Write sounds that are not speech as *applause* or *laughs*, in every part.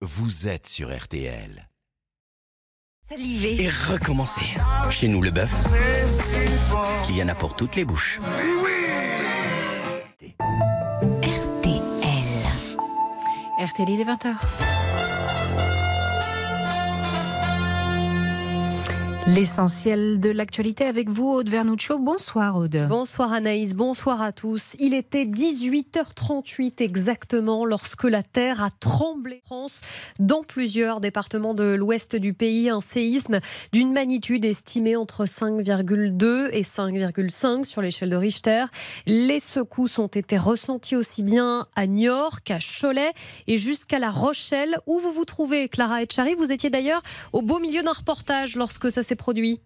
vous êtes sur RTL. Saliver. Et recommencer. Chez nous, le bœuf, il y en a pour toutes les bouches. RTL. RTL, il est 20h. L'essentiel de l'actualité avec vous, Aude Vernuccio. Bonsoir, Aude. Bonsoir Anaïs, bonsoir à tous. Il était 18h38 exactement lorsque la Terre a tremblé en France dans plusieurs départements de l'ouest du pays. Un séisme d'une magnitude estimée entre 5,2 et 5,5 sur l'échelle de Richter. Les secousses ont été ressenties aussi bien à Niort qu'à Cholet et jusqu'à La Rochelle où vous vous trouvez, Clara Etchari. Vous étiez d'ailleurs au beau milieu d'un reportage lorsque ça s'est produit.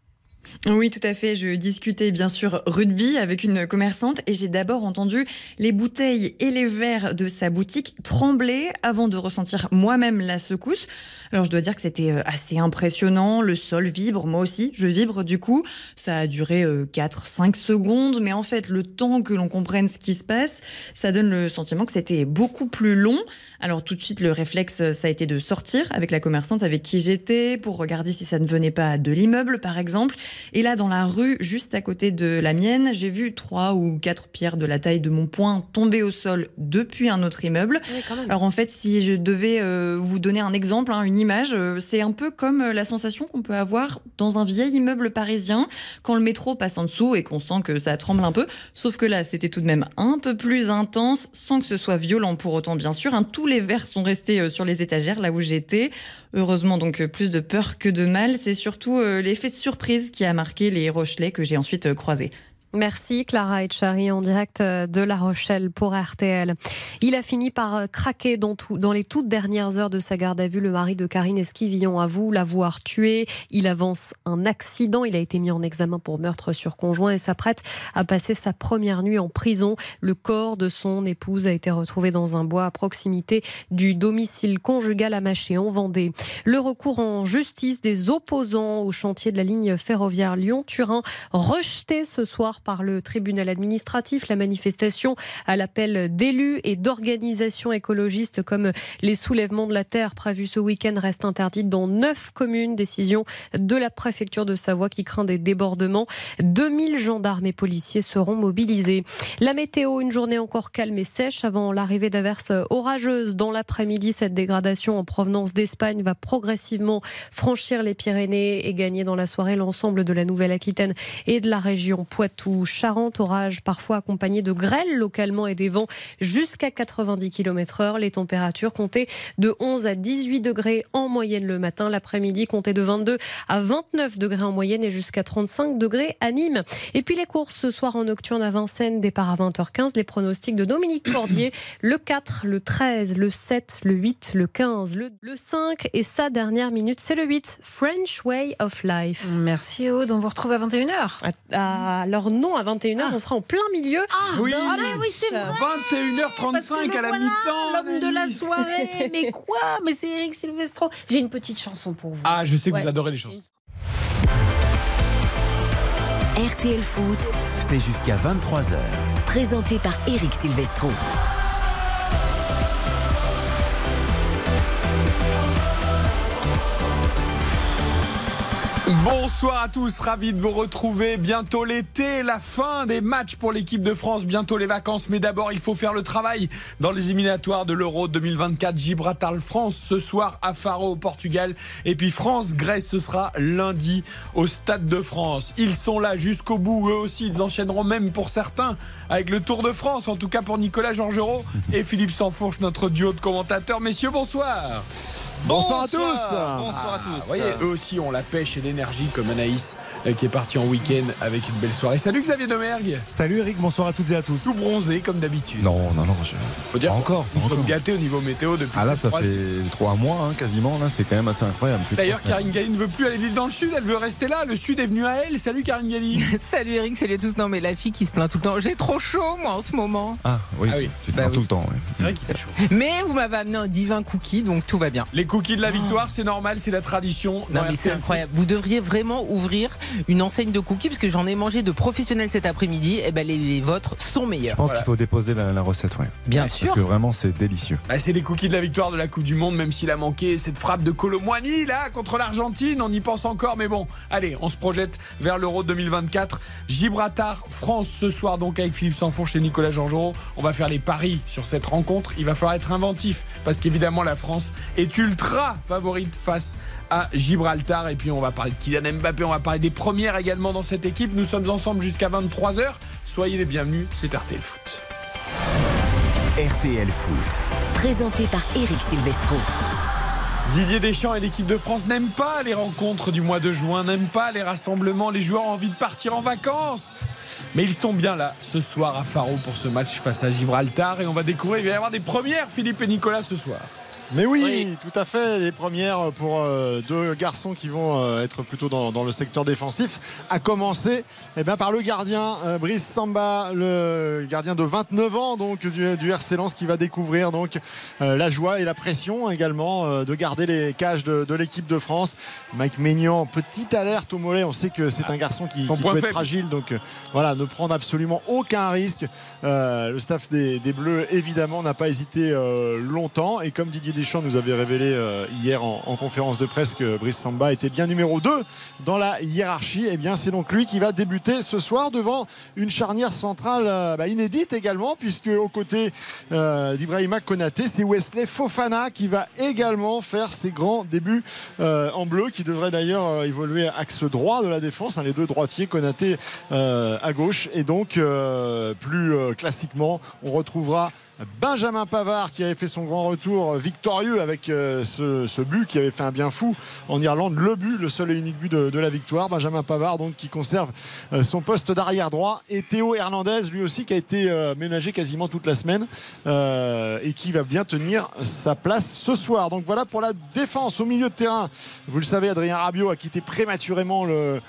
Oui, tout à fait. Je discutais bien sûr rugby avec une commerçante et j'ai d'abord entendu les bouteilles et les verres de sa boutique trembler avant de ressentir moi-même la secousse. Alors je dois dire que c'était euh, assez impressionnant. Le sol vibre, moi aussi, je vibre du coup. Ça a duré 4-5 secondes, mais en fait, le temps que l'on comprenne ce qui se passe, ça donne le sentiment que c'était beaucoup plus long. Alors tout de suite, le réflexe, ça a été de sortir avec la commerçante avec qui j'étais pour regarder si ça ne venait pas de l'immeuble, par exemple. Et là, dans la rue, juste à côté de la mienne, j'ai vu trois ou quatre pierres de la taille de mon poing tomber au sol depuis un autre immeuble. Alors en fait, si je devais euh, vous donner un exemple, hein, une euh, c'est un peu comme euh, la sensation qu'on peut avoir dans un vieil immeuble parisien quand le métro passe en dessous et qu'on sent que ça tremble un peu. Sauf que là, c'était tout de même un peu plus intense, sans que ce soit violent pour autant, bien sûr. hein. Tous les verres sont restés euh, sur les étagères là où j'étais. Heureusement, donc plus de peur que de mal. C'est surtout l'effet de surprise qui a marqué les Rochelais que j'ai ensuite croisés. Merci Clara Etchari en direct euh, de La Rochelle pour RTL. Il a fini par euh, craquer dans, tout- dans les toutes dernières heures de sa garde à vue. Le mari de Karine Esquivillon avoue l'avoir tué. Il avance un accident. Il a été mis en examen pour meurtre sur conjoint et s'apprête à passer sa première nuit en prison. Le corps de son épouse a été retrouvé dans un bois à proximité du domicile conjugal à Maché en Vendée. Le recours en justice des opposants au chantier de la ligne ferroviaire Lyon-Turin rejeté ce soir par le tribunal administratif. La manifestation à l'appel d'élus et d'organisations écologistes comme les soulèvements de la terre prévus ce week-end reste interdite dans neuf communes. Décision de la préfecture de Savoie qui craint des débordements. 2000 gendarmes et policiers seront mobilisés. La météo, une journée encore calme et sèche avant l'arrivée d'averses orageuses dans l'après-midi. Cette dégradation en provenance d'Espagne va progressivement franchir les Pyrénées et gagner dans la soirée l'ensemble de la Nouvelle-Aquitaine et de la région Poitou. Charente, orage parfois accompagné de grêles localement et des vents jusqu'à 90 km heure. Les températures comptaient de 11 à 18 degrés en moyenne le matin. L'après-midi comptait de 22 à 29 degrés en moyenne et jusqu'à 35 degrés à Nîmes. Et puis les courses ce soir en nocturne à Vincennes, départ à 20h15. Les pronostics de Dominique Cordier, *coughs* le 4, le 13, le 7, le 8, le 15, le, le 5 et sa dernière minute, c'est le 8, French Way of Life. Merci, Aude. On vous retrouve à 21h. À, à leur nom à 21h, on sera en plein milieu. Oui. d'un Ah, mais oui, c'est vrai. 21h35 à la mi-temps. L'homme de la soirée. *laughs* Mais quoi? Mais c'est Eric Silvestro. J'ai une petite chanson pour vous. Ah, je sais que Ouais. vous adorez les choses. RTL Foot, C'est jusqu'à 23h. présenté par Eric Silvestro. Bonsoir à tous, ravi de vous retrouver. Bientôt l'été, la fin des matchs pour l'équipe de France, bientôt les vacances. Mais d'abord, il faut faire le travail dans les éliminatoires de l'Euro 2024. Gibraltar-France ce soir à Faro au Portugal. Et puis France-Grèce, ce sera lundi au Stade de France. Ils sont là jusqu'au bout, eux aussi. Ils enchaîneront même pour certains avec le Tour de France, en tout cas pour Nicolas Georgerot et Philippe Sansfourche, notre duo de commentateurs. Messieurs, bonsoir. Bonsoir à tous. Bonsoir à tous. Vous voyez, eux aussi ont la pêche et l'énergie comme Anaïs euh, qui est partie en week-end avec une belle soirée. Salut Xavier Domergue. Salut Eric, bonsoir à toutes et à tous. Tout bronzé comme d'habitude. Non, non, non, je... Faut dire encore. Nous sommes gâtés au niveau météo depuis Ah là, ça trois fait trois mois hein, quasiment. Là, c'est quand même assez incroyable. D'ailleurs. Karine Galli ne veut plus aller vivre dans le sud, elle veut rester là. Le sud est venu à elle. Salut Karine Galli. *laughs* Salut Eric, salut à tous. Non mais la fille qui se plaint tout le temps. J'ai trop chaud moi en ce moment. Ah oui, Ah oui. tu te Bah oui. tout le temps. C'est vrai qu'il fait chaud. Mais vous m'avez amené un divin cookie donc tout va bien. Les cookies de la victoire, c'est normal, c'est la tradition. Non mais c'est incroyable. Vous devriez vraiment ouvrir une enseigne de cookies parce que j'en ai mangé de professionnels cet après-midi. Et ben les, vôtres sont meilleurs. Je pense qu'il faut déposer la, recette, ouais. Bien sûr. Parce que vraiment c'est délicieux. Bah, c'est les cookies de la victoire de la Coupe du Monde, même s'il a manqué cette frappe de Colomboigny là contre l'Argentine. On y pense encore, mais bon, allez, on se projette vers l'Euro 2024. Gibraltar, France ce soir donc avec Philippe Sanfourche et Nicolas Georgerot. On va faire les paris sur cette rencontre. Il va falloir être inventif parce qu'évidemment la France est ultra favorite face à Gibraltar. Et puis on va parler de Kylian Mbappé, on va parler des premières également dans cette équipe. Nous sommes ensemble jusqu'à 23h. Soyez les bienvenus, c'est RTL Foot. RTL Foot. Présenté par Eric Silvestro. Didier Deschamps et l'équipe de France n'aiment pas les rencontres du mois de juin, n'aiment pas les rassemblements, les joueurs ont envie de partir en vacances. Mais ils sont bien là ce soir à Faro pour ce match face à Gibraltar et on va découvrir, il va y avoir des premières Philippe et Nicolas ce soir. Mais oui, tout à fait. Les premières pour euh, deux garçons qui vont euh, être plutôt dans, le secteur défensif. À commencer eh bien, par le gardien euh, Brice Samba, le gardien de 29 ans donc du, du RC Lens qui va découvrir donc la joie et la pression également de garder les cages de, l'équipe de France. Mike Maignan, petite alerte au mollet. On sait que c'est un garçon qui, peut être fragile. Donc voilà, ne prendre absolument aucun risque. le staff des, Bleus évidemment n'a pas hésité longtemps. Et comme Didier Deschamps nous avait révélé euh, hier en, conférence de presse que Brice Samba était bien numéro 2 dans la hiérarchie. Et eh bien, c'est donc lui qui va débuter ce soir devant une charnière centrale euh, bah, inédite également, puisque aux côtés euh, d'Ibrahima Konaté, c'est Wesley Fofana qui va également faire ses grands débuts en bleu, qui devrait d'ailleurs évoluer axe droit de la défense. Hein, les deux droitiers, Konaté à gauche. Et donc, plus classiquement, on retrouvera Benjamin Pavard qui avait fait son grand retour victorieux avec euh, ce, but qui avait fait un bien fou en Irlande, le but, le seul et unique but de, la victoire. Benjamin Pavard donc qui conserve euh, son poste d'arrière droit et Théo Hernandez lui aussi qui a été euh, ménagé quasiment toute la semaine et qui va bien tenir sa place ce soir. Donc voilà pour la défense au milieu de terrain. Vous le savez, Adrien Rabiot a quitté prématurément le,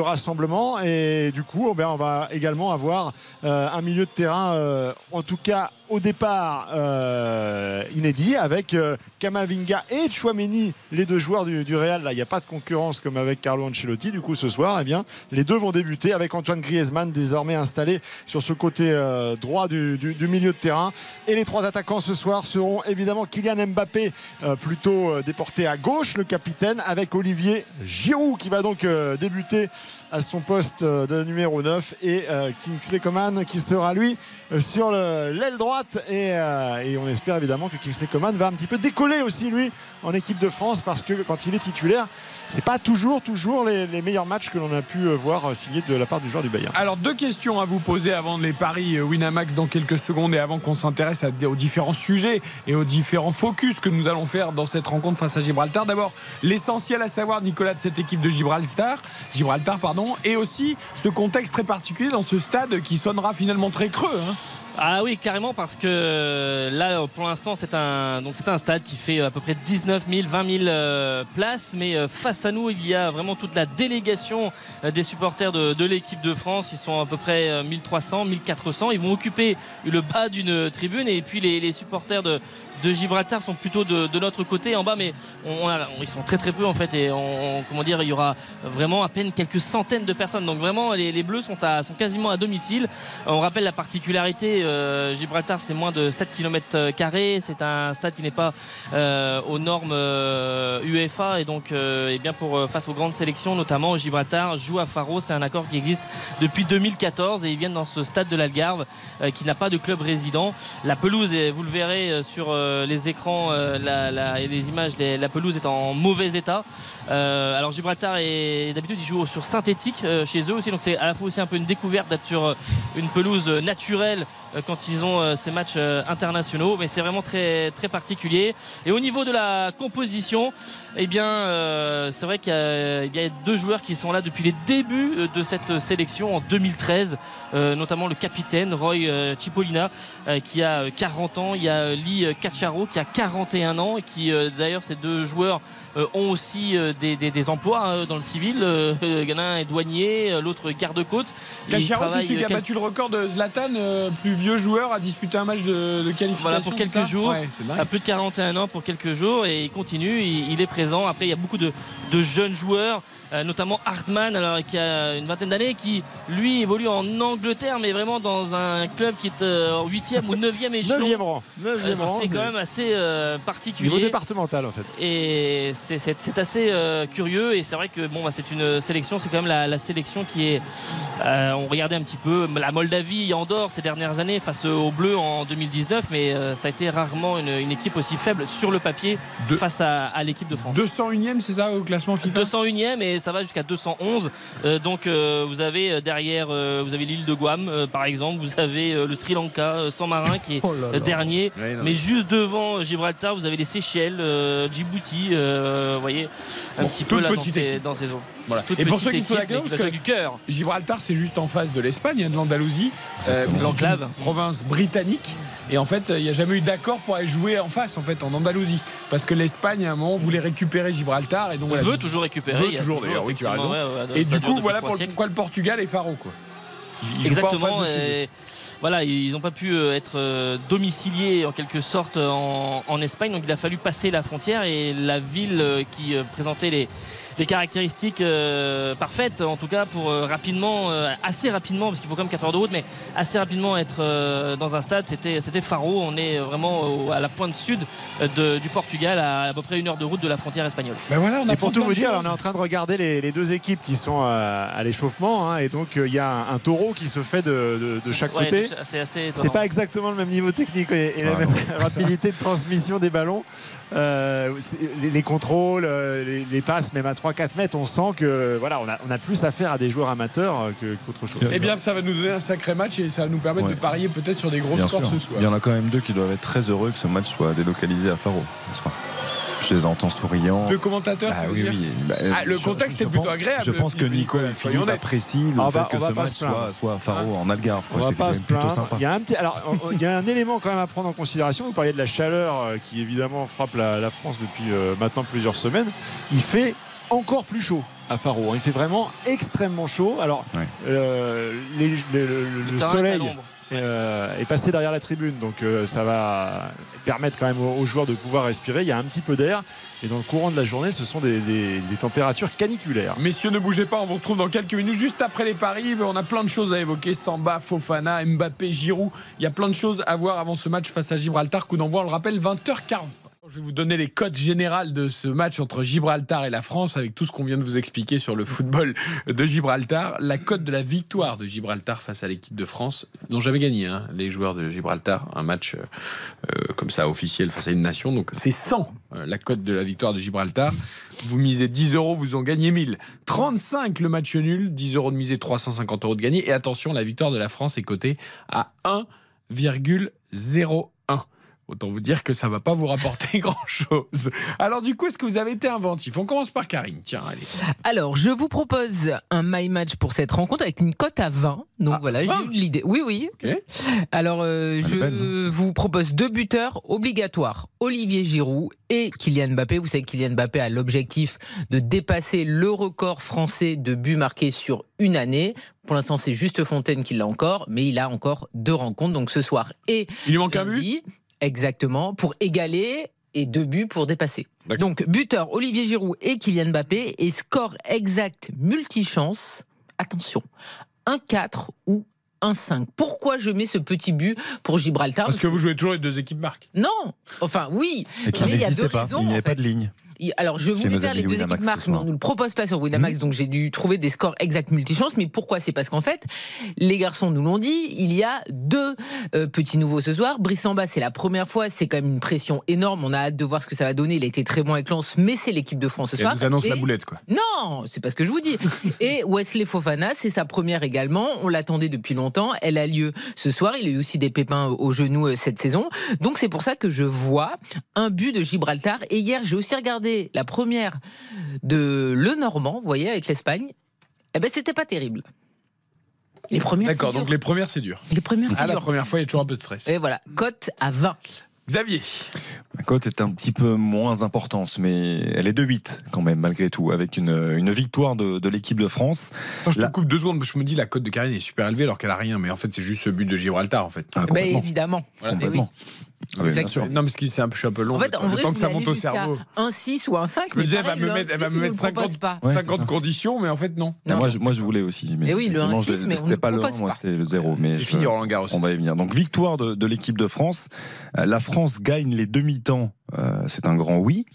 rassemblement et du coup, eh on va également avoir un milieu de terrain en tout cas au départ euh, inédit avec euh, Kamavinga et Chouameni, les deux joueurs du, Real. Là, il n'y a pas de concurrence comme avec Carlo Ancelotti. Du coup, ce soir, eh bien, les deux vont débuter avec Antoine Griezmann désormais installé sur ce côté euh, droit du, milieu de terrain. Et les trois attaquants ce soir seront évidemment Kylian Mbappé, plutôt déporté à gauche, le capitaine, avec Olivier Giroud qui va donc débuter à son poste de numéro 9 et Kingsley Coman qui sera lui sur l'aile droite euh, et, on espère évidemment que Kingsley Coman va un petit peu décoller aussi lui en équipe de France parce que quand il est titulaire c'est pas toujours toujours les, meilleurs matchs que l'on a pu euh, voir euh, signer de la part du joueur du Bayern. Alors deux questions à vous poser avant les paris Winamax dans quelques secondes et avant qu'on s'intéresse aux différents sujets et aux différents focus que nous allons faire dans cette rencontre face à Gibraltar. D'abord l'essentiel à savoir Nicolas de cette équipe de Gibraltar, Gibraltar pardon, et aussi ce contexte très particulier dans ce stade qui sonnera finalement très creux. Hein. Ah oui, carrément, parce que là, pour l'instant, c'est un, donc c'est un stade qui fait à peu près 19 000, 20 000 places, mais euh, face à nous, il y a vraiment toute la délégation euh, des supporters de, l'équipe de France. Ils sont à peu près 1300, euh, 1400. Ils vont occuper le bas d'une tribune et puis les supporters de, de Gibraltar sont plutôt de, notre côté en bas, mais ils sont très très peu en fait. Et on, comment dire, il y aura vraiment à peine quelques centaines de personnes. Donc vraiment, les, Bleus sont, sont, quasiment à domicile. On rappelle la particularité euh, Gibraltar, c'est moins de 7 km. C'est un stade qui n'est pas euh, aux normes UEFA euh, et donc et bien pour face aux grandes sélections, notamment Gibraltar joue à Faro. C'est un accord qui existe depuis 2014 et ils viennent dans ce stade de l'Algarve qui n'a pas de club résident. La pelouse, vous le verrez sur euh, les écrans euh, et les images, la pelouse est en mauvais état. Euh, alors Gibraltar est d'habitude ils jouent sur synthétique chez eux aussi, donc c'est à la fois aussi un peu une découverte d'être sur une pelouse naturelle quand ils ont ces matchs internationaux. Mais c'est vraiment très très particulier. Et au niveau de la composition eh bien c'est vrai qu'il y, a deux joueurs qui sont là depuis les débuts de cette sélection en 2013 notamment le capitaine Roy Cipollina qui a 40 ans. Il y a Lee Cacharo qui a 41 ans et qui euh, d'ailleurs ces deux joueurs euh, ont aussi euh, des, emplois hein, dans le civil. *laughs* L'un est douanier, l'autre garde-côte. Cacharo, c'est celui qui a battu le record de Zlatan, plus vieux joueur à disputer un match de, de qualification. Voilà, pour quelques jours, Ouais, à plus de 41 ans pour quelques jours et il continue, il, il est présent. Après, il y a beaucoup de, de jeunes joueurs, euh, notamment Hartmann, alors, qui a une vingtaine d'années, qui lui évolue en Angleterre, mais vraiment dans un club qui est euh, en 8e ou 9e échelon. 9e rang. Euh, 9e rang. c'est quand même assez euh, particulier. Niveau départemental en fait. Et c'est- c'est c'est assez euh, curieux et c'est vrai que bon, bah, c'est une sélection, c'est quand même la, la sélection qui est. euh, on regardait un petit peu la Moldavie et Andorre ces dernières années face aux Bleus en 2019, mais euh, ça a été rarement une, une équipe aussi faible sur le papier De- face à, à l'équipe de France. 201ème, c'est ça au classement FIFA? 201e et ça va jusqu'à 211. Euh, donc euh, vous avez euh, derrière, euh, vous avez l'île de Guam euh, par exemple, vous avez euh, le Sri Lanka, euh, San Marin qui est Oh là là. dernier. Mais juste devant Gibraltar, vous avez les Seychelles, euh, Djibouti, euh, vous voyez, un Bon, petit peu là dans ces, dans ces eaux. Voilà. Toute Et pour ceux qui que jouer du cœur. Gibraltar, c'est juste en face de l'Espagne, hein, de l'Andalousie, euh, une province britannique. Et en fait, il n'y a jamais eu d'accord pour aller jouer en face, en fait, en Andalousie. Parce que l'Espagne, à un moment, voulait récupérer Gibraltar. Et donc, voilà. veut toujours récupérer. Veut toujours, d'ailleurs, oui, tu as raison. effectivement, ouais, ouais, Et du coup, voilà pour- pourquoi le Portugal est pharo, quoi. Ils- Exactement. et voilà, ils n'ont pas pu euh, être euh, domiciliés en quelque sorte en, en Espagne, donc il a fallu passer la frontière et la ville euh, qui présentait les, les caractéristiques euh, parfaites, en tout cas pour euh, rapidement, euh, assez rapidement, parce qu'il faut quand même 4 heures de route, mais assez rapidement être euh, dans un stade, c'était c'était Faro. On est vraiment au- à la pointe sud de- du Portugal, à à peu près une heure de route de la frontière espagnole. Ben voilà, on Et pour tout vous dire, on est en train de regarder les, les deux équipes qui sont à l'échauffement. hein, et donc, euh, il y a un, un taureau qui se fait de, de- de chaque Ouais, côté. c'est assez C'est pas exactement le même niveau technique et, et la même non, rapidité de transmission des ballons. Euh, les, les contrôles, les, les passes, même à 3-4 mètres, on sent que voilà, on a, on a plus affaire à des joueurs amateurs euh, que- qu'autre chose. Eh bien, ça va nous donner un sacré match et ça va nous permettre Ouais. de parier peut-être sur des gros Bien scores sûr. ce soir. Il y en a quand même deux qui doivent être très heureux que ce match soit délocalisé à Faro ce soir. Je les entends souriants. Deux commentateurs, Bah oui, oui. Bah, Ah, le je- contexte je est plutôt pense- agréable, Je pense que Nico Nicolas, et Philippe apprécient le Ah, fait que ce match soit, soit à Faro en Algarve. On quoi. va C'est pas quand se même plutôt plaindre. sympa. Il y a un petit, alors on- il y a un élément quand même à prendre en considération. Vous parliez de la chaleur euh, qui évidemment frappe la, la France depuis euh, maintenant plusieurs semaines. Il fait encore plus chaud à Faro. hein. Il fait vraiment extrêmement chaud. Alors Ouais. euh, les- le, le- le terrain est à soleil euh, est passé derrière la tribune, donc euh, ça va permettre quand même aux, joueurs de pouvoir respirer. Il y a un petit peu d'air. Et dans le courant de la journée, ce sont des, températures caniculaires. Messieurs, ne bougez pas, on vous retrouve dans quelques minutes. Juste après les paris, on a plein de choses à évoquer. Samba, Fofana, Mbappé, Giroud. Il y a plein de choses à voir avant ce match face à Gibraltar. Coup d'envoi, on le rappelle, 20h45. Je vais vous donner les codes générales de ce match entre Gibraltar et la France avec tout ce qu'on vient de vous expliquer sur le football de Gibraltar. La cote de la victoire de Gibraltar face à l'équipe de France, dont j'avais gagné, hein, les joueurs de Gibraltar, un match euh, euh, comme ça officiel face à une nation. Donc c'est 100 euh, la cote de la victoire de Gibraltar. Vous misez 10 euros, vous en gagnez 1000. 35 le match nul, 10 euros de misée, 350 euros de gagné. Et attention, la victoire de la France est cotée à 1,01. Autant vous dire que ça va pas vous rapporter *laughs* grand-chose. Alors du coup, est-ce que vous avez été inventif? On commence par Karine. Tiens, allez. Alors, je vous propose un my match pour cette rencontre avec une cote à 20. Donc Ah, voilà, j'ai 20? eu l'idée. Oui, oui. Alors, euh, est je belle, non vous propose deux buteurs obligatoires Olivier Giroud et Kylian Mbappé. Vous savez que Kylian Mbappé a l'objectif de dépasser le record français de buts marqués sur une année. Pour l'instant, c'est juste Fontaine qui l'a encore, mais il a encore deux rencontres, donc ce soir et Il lui manque un but exactement, pour égaler et deux buts pour dépasser. Donc, buteur Olivier Giroud et Kylian Mbappé et score exact multichance. Attention, 1-4 ou 1-5. Pourquoi je mets ce petit but pour Gibraltar? Parce que vous jouez toujours les deux équipes marques. Non Enfin, oui. Et qui mais il y a deux pas. raisons, Il n'y en fait. pas de ligne. Alors, je voulais faire les deux Winamax équipes marques, mais on ne nous le propose pas sur Winamax, donc j'ai dû trouver des scores exacts multichance. Mais pourquoi? C'est parce qu'en fait, les garçons nous l'ont dit, il y a deux euh, petits nouveaux ce soir. Brissamba, c'est la première fois, c'est quand même une pression énorme. On a hâte de voir ce que ça va donner. Il a été très bon avec Lens, mais c'est l'équipe de France ce Et soir. vous annonce la Et- boulette, quoi. non, c'est pas ce que je vous dis. *laughs* Et Wesley Fofana, c'est sa première également. On l'attendait depuis longtemps. Elle a lieu ce soir. Il a eu aussi des pépins au genou euh, cette saison. Donc c'est pour ça que je vois un but de Gibraltar. Et hier, j'ai aussi regardé la première de Le Normand, vous voyez, avec l'Espagne. Eh ben, c'était pas terrible. Les premières, D'accord, donc les premières, c'est dur. les premières, c'est Ah, la dur. première fois, il y a toujours un peu de stress. Et voilà, cote à 20. Xavier. La cote est un petit peu moins importante, mais elle est de 8 quand même, malgré tout, avec une, une victoire de, de l'équipe de France. Je La- te coupe deux secondes, parce que je me dis la cote de Karine est super élevée alors qu'elle a rien, mais en fait c'est juste ce but de Gibraltar en fait. Ah, Ben, complètement. évidemment. Voilà. Eh oui. Complètement. Ah oui, bien Exact. sûr. Non, parce que c'est un peu, je suis un peu long. En fait, en vrai, je que ça monte au cerveau. Un 6 ou un 5. Je me mais disais, elle va me mettre, elle va 1-6, me mettre ne le propose 50, pas. Ouais, c'est 50 ça. conditions, mais en fait non. Non. Moi, je, moi, je voulais aussi. Mais Eh oui, le effectivement, 1-6, je- mais on c'était pas le 1, propose moi c'était le 0. Mais C'est je- fini Roland Garros. On va y venir. Donc victoire de, de l'équipe de France. Euh, La France gagne les demi-temps. Euh, c'est un grand oui.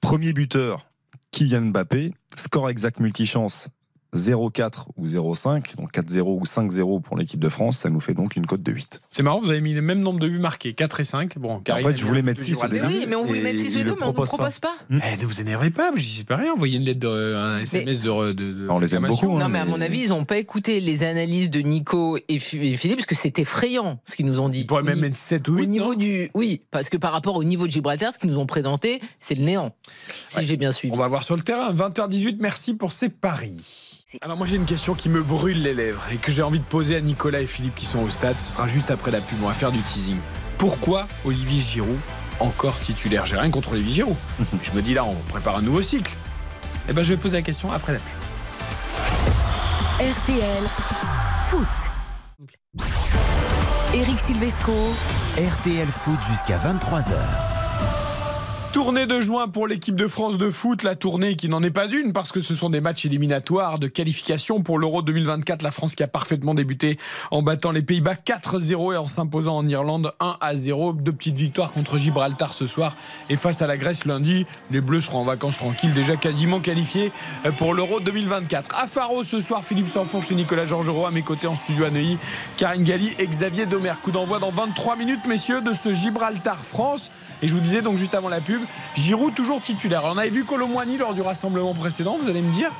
Premier buteur, Kylian Mbappé. Score exact multichance 0-4 ou 0-5. Donc 4-0 ou 5-0 pour l'équipe de France. Ça nous fait donc une cote de 8. C'est marrant, vous avez mis le même nombre de buts marqués, 4 et 5. Bon, En fait, a je voulais mettre peu 6 au début. Mais oui, mais on voulait Et mettre 6 il et 2, le mais on ne propose propose pas. Eh, ne vous énervez pas, je dis pas rien. Envoyez une lettre, de, un SMS de, de, de On les aime beaucoup, hein. Non, mais à mon mais- avis, ils n'ont pas écouté les analyses de Nico et et Philippe, parce que c'est effrayant ce qu'ils nous ont dit. Il pourrait Au même mettre 7 ou 8. Au niveau du. Oui, parce que par rapport au niveau de Gibraltar, ce qu'ils nous ont présenté, c'est le néant. Si Ouais. j'ai bien suivi. On va voir sur le terrain. 20h18, merci pour ces paris. Alors moi j'ai une question qui me brûle les lèvres et que j'ai envie de poser à Nicolas et Philippe qui sont au stade. Ce sera juste après la pub. On va faire du teasing. Pourquoi Olivier Giroud encore titulaire? J'ai rien contre Olivier Giroud. *laughs* je me dis là, on prépare un nouveau cycle. Eh ben je vais poser la question après la pub. RTL Foot. Eric Silvestro. RTL Foot jusqu'à 23h. Tournée de juin pour l'équipe de France de foot, la tournée qui n'en est pas une parce que ce sont des matchs éliminatoires de qualification pour l'Euro 2024. La France qui a parfaitement débuté en battant les Pays-Bas 4-0 et en s'imposant en Irlande 1-0. Deux petites victoires contre Gibraltar ce soir et face à la Grèce lundi. Les Bleus seront en vacances tranquilles, déjà quasiment qualifiés pour l'Euro 2024. À Faro ce soir, Philippe Sanfourche et Nicolas Georgerot à mes côtés en studio à Neuilly, Karine Galli et Xavier Domer. Coup d'envoi dans 23 minutes, messieurs, de ce Gibraltar-France. Et je vous disais donc juste avant la pub, Giroud toujours titulaire. Alors, on avait vu Colomboigny lors du rassemblement précédent, vous allez me dire.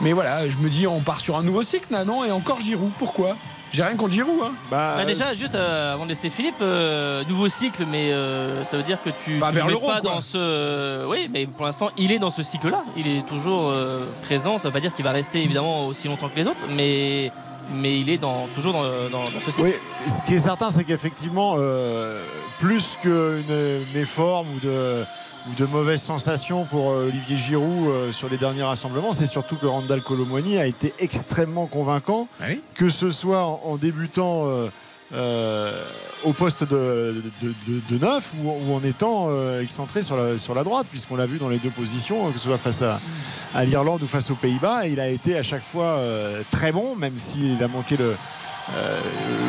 Mais voilà, je me dis, on part sur un nouveau cycle, là, non Et encore Giroud. Pourquoi? J'ai rien contre Giroud. Hein. Bah, Bah, déjà, juste euh, avant de laisser Philippe, euh, nouveau cycle, mais euh, ça veut dire que tu Bah, tu vers le mets l'Euro, pas quoi. dans ce. Oui, mais pour l'instant, il est dans ce cycle-là. Il est toujours euh, présent. Ça veut pas dire qu'il va rester évidemment aussi longtemps que les autres, mais mais il est dans, toujours dans, dans- dans ce cycle. Oui, ce qui est certain, c'est qu'effectivement, euh, plus qu'une méforme ou de, ou de mauvaises sensations pour euh, Olivier Giroud euh, sur les derniers rassemblements, c'est surtout que Randall Colomwani a été extrêmement convaincant, Ah oui que ce soit en, en débutant euh, euh, au poste de, de, ou, en étant euh, excentré sur la, sur la droite, puisqu'on l'a vu dans les deux positions, que ce soit face à, l'Irlande ou face aux Pays-Bas. Il a été à chaque fois euh, très bon, même s'il a manqué le,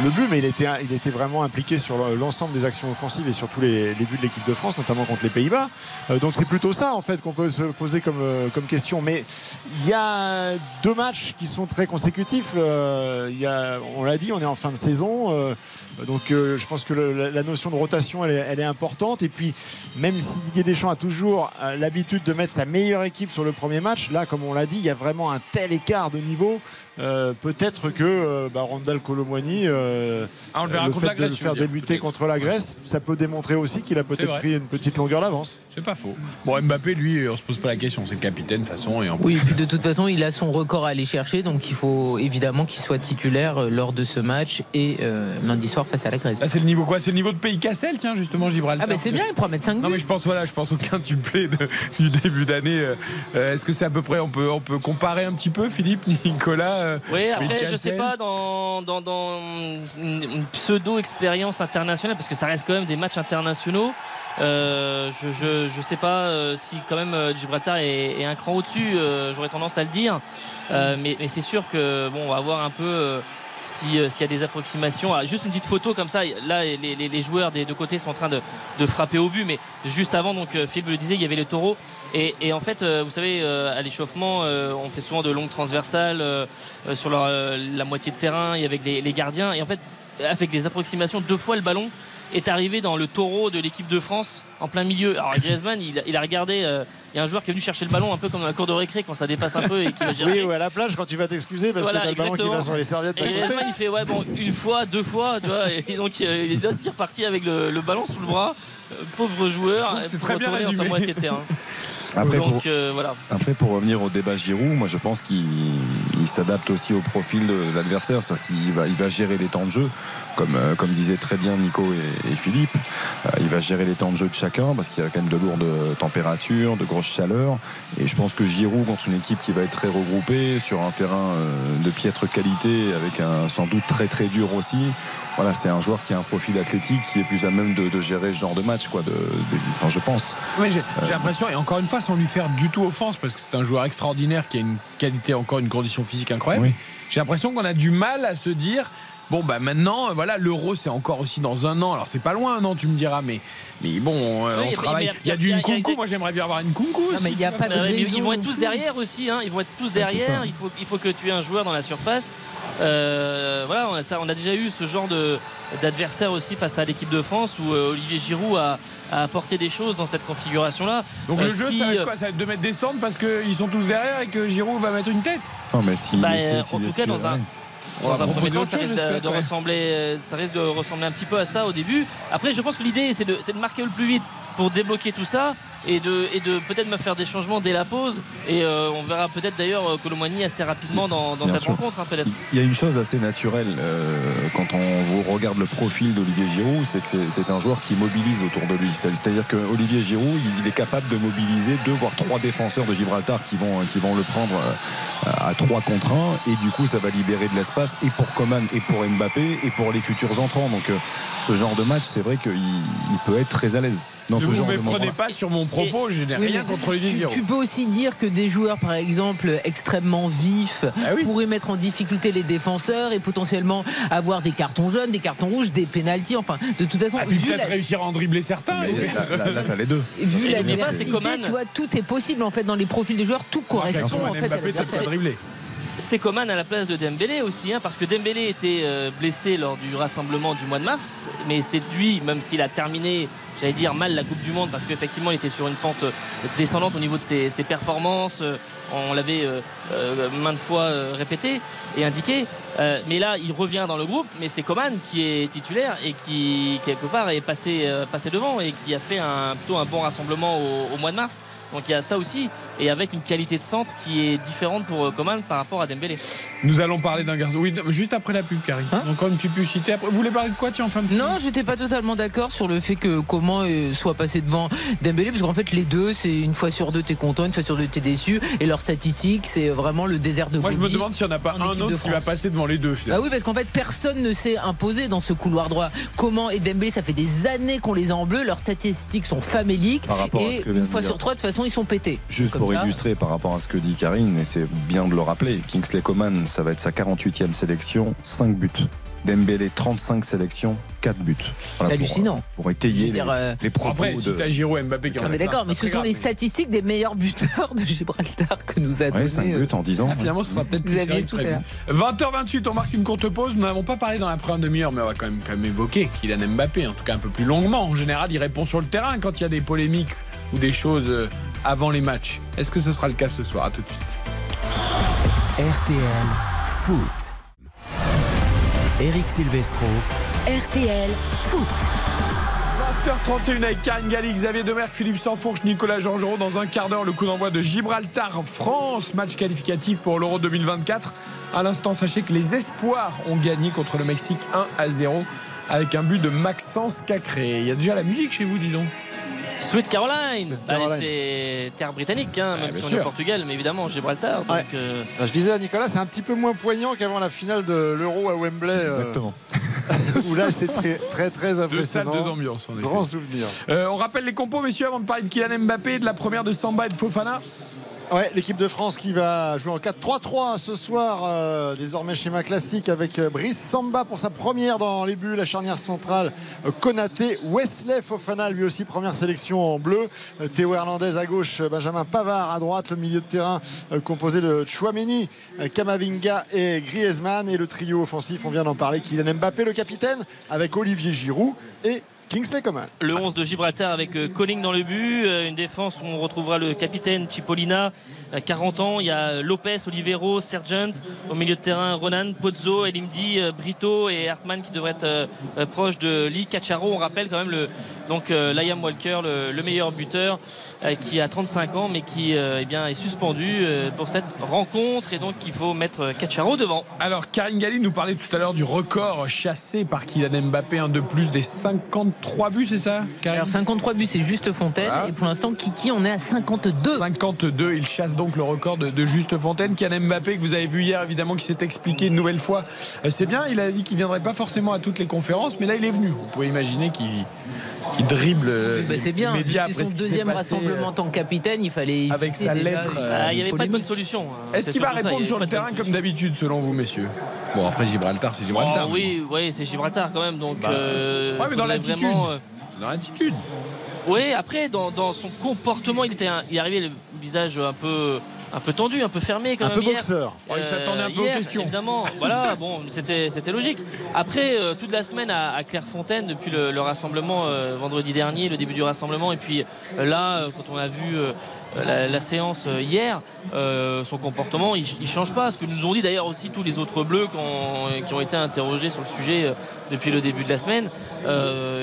le but, mais il était, il était vraiment impliqué sur l'ensemble des actions offensives et sur tous les, buts de l'équipe de France, notamment contre les Pays-Bas. Euh, donc c'est plutôt ça en fait qu'on peut se poser comme, euh, comme question. Mais il y a deux matchs qui sont très consécutifs. Euh, y a, on l'a dit, on est en fin de saison. euh, donc euh, je pense que la, notion de rotation, elle est, elle est importante. Et puis même si Didier Deschamps a toujours euh, l'habitude de mettre sa meilleure équipe sur le premier match, là, comme on l'a dit, il y a vraiment un tel écart de niveau. Euh, Peut-être que euh, bah, Randall Colomwani, euh, Ah, le fait de le faire débuter contre la Grèce, ça peut démontrer aussi qu'il a peut-être pris une petite longueur d'avance. C'est pas faux. Bon, Mbappé, lui, on se pose pas la question. C'est le capitaine, de toute façon. Et en Oui, et puis de toute façon, il a son record à aller chercher, donc il faut évidemment qu'il soit titulaire euh, lors de ce match et euh, lundi soir face à la Grèce. Là, c'est le niveau quoi? C'est le niveau de Pays Cassel, tiens, justement, Gibraltar. Ah, bah c'est bien, il pourra mettre 5 buts. Non mais je pense voilà, je pense au quintuplé de- du début d'année. Est-ce que c'est à peu près on peut on peut comparer un petit peu Philippe, Nicolas euh, Oui, après, je sais pas, dans, dans, dans une, pseudo-expérience internationale, parce que ça reste quand même des matchs internationaux. euh, je, je, je sais pas euh, si quand même euh, Gibraltar est, est un cran au-dessus, euh, j'aurais tendance à le dire. Euh, mais mais c'est sûr que bon, on va voir un peu. Euh, si, s'il y a des approximations, Ah, juste une petite photo comme ça. Là, les, joueurs des deux côtés sont en train de, frapper au but, mais juste avant, donc euh, Philippe le disait, il y avait les taureaux. Et, en fait, euh, vous savez, à l'échauffement, on fait souvent de longues transversales sur la moitié de terrain avec les, les gardiens. Et en fait, avec des approximations, deux fois le ballon est arrivé dans le taureau de l'équipe de France en plein milieu. Alors Griezmann, il, a- il a regardé. euh, Il y a un joueur qui est venu chercher le ballon un peu comme dans la cour de récré quand ça dépasse un peu et qui va *laughs* chercher. Oui, ou à la plage quand tu vas t'excuser parce Voilà, que t'as le ballon qui va sur les serviettes Et. Griezmann, il fait ouais bon une fois, deux fois, tu vois, et donc euh, il est reparti avec le, le ballon sous le bras. Euh, pauvre joueur, c'est très bien dans sa moitié de terrain. Après, Donc pour- euh, voilà. Après, pour revenir au débat Giroud, moi je pense qu'il il s'adapte aussi au profil de l'adversaire, c'est-à-dire qu'il va, il va gérer les temps de jeu, comme, euh, comme disaient très bien Nico et, et Philippe. Euh, il va gérer les temps de jeu de chacun parce qu'il y a quand même de lourdes températures, de grosses chaleurs. Et je pense que Giroud, contre une équipe qui va être très regroupée, sur un terrain euh, de piètre qualité, avec un sans doute très très dur aussi, voilà, c'est un joueur qui a un profil athlétique qui est plus à même de, de gérer ce genre de match, quoi. De, de- enfin, je pense. J'ai l'impression, et encore une fois, sans lui faire du tout offense, parce que c'est un joueur extraordinaire qui a une qualité, encore une condition physique incroyable. Oui. J'ai l'impression qu'on a du mal à se dire. Bon bah maintenant euh, voilà l'euro c'est encore aussi dans un an alors c'est pas loin un an tu me diras mais mais bon euh, Oui, on travaille il y a du Nkunku moi j'aimerais bien avoir une Nkunku aussi, mais il y a tu pas vois. de Mais raison ils vont être tous plus. derrière aussi, hein. ils vont être tous derrière. Il faut, il faut que tu aies un joueur dans la surface. Euh, voilà, on a, ça, on a déjà eu ce genre de d'adversaire aussi face à l'équipe de France où euh, Olivier Giroud a, a apporté des choses dans cette configuration-là. donc Euh, le jeu si, ça va être quoi? Ça va être de mettre descendre parce qu'ils sont tous derrière et que Giroud va mettre une tête? Non, mais s'il Bah, en tout cas, dans un- va Dans un premier proposer temps, autre ça risque de, j'espère, de ouais. ressembler, euh, ça risque de ressembler un petit peu à ça au début. Après, je pense que l'idée, c'est de, c'est de marquer le plus vite pour débloquer tout ça et de, et de peut-être me faire des changements dès la pause. Et euh, on verra peut-être d'ailleurs euh, Colomani assez rapidement dans, cette sûr. rencontre, hein, peut-être. Il y a une chose assez naturelle euh, quand on vous regarde le profil d'Olivier Giroud, c'est que c'est- un joueur qui mobilise autour de lui. C'est- C'est-à-dire que Olivier Giroud, il- est capable de mobiliser deux voire trois défenseurs de Gibraltar qui vont qui vont le prendre à 3 contre 1 et du coup ça va libérer de l'espace et pour Coman et pour Mbappé et pour les futurs entrants. Donc ce genre de match, c'est vrai qu'il il peut être très à l'aise dans ne ce vous genre de méprenez moment. pas sur mon propos je n'ai Oui, rien mais contre tu, peux aussi dire que des joueurs, par exemple, extrêmement vifs, Ah oui. pourraient mettre en difficulté les défenseurs et potentiellement avoir des cartons jaunes, des cartons rouges, des pénalties. Enfin, de toute façon, Ah, puis peut-être la, réussir à en dribbler certains là, là, là, t'as les deux. vu la diversité, Coman. tu vois, tout est possible en fait dans les profils des joueurs, tout correspond Coman, en fait. C'est Coman à la place de Dembélé aussi, hein, parce que Dembélé était euh, blessé lors du rassemblement du mois de mars, mais c'est lui, même s'il a terminé, j'allais dire mal la Coupe du Monde, parce qu'effectivement il était sur une pente euh, descendante au niveau de ses, ses performances, euh, on l'avait euh, euh, maintes fois répété et indiqué, Euh, mais là il revient dans le groupe, mais c'est Coman qui est titulaire et qui quelque part est passé, passé devant et qui a fait un, plutôt un bon rassemblement au, au mois de mars. Donc il y a ça aussi, et avec une qualité de centre qui est différente pour euh, Coman par rapport à Dembélé. Nous allons parler d'un garçon. Oui, juste après la pub, Karine. Hein comme tu peux citer après. Vous voulez parler de quoi, tiens, en fin de Non, j'étais pas totalement d'accord sur le fait que comment euh, soit passé devant Dembélé, parce qu'en fait les deux, c'est une fois sur deux t'es content, une fois sur deux t'es déçu, et leur statistique c'est vraiment le désert de Moi, je me demande s'il n'y en a pas en un équipe autre qui va passer devant les deux, Bah finalement. oui, parce qu'en fait, personne ne s'est imposé dans ce couloir droit. Comment et Dembélé, ça fait des années qu'on les a en bleu, leurs statistiques sont faméliques. Par rapport à et ce que une fois dire. sur trois, de toute façon, ils sont pétés. Juste pour ça. illustrer par rapport à ce que dit Karine, et c'est bien de le rappeler, Kingsley Coman, ça va être sa 48e sélection, 5 buts. Dembélé, 35 sélections, 4 buts. C'est pour- hallucinant. Pour, étayer Je veux les, euh, les propos Après, si de... t'as Giroud et Mbappé qui en d'accord, mais ce sont grave, les mais- statistiques des meilleurs buteurs de Gibraltar que nous a Ouais, donné. 5 euh, buts en 10 ans. Ah, finalement, ce sera peut-être plus serré tout à prévu. l'heure. 20h28, on marque une courte pause. Nous n'avons pas parlé dans la première demi-heure, mais on va quand même, quand même évoquer Kylian Mbappé, en tout cas un peu plus longuement. En général, il répond sur le terrain quand il y a des polémiques ou des choses euh, avant les matchs. Est-ce que ce sera le cas ce soir? À tout de suite. RTL Foot. Eric Silvestro. RTL Foot. 20h31 avec Karine Galli, Xavier Demerck, Philippe Sansfourche, Nicolas Georgerot. Dans un quart d'heure, le coup d'envoi de Gibraltar-France, match qualificatif pour l'Euro 2024. À l'instant, sachez que les Espoirs ont gagné contre le Mexique 1 à 0 avec un but de Maxence Cacré. Il y a déjà la musique chez vous, dis donc. Sweet Caroline, Bah, Caroline. c'est terre britannique, hein, même si on est au Portugal, mais évidemment Gibraltar. Donc, Ouais. euh, Je disais à Nicolas, c'est un petit peu moins poignant qu'avant la finale de l'Euro à Wembley, euh, Exactement. *laughs* où là c'était très très Deux salles, impressionnant. deux ambiances, en effet. Grand souvenir. Euh, on rappelle les compos, messieurs, avant de parler de Kylian Mbappé, de la première de Samba et de Fofana. Ouais, l'équipe de France qui va jouer en 4-3-3 ce soir, euh, désormais schéma classique avec euh, Brice Samba pour sa première dans les buts, la charnière centrale euh, Konaté, Wesley Fofana lui aussi première sélection en bleu, Théo Hernandez à gauche, Benjamin Pavard à droite, le milieu de terrain composé de Chouameni, Kamavinga et Griezmann. Et le trio offensif, on vient d'en parler, Kylian Mbappé le capitaine avec Olivier Giroud et Le 11 de Gibraltar avec euh, Colling dans le but, euh, une défense où on retrouvera le capitaine Cipollina, euh, 40 ans. Il y a Lopez, Olivero, Sergent. Au milieu de terrain, Ronan, Pozzo, Elimdi, euh, Brito et Hartmann qui devraient être euh, euh, proches de Lee Cacharo. On rappelle quand même le, Donc Liam Walker, le, meilleur buteur, qui a 35 ans, mais qui eh bien, est suspendu pour cette rencontre. Et donc il faut mettre Cacharo devant. Alors Karine Galli nous parlait tout à l'heure du record chassé par Kylian Mbappé, un de plus des 53 buts, c'est ça Alors 53 buts, c'est Juste Fontaine. Et pour l'instant, Kiki en est à 52. 52, il chasse donc le record de, Juste Fontaine. Kylian Mbappé, que vous avez vu hier, évidemment, qui s'est expliqué une nouvelle fois. Euh, c'est bien, il a dit qu'il viendrait pas forcément à toutes les conférences, mais là, il est venu. Vous pouvez imaginer qu'il dribble euh, bah, c'est bien c'est son deuxième rassemblement en tant que capitaine il fallait avec sa lettre ah, il n'y avait pas de bonne solution hein. est-ce qu'il va répondre sur le terrain comme d'habitude selon vous messieurs bon après Gibraltar c'est Gibraltar oh, oui oui c'est Gibraltar quand même donc bah, euh, ouais, mais dans l'attitude dans l'attitude oui après dans, son comportement il était il est arrivé le visage un peu un peu tendu, un peu fermé quand un même. Un peu boxeur. il s'attendait un peu aux questions. Évidemment, *laughs* voilà, bon, c'était logique. Après, euh, toute la semaine à, Clairefontaine, depuis le, rassemblement euh, vendredi dernier, le début du rassemblement, et puis euh, là, quand on a vu la, séance hier, son comportement, il, ne change pas. Ce que nous ont dit d'ailleurs aussi tous les autres bleus qui ont, été interrogés sur le sujet depuis le début de la semaine.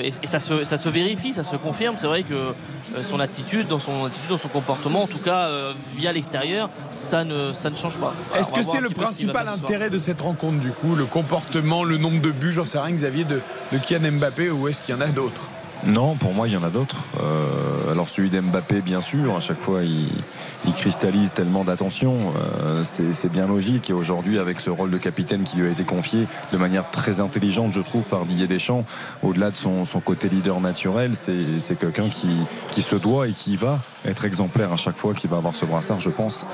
et, ça, se, ça, se, vérifie, ça se confirme. C'est vrai que son attitude, dans son attitude, dans son comportement, en tout cas via l'extérieur, ça ne, ça ne change pas. Est-ce que c'est le principal intérêt de cette rencontre du coup Le comportement, le nombre de buts, j'en sais rien, Xavier, de, de Kian Mbappé ou est-ce qu'il y en a d'autres? Non, pour moi, il y en a d'autres. Euh, alors celui d'Mbappé, bien sûr, à chaque fois, il, cristallise tellement d'attention. Euh, c'est bien logique. Et aujourd'hui, avec ce rôle de capitaine qui lui a été confié de manière très intelligente, je trouve, par Didier Deschamps, au-delà de son, côté leader naturel, c'est quelqu'un qui, se doit et qui va être exemplaire à chaque fois qu'il va avoir ce brassard, je pense.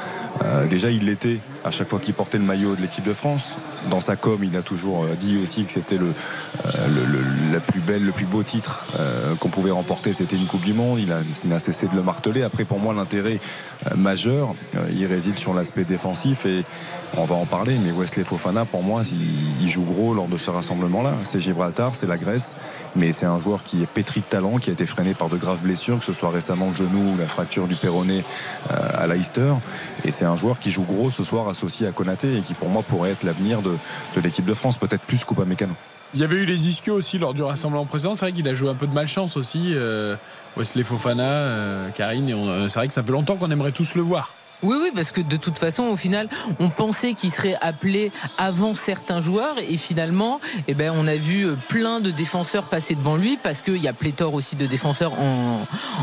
Euh, déjà, il l'était à chaque fois qu'il portait le maillot de l'équipe de France. Dans sa com, il a toujours dit aussi que c'était le, plus belle, le plus beau titre euh, qu'on pouvait remporter, c'était une Coupe du Monde. Il n'a cessé de le marteler. Après, pour moi, l'intérêt euh, majeur, euh, il réside sur l'aspect défensif et on va en parler. Mais Wesley Fofana, pour moi, il, joue gros lors de ce rassemblement-là. C'est Gibraltar, c'est la Grèce, mais c'est un joueur qui est pétri de talent, qui a été freiné par de graves blessures, que ce soit récemment le genou ou la fracture du péroné à Leicester. Et c'est un joueur qui joue gros ce soir associé à Konaté et qui, pour moi, pourrait être l'avenir de, l'équipe de France, peut-être plus qu'Oupa Mécano. Il y avait eu les ischios aussi lors du rassemblement précédent. C'est vrai qu'il a joué un peu de malchance aussi. Euh, Wesley Fofana, euh, Karine. Euh, c'est vrai que ça fait longtemps qu'on aimerait tous le voir. Oui, oui, parce que de toute façon, au final, on pensait qu'il serait appelé avant certains joueurs et finalement, eh ben, on a vu euh, plein de défenseurs passer devant lui parce qu'il y a pléthore aussi de défenseurs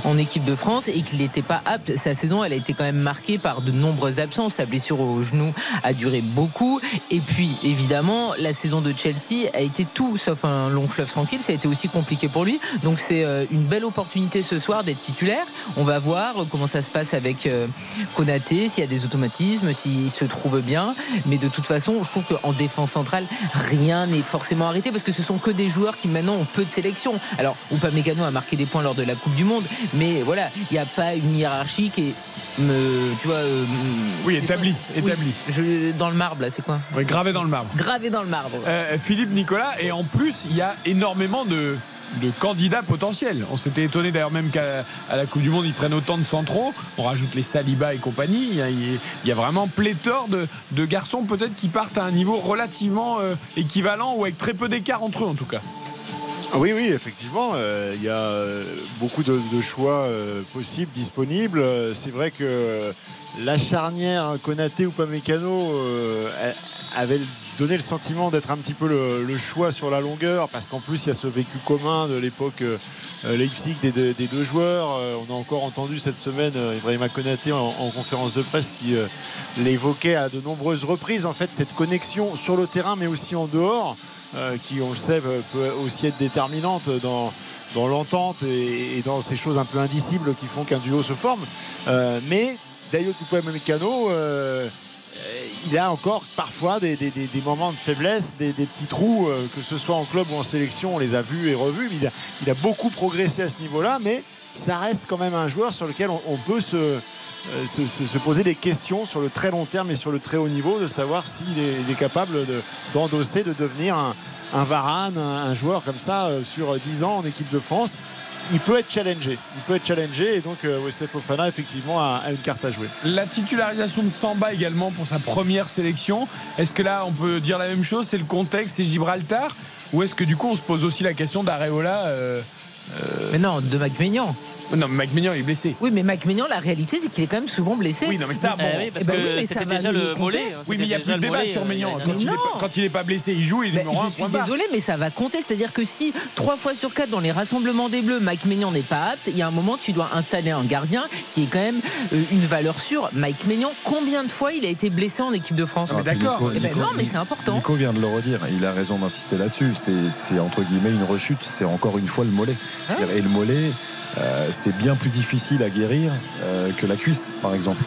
en, équipe de France et qu'il n'était pas apte. Sa saison, elle a été quand même marquée par de nombreuses absences. Sa blessure au genou a duré beaucoup. Et puis, évidemment, la saison de Chelsea a été tout sauf un long fleuve tranquille. Ça a été aussi compliqué pour lui. Donc, c'est euh, une belle opportunité ce soir d'être titulaire. On va voir comment ça se passe avec euh, S'il y a des automatismes, s'il se trouve bien. Mais de toute façon, je trouve qu'en défense centrale, rien n'est forcément arrêté parce que ce sont que des joueurs qui maintenant ont peu de sélection. Alors, Upamecano a marqué des points lors de la Coupe du Monde, mais voilà, il n'y a pas une hiérarchie qui est me, tu vois, euh, oui, établi, établi. je, dans le marbre, là, c'est quoi? Oui, Gravé dans le marbre. Gravé dans le marbre. Euh, Philippe Nicolas, et en plus, il y a énormément de, de candidats potentiels. On s'était étonné d'ailleurs même qu'à la Coupe du Monde, ils prennent autant de centraux. On rajoute les Saliba et compagnie. Il y a, vraiment pléthore de, garçons peut-être qui partent à un niveau relativement euh, équivalent ou avec très peu d'écart entre eux en tout cas. Ah oui, oui, effectivement, euh, il y a euh, beaucoup de, choix possibles, disponibles. C'est vrai que la charnière Konaté ou Pamecano avait donner le sentiment d'être un petit peu le, choix sur la longueur parce qu'en plus il y a ce vécu commun de l'époque euh, Leipzig des, deux joueurs. Euh, on a encore entendu cette semaine euh, Ibrahima Konaté en, conférence de presse qui l'évoquait à de nombreuses reprises en fait cette connexion sur le terrain mais aussi en dehors qui on le sait peut aussi être déterminante dans dans l'entente et, dans ces choses un peu indicibles qui font qu'un duo se forme. mais Dayo euh, il a encore parfois des, moments de faiblesse, des, petits trous, euh, que ce soit en club ou en sélection, on les a vus et revus. il, a, beaucoup progressé à ce niveau-là, mais ça reste quand même un joueur sur lequel on, peut euh, se, poser des questions sur le très long terme et sur le très haut niveau, de savoir s'il est, capable d'endosser, de, devenir un, un Varane, un, joueur comme ça sur 10 ans en équipe de France il peut être challengé. Il peut être challengé et donc euh, Wesley Fofana effectivement a, une carte à jouer. La titularisation de Samba également pour sa première sélection. Est-ce que là on peut dire la même chose? C'est le contexte, c'est Gibraltar? Ou est-ce que du coup on se pose aussi la question d'Areola euh, Mais non, de Mac Maignan. Non, mais Mike Maignan est blessé. Oui, mais Mac Maignan, la réalité, c'est qu'il est quand même souvent blessé. Oui, non, mais ça, bon. Eh oui, parce Eh ben que oui, mais ça c'était va déjà lui le compter. mollet. hein, Oui, mais il n'y a c'était plus de déjà le débat mollet, sur euh, Maignan. Quand il, est non. pas, quand il est pas blessé, il joue, il est numéro un, je suis désolée, mais ça va compter. C'est-à-dire que si trois fois sur quatre dans les rassemblements des Bleus, Mike Maignan n'est pas apte, il y a un moment tu dois installer un gardien qui est quand même euh, une valeur sûre. Mike Maignan, combien de fois il a été blessé en équipe de France Ah, puis d'accord. Eh ben non, mais c'est important. Nico vient de le redire, il a raison d'insister là-dessus. C'est, c'est entre guillemets une rechute, c'est encore une fois le mollet. Hein Et le mollet, euh, c'est bien plus difficile à guérir euh, que la cuisse, par exemple.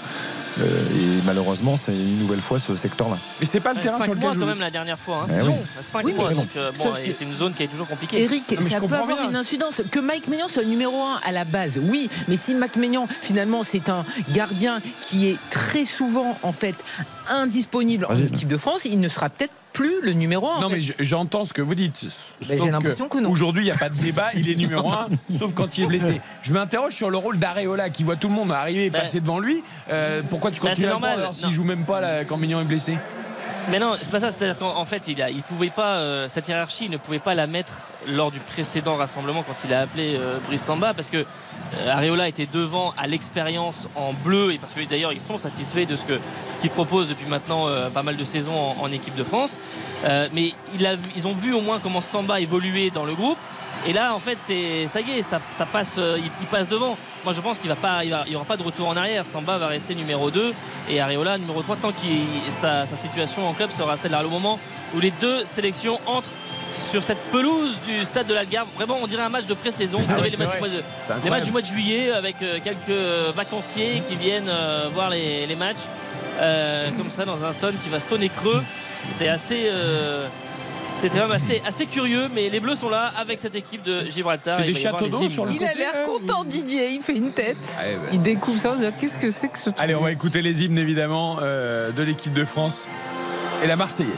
Euh, et malheureusement, c'est une nouvelle fois ce secteur-là. Mais c'est pas le Ouais, terrain cinq sur lequel mois je quand même la dernière fois. hein, C'est long. 5 Oui, mois. mais- Donc euh, bon, Sauf et que- c'est une zone qui est toujours compliquée. Eric, ça peut avoir rien. une incidence. Que Mike Maignan soit numéro 1 à la base, oui. Mais si Mike Maignan, finalement, c'est un gardien qui est très souvent, en fait, indisponible en équipe de France, il ne sera peut-être plus le numéro 1. Non, mais je- j'entends ce que vous dites. j'ai Sauf l'impression que non. Aujourd'hui, il n'y a pas de débat, il est numéro un, *laughs* sauf quand il est blessé. Je m'interroge sur le rôle d'Areola qui voit tout le monde arriver et Bah. passer devant lui. Euh, pourquoi tu Bah, continues c'est à normal. le prendre alors s'il joue même pas là, quand Mignon est blessé? Mais non, c'est pas ça. C'est-à-dire qu'en en fait, il, a, il pouvait pas euh, cette hiérarchie, il ne pouvait pas la mettre lors du précédent rassemblement quand il a appelé euh, Brice Samba, parce que Areola était devant à l'expérience en bleu et parce que d'ailleurs ils sont satisfaits de ce ce qu'il propose depuis maintenant euh, pas mal de saisons en, équipe de France. Euh, mais ils ont vu au moins comment Samba évoluait dans le groupe. Et là, en fait, c'est ça y est, ça, passe, euh, il, passe devant. Moi, je pense qu'il va pas, il va- il y aura pas de retour en arrière. Samba va rester numéro 2 et Areola numéro 3 tant que sa, sa situation en club sera celle-là. Le moment où les deux sélections entrent sur cette pelouse du stade de l'Algarve, vraiment, on dirait un match de pré-saison. Vous Ah savez, ouais, les matchs, du mois de, C'est les incroyable. matchs du mois de juillet avec euh, quelques vacanciers qui viennent euh, voir les, les matchs euh, comme ça dans un stade qui va sonner creux. C'est assez. euh, c'est quand même assez, assez curieux, mais les Bleus sont là avec cette équipe de Gibraltar. C'est Il des sur le Il a l'air content, Didier. Il fait une tête. Allez, bah. Il découvre ça. on se dit, Qu'est-ce que c'est que ce truc Allez, on va écouter les hymnes évidemment euh, de l'équipe de France et la Marseillaise.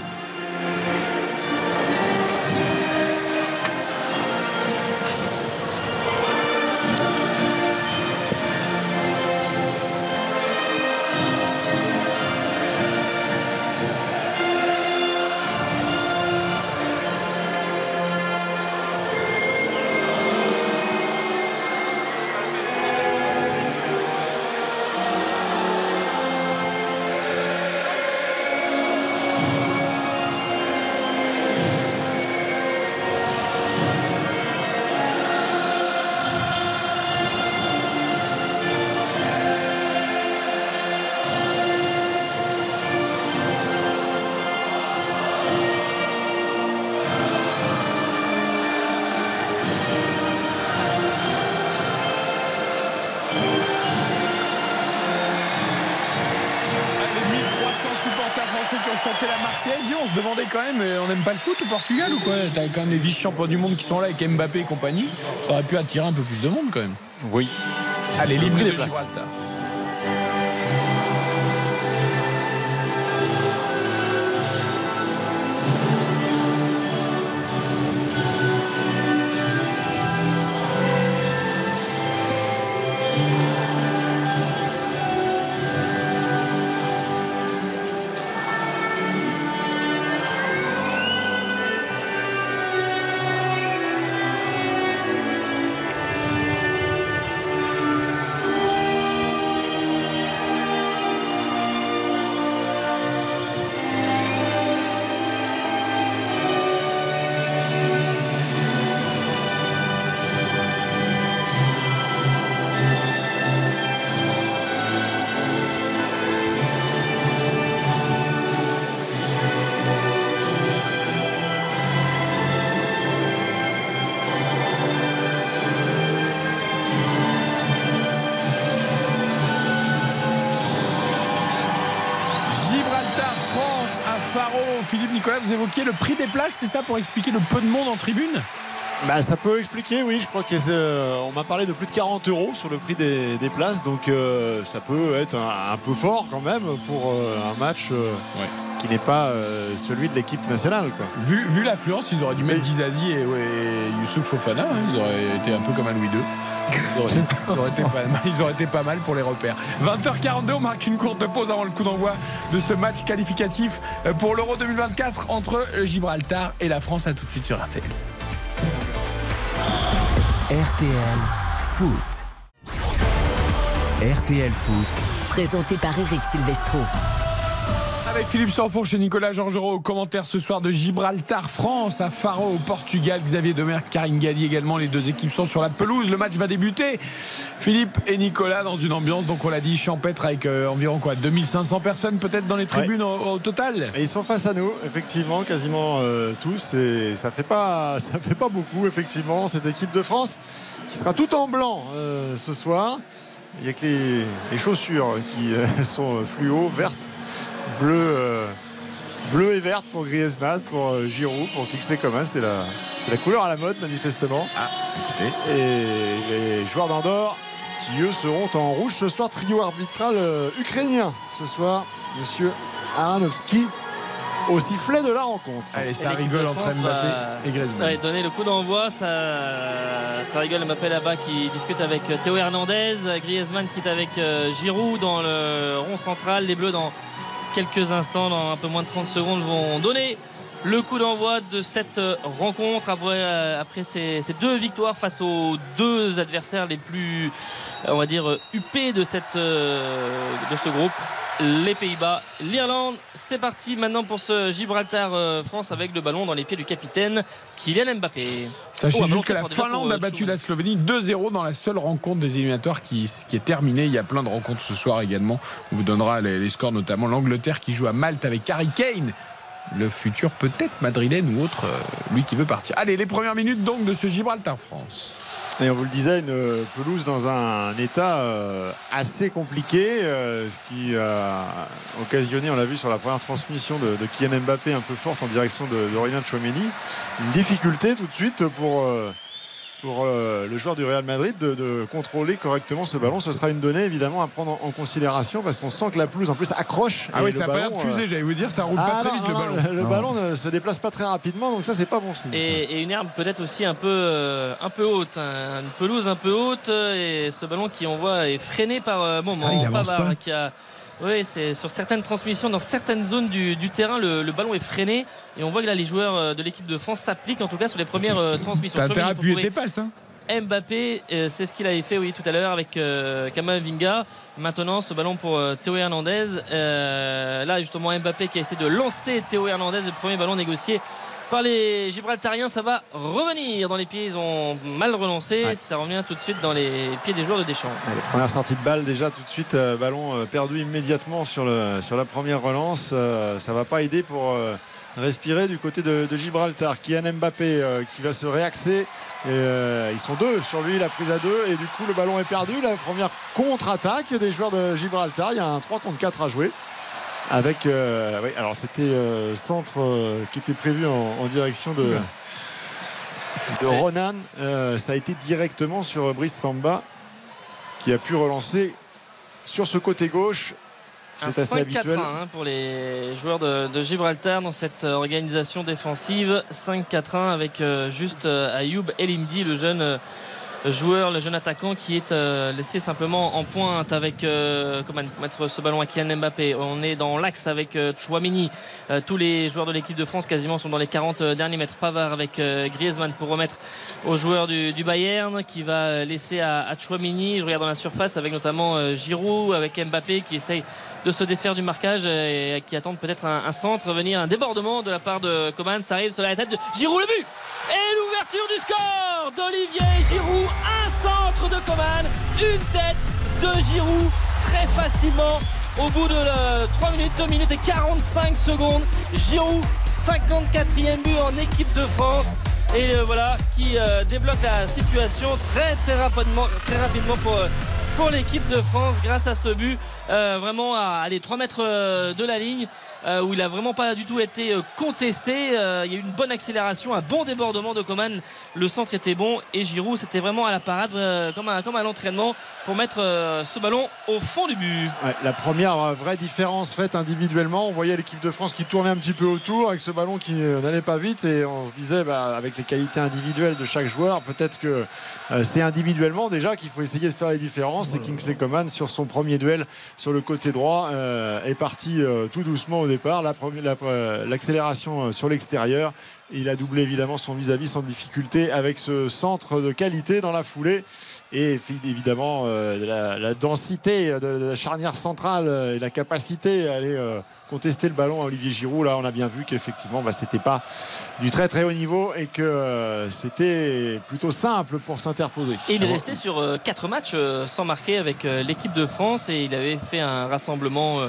Foot au Portugal ou quoi T'as quand même les vice-champions du monde qui sont là avec Mbappé et compagnie. Ça aurait pu attirer un peu plus de monde quand même. Oui. Allez, pris de. Gibraltar, Vous évoquiez le prix des places, c'est ça pour expliquer le peu de monde en tribune Bah, ça peut expliquer, oui. Je crois c'est, euh, on m'a parlé de plus de 40 euros sur le prix des, des places, donc euh, ça peut être un, un peu fort quand même pour euh, un match euh, qui n'est pas euh, celui de l'équipe nationale. Quoi. Vu, vu l'affluence, ils auraient dû mettre Dizazi et, ouais, et Youssouf Fofana. hein. Ils auraient été un peu comme un Louis II. Ils auraient, ils auraient été pas mal, ils auraient été pas mal pour les repères. 20h42, on marque une courte pause avant le coup d'envoi de ce match qualificatif euh, pour l'Euro 2024 entre euh, Gibraltar et la France. À tout de suite sur RTL. RTL Foot. RTL Foot. Présenté par Eric Silvestro. Avec Philippe Sanfourche et Nicolas Georgerot au commentaire ce soir de Gibraltar France à Faro au Portugal. Xavier Demer, Karine Galli également. Les deux équipes sont sur la pelouse. Le match va débuter. Philippe et Nicolas dans une ambiance, donc on l'a dit, champêtre avec euh, environ quoi 2500 personnes peut-être dans les tribunes au, au total. Et ils sont face à nous, effectivement, quasiment euh, tous. Et ça fait pas, *laughs* ça fait pas beaucoup, effectivement, cette équipe de France qui sera tout en blanc euh, ce soir. Il n'y a que les, les chaussures qui *laughs* sont fluo, vertes, bleues, euh, bleu et vertes pour Griezmann, pour euh, Giroud, pour Kingsley Coman. C'est la, c'est la couleur à la mode, manifestement. Et les joueurs d'Andorre qui, eux, seront en rouge ce soir. Trio arbitral euh, ukrainien ce soir. Monsieur Aranovski au sifflet de la rencontre. Allez, ça Et rigole de entre Mbappé va- et Griezmann. Donner le coup d'envoi, ça, ça rigole Mbappé là-bas qui discute avec Théo Hernandez, Griezmann qui est avec Giroud dans le rond central. Les Bleus dans quelques instants, dans un peu moins de 30 secondes, vont donner le coup d'envoi de cette rencontre après, euh, après ces, ces deux victoires face aux deux adversaires les plus, euh, on va dire, euh, huppés de, cette, de ce groupe. Les Pays-Bas, l'Irlande. C'est parti maintenant pour ce Gibraltar-France avec le ballon dans les pieds du capitaine Kylian Mbappé. Sachez Oh, juste que la Finlande a battu Schumann. la Slovénie 2-0 dans la seule rencontre des éliminatoires qui, qui est terminée. Il y a plein de rencontres ce soir également. On vous donnera les, les scores, notamment l'Angleterre qui joue à Malte avec Harry Kane. Le futur peut-être madrilène ou autre, euh, lui qui veut partir. Allez, les premières minutes donc de ce Gibraltar-France. Et on vous le disait, une pelouse dans un état euh, assez compliqué, euh, ce qui a occasionné, on l'a vu sur la première transmission de, Kylian Mbappé, un peu forte en direction de, Aurélien Tchouameni, une difficulté tout de suite pour, pour euh, le joueur du Real Madrid de, de contrôler correctement ce ballon. Ce sera une donnée évidemment à prendre en, en considération parce qu'on sent que la pelouse en plus accroche. Ah oui, ça a pas l'air de fuser, euh, j'allais vous dire, ça roule ah pas très non, vite le ballon. Le Non. ballon ne se déplace pas très rapidement, donc ça c'est pas bon signe. Et, et une herbe peut-être aussi un peu, euh, un peu haute, hein. une pelouse un peu haute et ce ballon qui on voit est freiné par euh, Ça, moment. il Pavard, pas. qui a, oui, c'est sur certaines transmissions, dans certaines zones du, du terrain, le, le ballon est freiné et on voit que là les joueurs euh, de l'équipe de France s'appliquent en tout cas sur les premières euh, transmissions. T'as intérêt à appuyer tes passes. Hein. Mbappé, euh, c'est ce qu'il avait fait oui, tout à l'heure avec euh, Kamavinga. Maintenant, ce ballon pour euh, Théo Hernandez. Euh, là, justement, Mbappé qui a essayé de lancer Théo Hernandez, le premier ballon négocié par les Gibraltariens. Ça va revenir dans les pieds. Ils ont mal relancé. Ouais. Ça revient tout de suite dans les pieds des joueurs de Deschamps. Allez, première sortie de balle déjà tout de suite, euh, ballon euh, perdu immédiatement sur, le, sur la première relance. Euh, ça va pas aider pour euh, respirer du côté de, de Gibraltar. Kylian Mbappé euh, qui va se réaxer. Et, euh, ils sont deux sur lui, la prise à deux. Et du coup, le ballon est perdu. La première contre-attaque des joueurs de Gibraltar. Il y a un 3 contre 4 à jouer. Avec, euh, oui, alors c'était euh, centre euh, qui était prévu en, en direction de, de Ronan. Euh, ça a été directement sur Brice Samba qui a pu relancer sur ce côté gauche. Un C'est assez 5-4-1 habituel. hein, pour les joueurs de, de Gibraltar dans cette organisation défensive. 5-4-1 avec euh, juste euh, Ayoub Elimdi, le jeune euh, joueur, le jeune attaquant qui est euh, laissé simplement en pointe avec euh, comment mettre ce ballon à Kylian Mbappé. On est dans l'axe avec euh, Chouamini. Tous les joueurs de l'équipe de France quasiment sont dans les 40 derniers mètres. Pavard avec Griezmann pour remettre aux joueurs du, Bayern qui va laisser à, à Chouamini. Je regarde dans la surface avec notamment Giroud, avec Mbappé qui essaye de se défaire du marquage et qui attendent peut-être un, centre, venir un débordement de la part de Coman. Ça arrive sur la tête de Giroud, le but Et l'ouverture du score d'Olivier Giroud. Un centre de Coman, une tête de Giroud très facilement. Au bout de le- 3 minutes, 2 minutes et 45 secondes, Giroud, 54e but en équipe de France. Et euh, voilà, qui euh, débloque la situation très très rapidement, très rapidement pour, euh, pour l'équipe de France grâce à ce but. Euh, vraiment à aller 3 mètres euh, de la ligne. Euh, où il a vraiment pas du tout été euh, contesté. Euh, il y a eu une bonne accélération, un bon débordement de Coman. Le centre était bon et Giroud, c'était vraiment à la parade, euh, comme, un, comme à l'entraînement, pour mettre euh, ce ballon au fond du but. Ouais, la première vraie différence faite individuellement, on voyait l'équipe de France qui tournait un petit peu autour avec ce ballon qui n'allait pas vite et on se disait bah, avec les qualités individuelles de chaque joueur, peut-être que euh, c'est individuellement déjà qu'il faut essayer de faire les différences. Et Kingsley Coman, sur son premier duel sur le côté droit, euh, est parti euh, tout doucement au départ. L'accélération euh, sur l'extérieur. Il a doublé évidemment son vis-à-vis sans difficulté avec ce centre de qualité dans la foulée. Et évidemment, euh, la, densité de, la charnière centrale euh, et la capacité à aller contester le ballon à Olivier Giroud. Là, on a bien vu qu'effectivement, bah, c'était pas du très très haut niveau et que c'était plutôt simple pour s'interposer. Et il est resté sur 4 matchs sans marquer avec l'équipe de France et il avait fait un rassemblement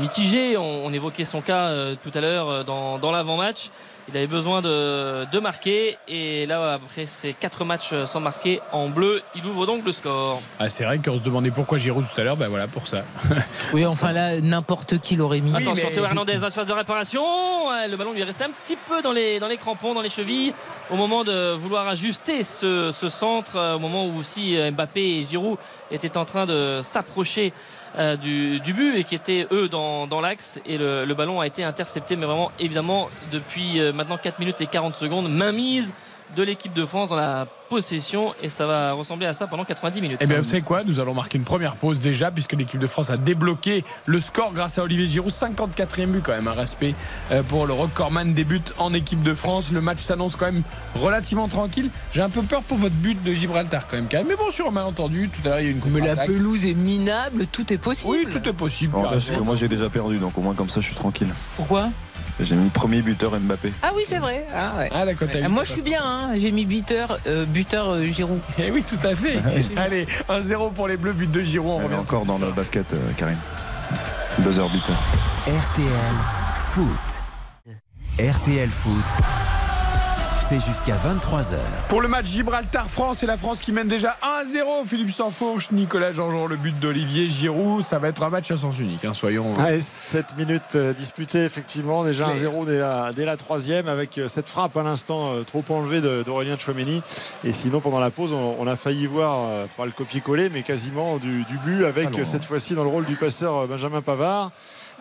mitigé. On, on évoquait son cas euh, tout à l'heure euh, dans, dans l'avant-match. Il avait besoin de, de marquer et là après ces 4 matchs euh, sans marquer en bleu, il ouvre donc le score. Ah, c'est vrai qu'on se demandait pourquoi Giroud tout à l'heure. Ben voilà, pour ça. *laughs* Oui, enfin là, n'importe qui l'aurait mis. Attention, mais Théo Hernandez dans l'espace de réparation. Ouais, le ballon lui est resté un petit peu dans les, dans les crampons, dans les chevilles, au moment de vouloir ajuster ce, ce centre, euh, au moment où aussi euh, Mbappé et Giroud étaient en train de s'approcher euh, du, but et qui étaient eux dans, dans l'axe. Et le, le ballon a été intercepté, mais vraiment, évidemment, depuis euh, maintenant 4 minutes et 40 secondes, mainmise de l'équipe de France dans la possession et ça va ressembler à ça pendant 90 minutes. Eh bien, vous savez quoi? Nous allons marquer une première pause déjà, puisque l'équipe de France a débloqué le score grâce à Olivier Giroud. 54e but, quand même, un respect euh, pour le recordman des buts en équipe de France. Le match s'annonce quand même relativement tranquille. J'ai un peu peur pour votre but de Gibraltar, quand même. quand même. Mais bon, sur un malentendu, tout à l'heure, il y a eu une Mais la pelouse est minable, tout est possible. Oui, tout est possible. Parce que moi j'ai déjà perdu, donc au moins comme ça je suis tranquille. Pourquoi? J'ai mis premier buteur Mbappé. Ah oui, c'est vrai. Ah, ouais. Ah, Ah, moi, je suis bien. hein. J'ai mis buteur, euh, buteur euh, Giroud. Eh oui, tout à fait. *laughs* Allez, 1-0 pour les Bleus, but de Giroud. On Elle est revient encore dans le basket, euh, Karine. Buzzer beater. RTL Foot. RTL Foot. C'est jusqu'à 23h. Pour le match Gibraltar-France et la France qui mène déjà 1-0. Philippe Sansfourche, Nicolas Jean-Jean, le but d'Olivier Giroud. Ça va être un match à sens unique, hein, soyons. Ouais, 7 minutes euh, disputées, effectivement. Déjà Mais- 1-0 dès la, dès la troisième, avec euh, cette frappe à l'instant euh, trop enlevée d'Aurélien Chouameni. Et sinon, pendant la pause, on, on a failli voir, euh, pas le copier-coller, mais quasiment du, du but, avec Allons, euh, cette fois-ci dans le rôle du passeur euh, Benjamin Pavard.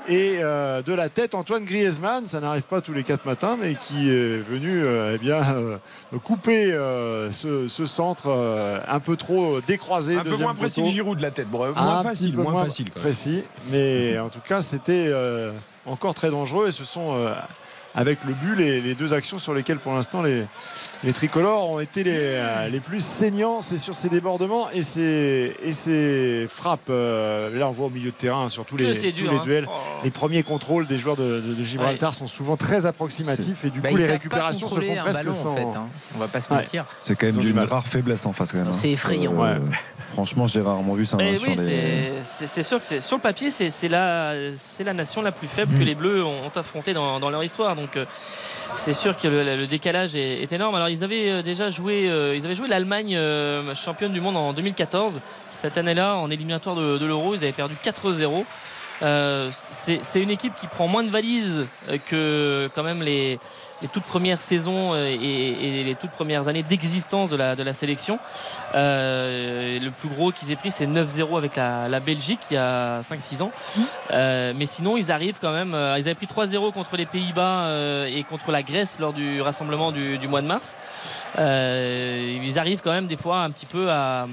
Et euh, de la tête, Antoine Griezmann, ça n'arrive pas tous les quatre matins, mais qui est venu euh, eh bien, euh, couper ce, ce centre un peu trop décroisé. un peu moins précis que Giroud de la tête. Bon, Un moins petit facile, moins facile. quand même. précis. Mais en tout cas, c'était encore très dangereux. Et ce sont, avec le but, les, les deux actions sur lesquelles, pour l'instant, les, les tricolores ont été les, euh, les plus saignants. C'est sur ces débordements et ces, et ces frappes. Euh, là, on voit au milieu de terrain, sur tous Que les, tous dur, les hein. duels. Oh. Les premiers contrôles des joueurs de, de- de Gibraltar sont souvent très approximatifs. Et du Bah, coup, les récupérations se font presque ballon, sans. en fait. hein. On va pas se Ouais. mentir. C'est quand même d'une rare faiblesse en face quand même. hein. C'est effrayant. Euh, franchement, j'ai rarement vu ça. Hein, oui, les- c'est- sûr que sur le papier, c'est la, nation la plus faible Mm. que les Bleus ont, ont affrontée dans, dans leur histoire. Donc euh, c'est sûr que le, décalage est, énorme. Alors ils avaient euh, déjà joué, euh, ils avaient joué l'Allemagne championne du monde en 2014. Cette année-là, en éliminatoire de l'Euro, ils avaient perdu 4-0. Euh, c'est une équipe qui prend moins de valises euh, que quand même les, les toutes premières saisons euh, et, et les toutes premières années d'existence de la, de la sélection. Euh, le plus gros qu'ils aient pris, c'est 9-0 avec la, la Belgique il y a 5-6 ans. Euh, mais sinon, ils arrivent quand même. euh, ils avaient pris 3-0 contre les Pays-Bas et contre la Grèce lors du rassemblement du, du mois de mars. Euh, ils arrivent quand même des fois un petit peu à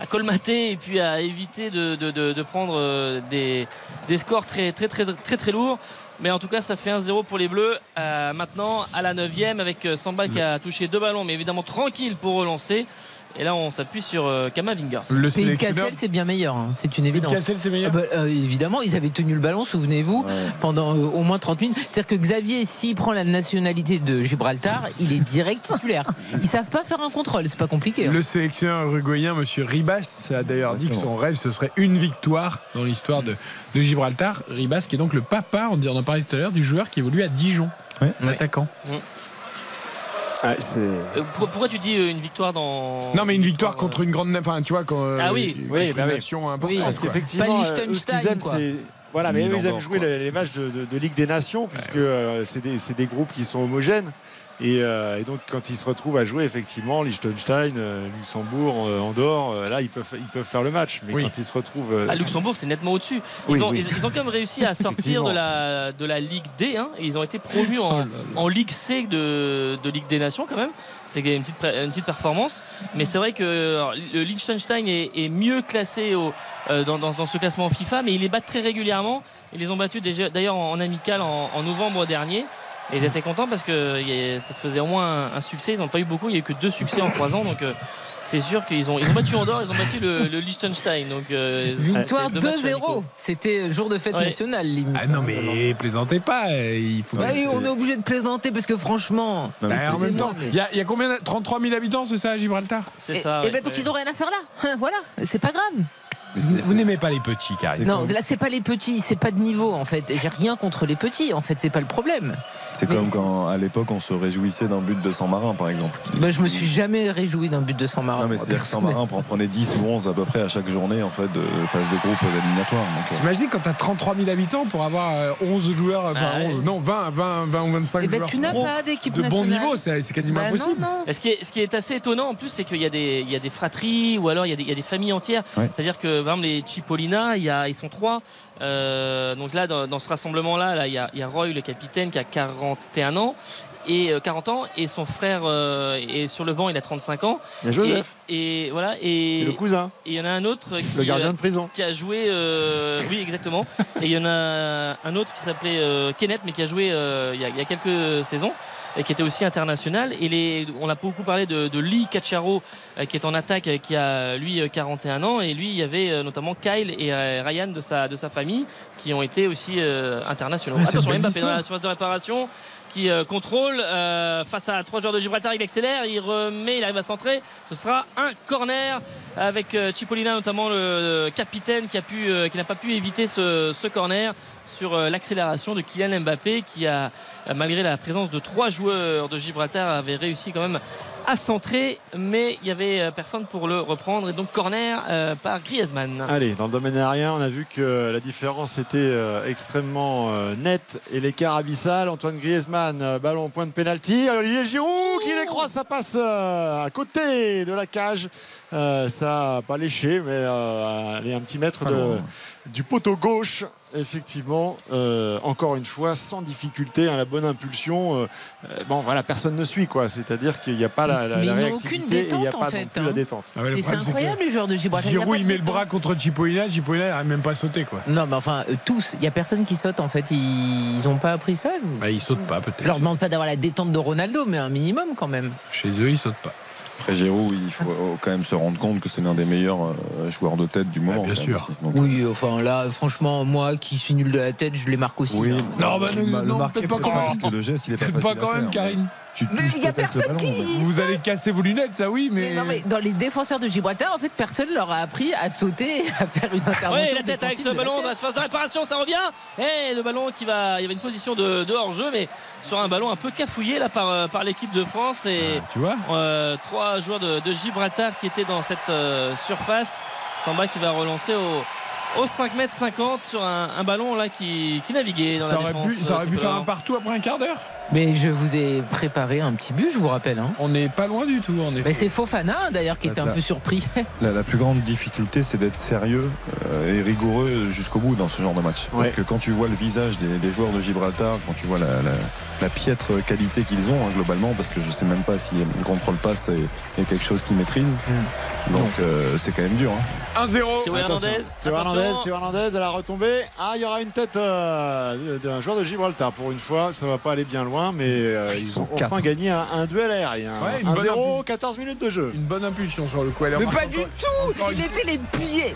à colmater et puis à éviter de, de- de- de prendre euh, des, des scores très très très très très lourds. Mais en tout cas, ça fait 1-0 pour les Bleus. Euh, maintenant, à la 9 avec euh, Samba qui a touché deux ballons, mais évidemment tranquille pour relancer. Et là, on s'appuie sur euh, Kamavinga. Le Pays. Cassel, c'est bien meilleur. hein. C'est une évidence. Cassel, c'est meilleur. Ah bah, euh, évidemment, ils avaient tenu le ballon, souvenez-vous, Ouais. pendant euh, au moins 30 minutes. C'est-à-dire que Xavier, s'il prend la nationalité de Gibraltar, il est direct titulaire. *laughs* Ils savent pas faire un contrôle, c'est pas compliqué. hein. Le sélectionneur uruguayen, monsieur Ribas, a d'ailleurs dit que son rêve, ce serait une victoire dans l'histoire de, de Gibraltar. Ribas, qui est donc le papa, on en parlait tout à l'heure, du joueur qui évolue à Dijon, Ouais. l'attaquant. Ouais, c'est. Euh, pour- pourquoi tu dis euh, une victoire dans. Non, mais une victoire contre une grande. Enfin, tu vois, quand. euh, Ah oui. une bah oui. nation importante. Oui, Parce qu'effectivement, ce qu'ils aiment, c'est. Voilà, mais ils aiment jouer les, les matchs de, de- de Ligue des Nations, puisque euh, c'est des, c'est des groupes qui sont homogènes. Et, euh, et donc, quand ils se retrouvent à jouer, effectivement, Liechtenstein, euh, Luxembourg, euh, Andorre, euh, là, ils peuvent, ils peuvent faire le match. Mais Oui. quand ils se retrouvent. euh, À Luxembourg, c'est nettement au-dessus. Ils, Oui, ont, oui. ils, ils ont quand même réussi à sortir de la, de la Ligue D. hein, et ils ont été promus en, en Ligue C de, de Ligue des Nations quand même. C'est une petite, une petite performance. Mais c'est vrai que alors, le Liechtenstein est, est mieux classé au- euh, dans, dans- dans ce classement FIFA, mais ils les battent très régulièrement. Ils les ont battus d'ailleurs en, en amical en, en novembre dernier. Et ils étaient contents parce que ça faisait au moins un, succès. Ils n'ont pas eu beaucoup. Il n'y a eu que deux succès en trois ans. Donc euh, c'est sûr qu'ils ont, ils ont battu Andorre, ils ont battu le, le Liechtenstein. Donc, euh, Victoire c'était deux matchs 2-0. amicaux. C'était jour de fête Ouais. nationale, limite. Ah non, mais plaisantez pas. euh, Il faut. Bah, on est obligé de plaisanter parce que franchement. Non, mais Bah, mais- il y, y a combien de- 33 000 habitants, c'est ça, à Gibraltar? C'est ça. et ouais. ben donc ils ont rien à faire là. *laughs* voilà, c'est pas grave. Vous, n'aimez pas les petits, Karine. Non, comme- là c'est pas les petits, c'est pas de niveau en fait. J'ai rien contre les petits, en fait, c'est pas le problème. C'est comme quand à l'époque on se réjouissait d'un but de San Marin par exemple. Bah, je me suis jamais réjoui d'un but de San Marin. Non mais c'est-à-dire que San. Marin en prenait 10 ou 11 à peu près à chaque journée en fait de phase de groupe d'éliminatoire. Donc, euh, T'imagines quand t'as 33 000 habitants pour avoir euh, 11 joueurs, enfin Ah ouais. 11, non 20, 20, 20 ou 25 Eh ben, joueurs tu n'as pas d'équipe de bon niveau, c'est c'est quasiment Bah, impossible. non, non. Et Ce qui, est, ce qui est assez étonnant en plus, c'est qu'il y, a des- il y a des fratries ou alors il y a des, il y a des familles entières. Ouais. C'est-à-dire que exemple, les Cipollina, il y a, ils sont trois. Euh, donc là, dans, dans ce rassemblement-là, là, il, y a, il y a Roy, le capitaine, qui a 41 ans. Et euh, 40 ans et son frère euh, est sur le banc il a 35 ans Joseph, et, et voilà c'est et le cousin, et il y en a un autre qui, le gardien euh, de prison. qui a joué euh, oui exactement *laughs* et il y en a un autre qui s'appelait euh, Kenneth mais qui a joué euh, il, y a, il y a quelques saisons et qui était aussi international. Et les, on a beaucoup parlé de, de Lee Cacciaro euh, qui est en attaque euh, qui a lui euh, 41 ans. Et lui il y avait euh, notamment Kyle et euh, Ryan de sa, de sa famille qui ont été aussi euh, internationaux. Attention Mbappé dans la surface de réparation qui euh, contrôle euh, face à trois joueurs de Gibraltar il accélère il remet il arrive à centrer. Ce sera un corner avec euh, Cipollina notamment le, capitaine qui a pu euh, qui n'a pas pu éviter ce, ce corner sur euh, l'accélération de Kylian Mbappé qui a euh, malgré la présence de trois joueurs de Gibraltar avait réussi quand même à centrer mais il y avait euh, personne pour le reprendre et donc corner euh, par Griezmann Allez, dans le domaine aérien, on a vu que la différence était euh, extrêmement euh, nette et l'écart abyssal. Antoine Griezmann, ballon point de pénalty. Olivier Giroud qui décroise, ça passe euh, à côté de la cage. Euh, ça n'a pas léché, mais euh, allez, un petit mètre de, du poteau gauche. Effectivement, euh, encore une fois, sans difficulté, hein, la bonne impulsion. euh, euh, bon, voilà, personne ne suit, quoi. C'est-à-dire qu'il n'y a pas la, la, Mais la ils n'ont aucune réactivité et il n'y a détente, en pas non fait, plus hein. la détente. Ah ouais, le C'est incroyable les joueurs de Gibraltar. Giroud, pas il met le détente. bras contre Cipollina, Cipollina n'arrive même pas à sauter quoi. Non, mais enfin, euh, tous. Il y a personne qui saute en fait. Ils n'ont pas appris ça. Bah, il saute pas peut-être. Je leur demande pas d'avoir la détente de Ronaldo, mais un minimum quand même. Chez eux, il saute pas. Après Giroud, il faut quand même se rendre compte que c'est l'un des meilleurs euh, joueurs de tête du moment. bien sûr. Donc, Oui, enfin là, franchement, moi qui suis nul de la tête, je les marque aussi. Oui, hein. Non, bah, le le non, marquer, pas quand même. parce que le geste, il est pas facile pas quand à même, faire, Karine. Tu Mais il y a personne ballon, qui- Vous allez casser vos lunettes, ça oui, mais. Mais non, mais dans les défenseurs de Gibraltar, en fait, personne leur a appris à sauter, à faire une intervention. Oui, la tête avec ce ballon dans la surface de réparation, ça revient. Et le ballon qui va. Il y avait une position de, de hors-jeu, mais sur un ballon un peu cafouillé là par, euh, par l'équipe de France. Et Tu vois euh, trois joueurs de, de Gibraltar qui étaient dans cette euh, surface. Samba qui va relancer au, au 5 m 50 sur un, un ballon là qui, qui naviguait dans Ça la aurait, défense. pu, ça aurait pu faire un partout après un quart d'heure Mais je vous ai préparé un petit but, je vous rappelle. Hein. On n'est pas loin du tout, en effet. Mais c'est Fofana d'ailleurs qui était un peu surpris. *laughs* La, la plus grande difficulté, c'est d'être sérieux euh, et rigoureux jusqu'au bout dans ce genre de match. Parce que quand tu vois le visage des, des joueurs de Gibraltar, quand tu vois la, la- la piètre qualité qu'ils ont hein, globalement, parce que je sais même pas si le contrôle passe est, est quelque chose qu'ils maîtrisent. Donc euh, c'est quand même dur. hein. 1-0. Théo. Hernandez. Théo Hernandez, elle a retombé. Ah, il y aura une tête euh, d'un joueur de Gibraltar. Pour une fois, ça va pas aller bien loin, mais euh, ils, sont ont quatre. enfin gagné un, un duel aérien. Ouais, une bonne 1-0, impulsion. 14 minutes de jeu. Une bonne impulsion sur le coup. Est Mais pas du tout encore Il était les pieds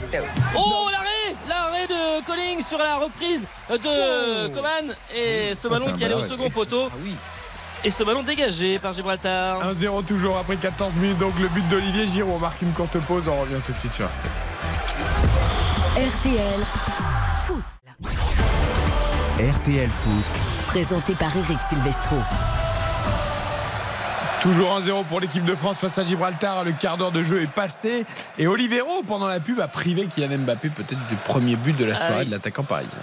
Oh l'arrêt L'arrêt de Colling sur la reprise de Coman et ce Oh, ballon qui allait au second poteau Ah oui. et ce ballon dégagé par Gibraltar. 1-0 toujours après 14 minutes. Donc le but d'Olivier Giroud. On marque une courte pause. On revient tout de suite sur RTL. RTL Foot. RTL Foot. Présenté par Eric Silvestro. Toujours 1-0 pour l'équipe de France face à Gibraltar. Le quart d'heure de jeu est passé. Et Olivero, pendant la pub, a privé Kylian Mbappé peut-être du premier but de la Ah soirée oui. de l'attaquant parisien.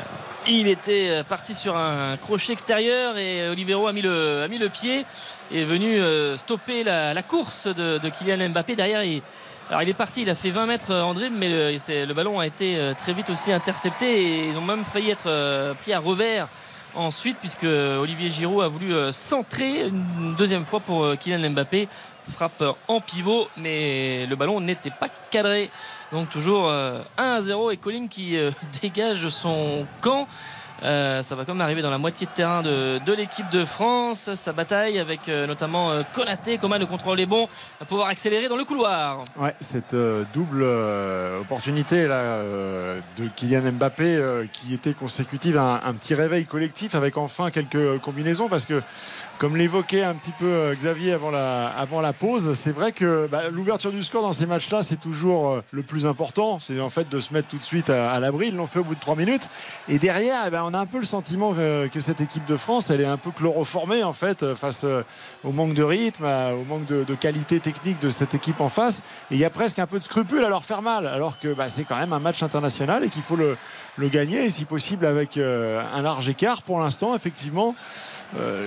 Il était euh, parti sur un crochet extérieur et Olivero a mis le, a mis le pied et est venu euh, stopper la, course de, Kylian Mbappé. Derrière, il, alors il est parti, il a fait 20 mètres en dribble, mais le, le ballon a été euh, très vite aussi intercepté et ils ont même failli être pris à revers ensuite puisque Olivier Giroud a voulu centrer une deuxième fois pour Kylian Mbappé frappe en pivot, mais le ballon n'était pas cadré. Donc toujours 1 euh, à 0 et Colin qui euh, *laughs* dégage son camp. Euh, ça va quand même arriver dans la moitié de terrain de, l'équipe de France. Sa bataille avec euh, notamment euh, Konaté, comment le contrôle est bon, va pouvoir accélérer dans le couloir. Ouais, cette double opportunité là, de Kylian Mbappé qui était consécutive à un, petit réveil collectif avec enfin quelques combinaisons parce que comme l'évoquait un petit peu Xavier avant la, pause, c'est vrai que bah, l'ouverture du score dans ces matchs-là, c'est toujours le plus important. C'est en fait de se mettre tout de suite à, l'abri. Ils l'ont fait au bout de trois minutes. Et derrière, eh ben, on a un peu le sentiment que, cette équipe de France, elle est un peu chloroformée en fait euh, face euh, au manque de rythme, au manque de, qualité technique de cette équipe en face. Et il y a presque un peu de scrupule à leur faire mal, alors que bah, c'est quand même un match international et qu'il faut le, gagner, et si possible avec euh, un large écart. Pour l'instant, effectivement,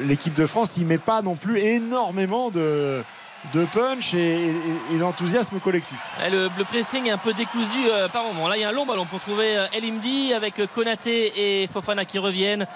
l'équipe de France n'y met pas non plus énormément de de punch et, d'enthousiasme collectif. Le, pressing est un peu décousu euh, par moment. Là, il y a un long ballon pour trouver euh, Elimdi avec euh, Konaté et Fofana qui reviennent.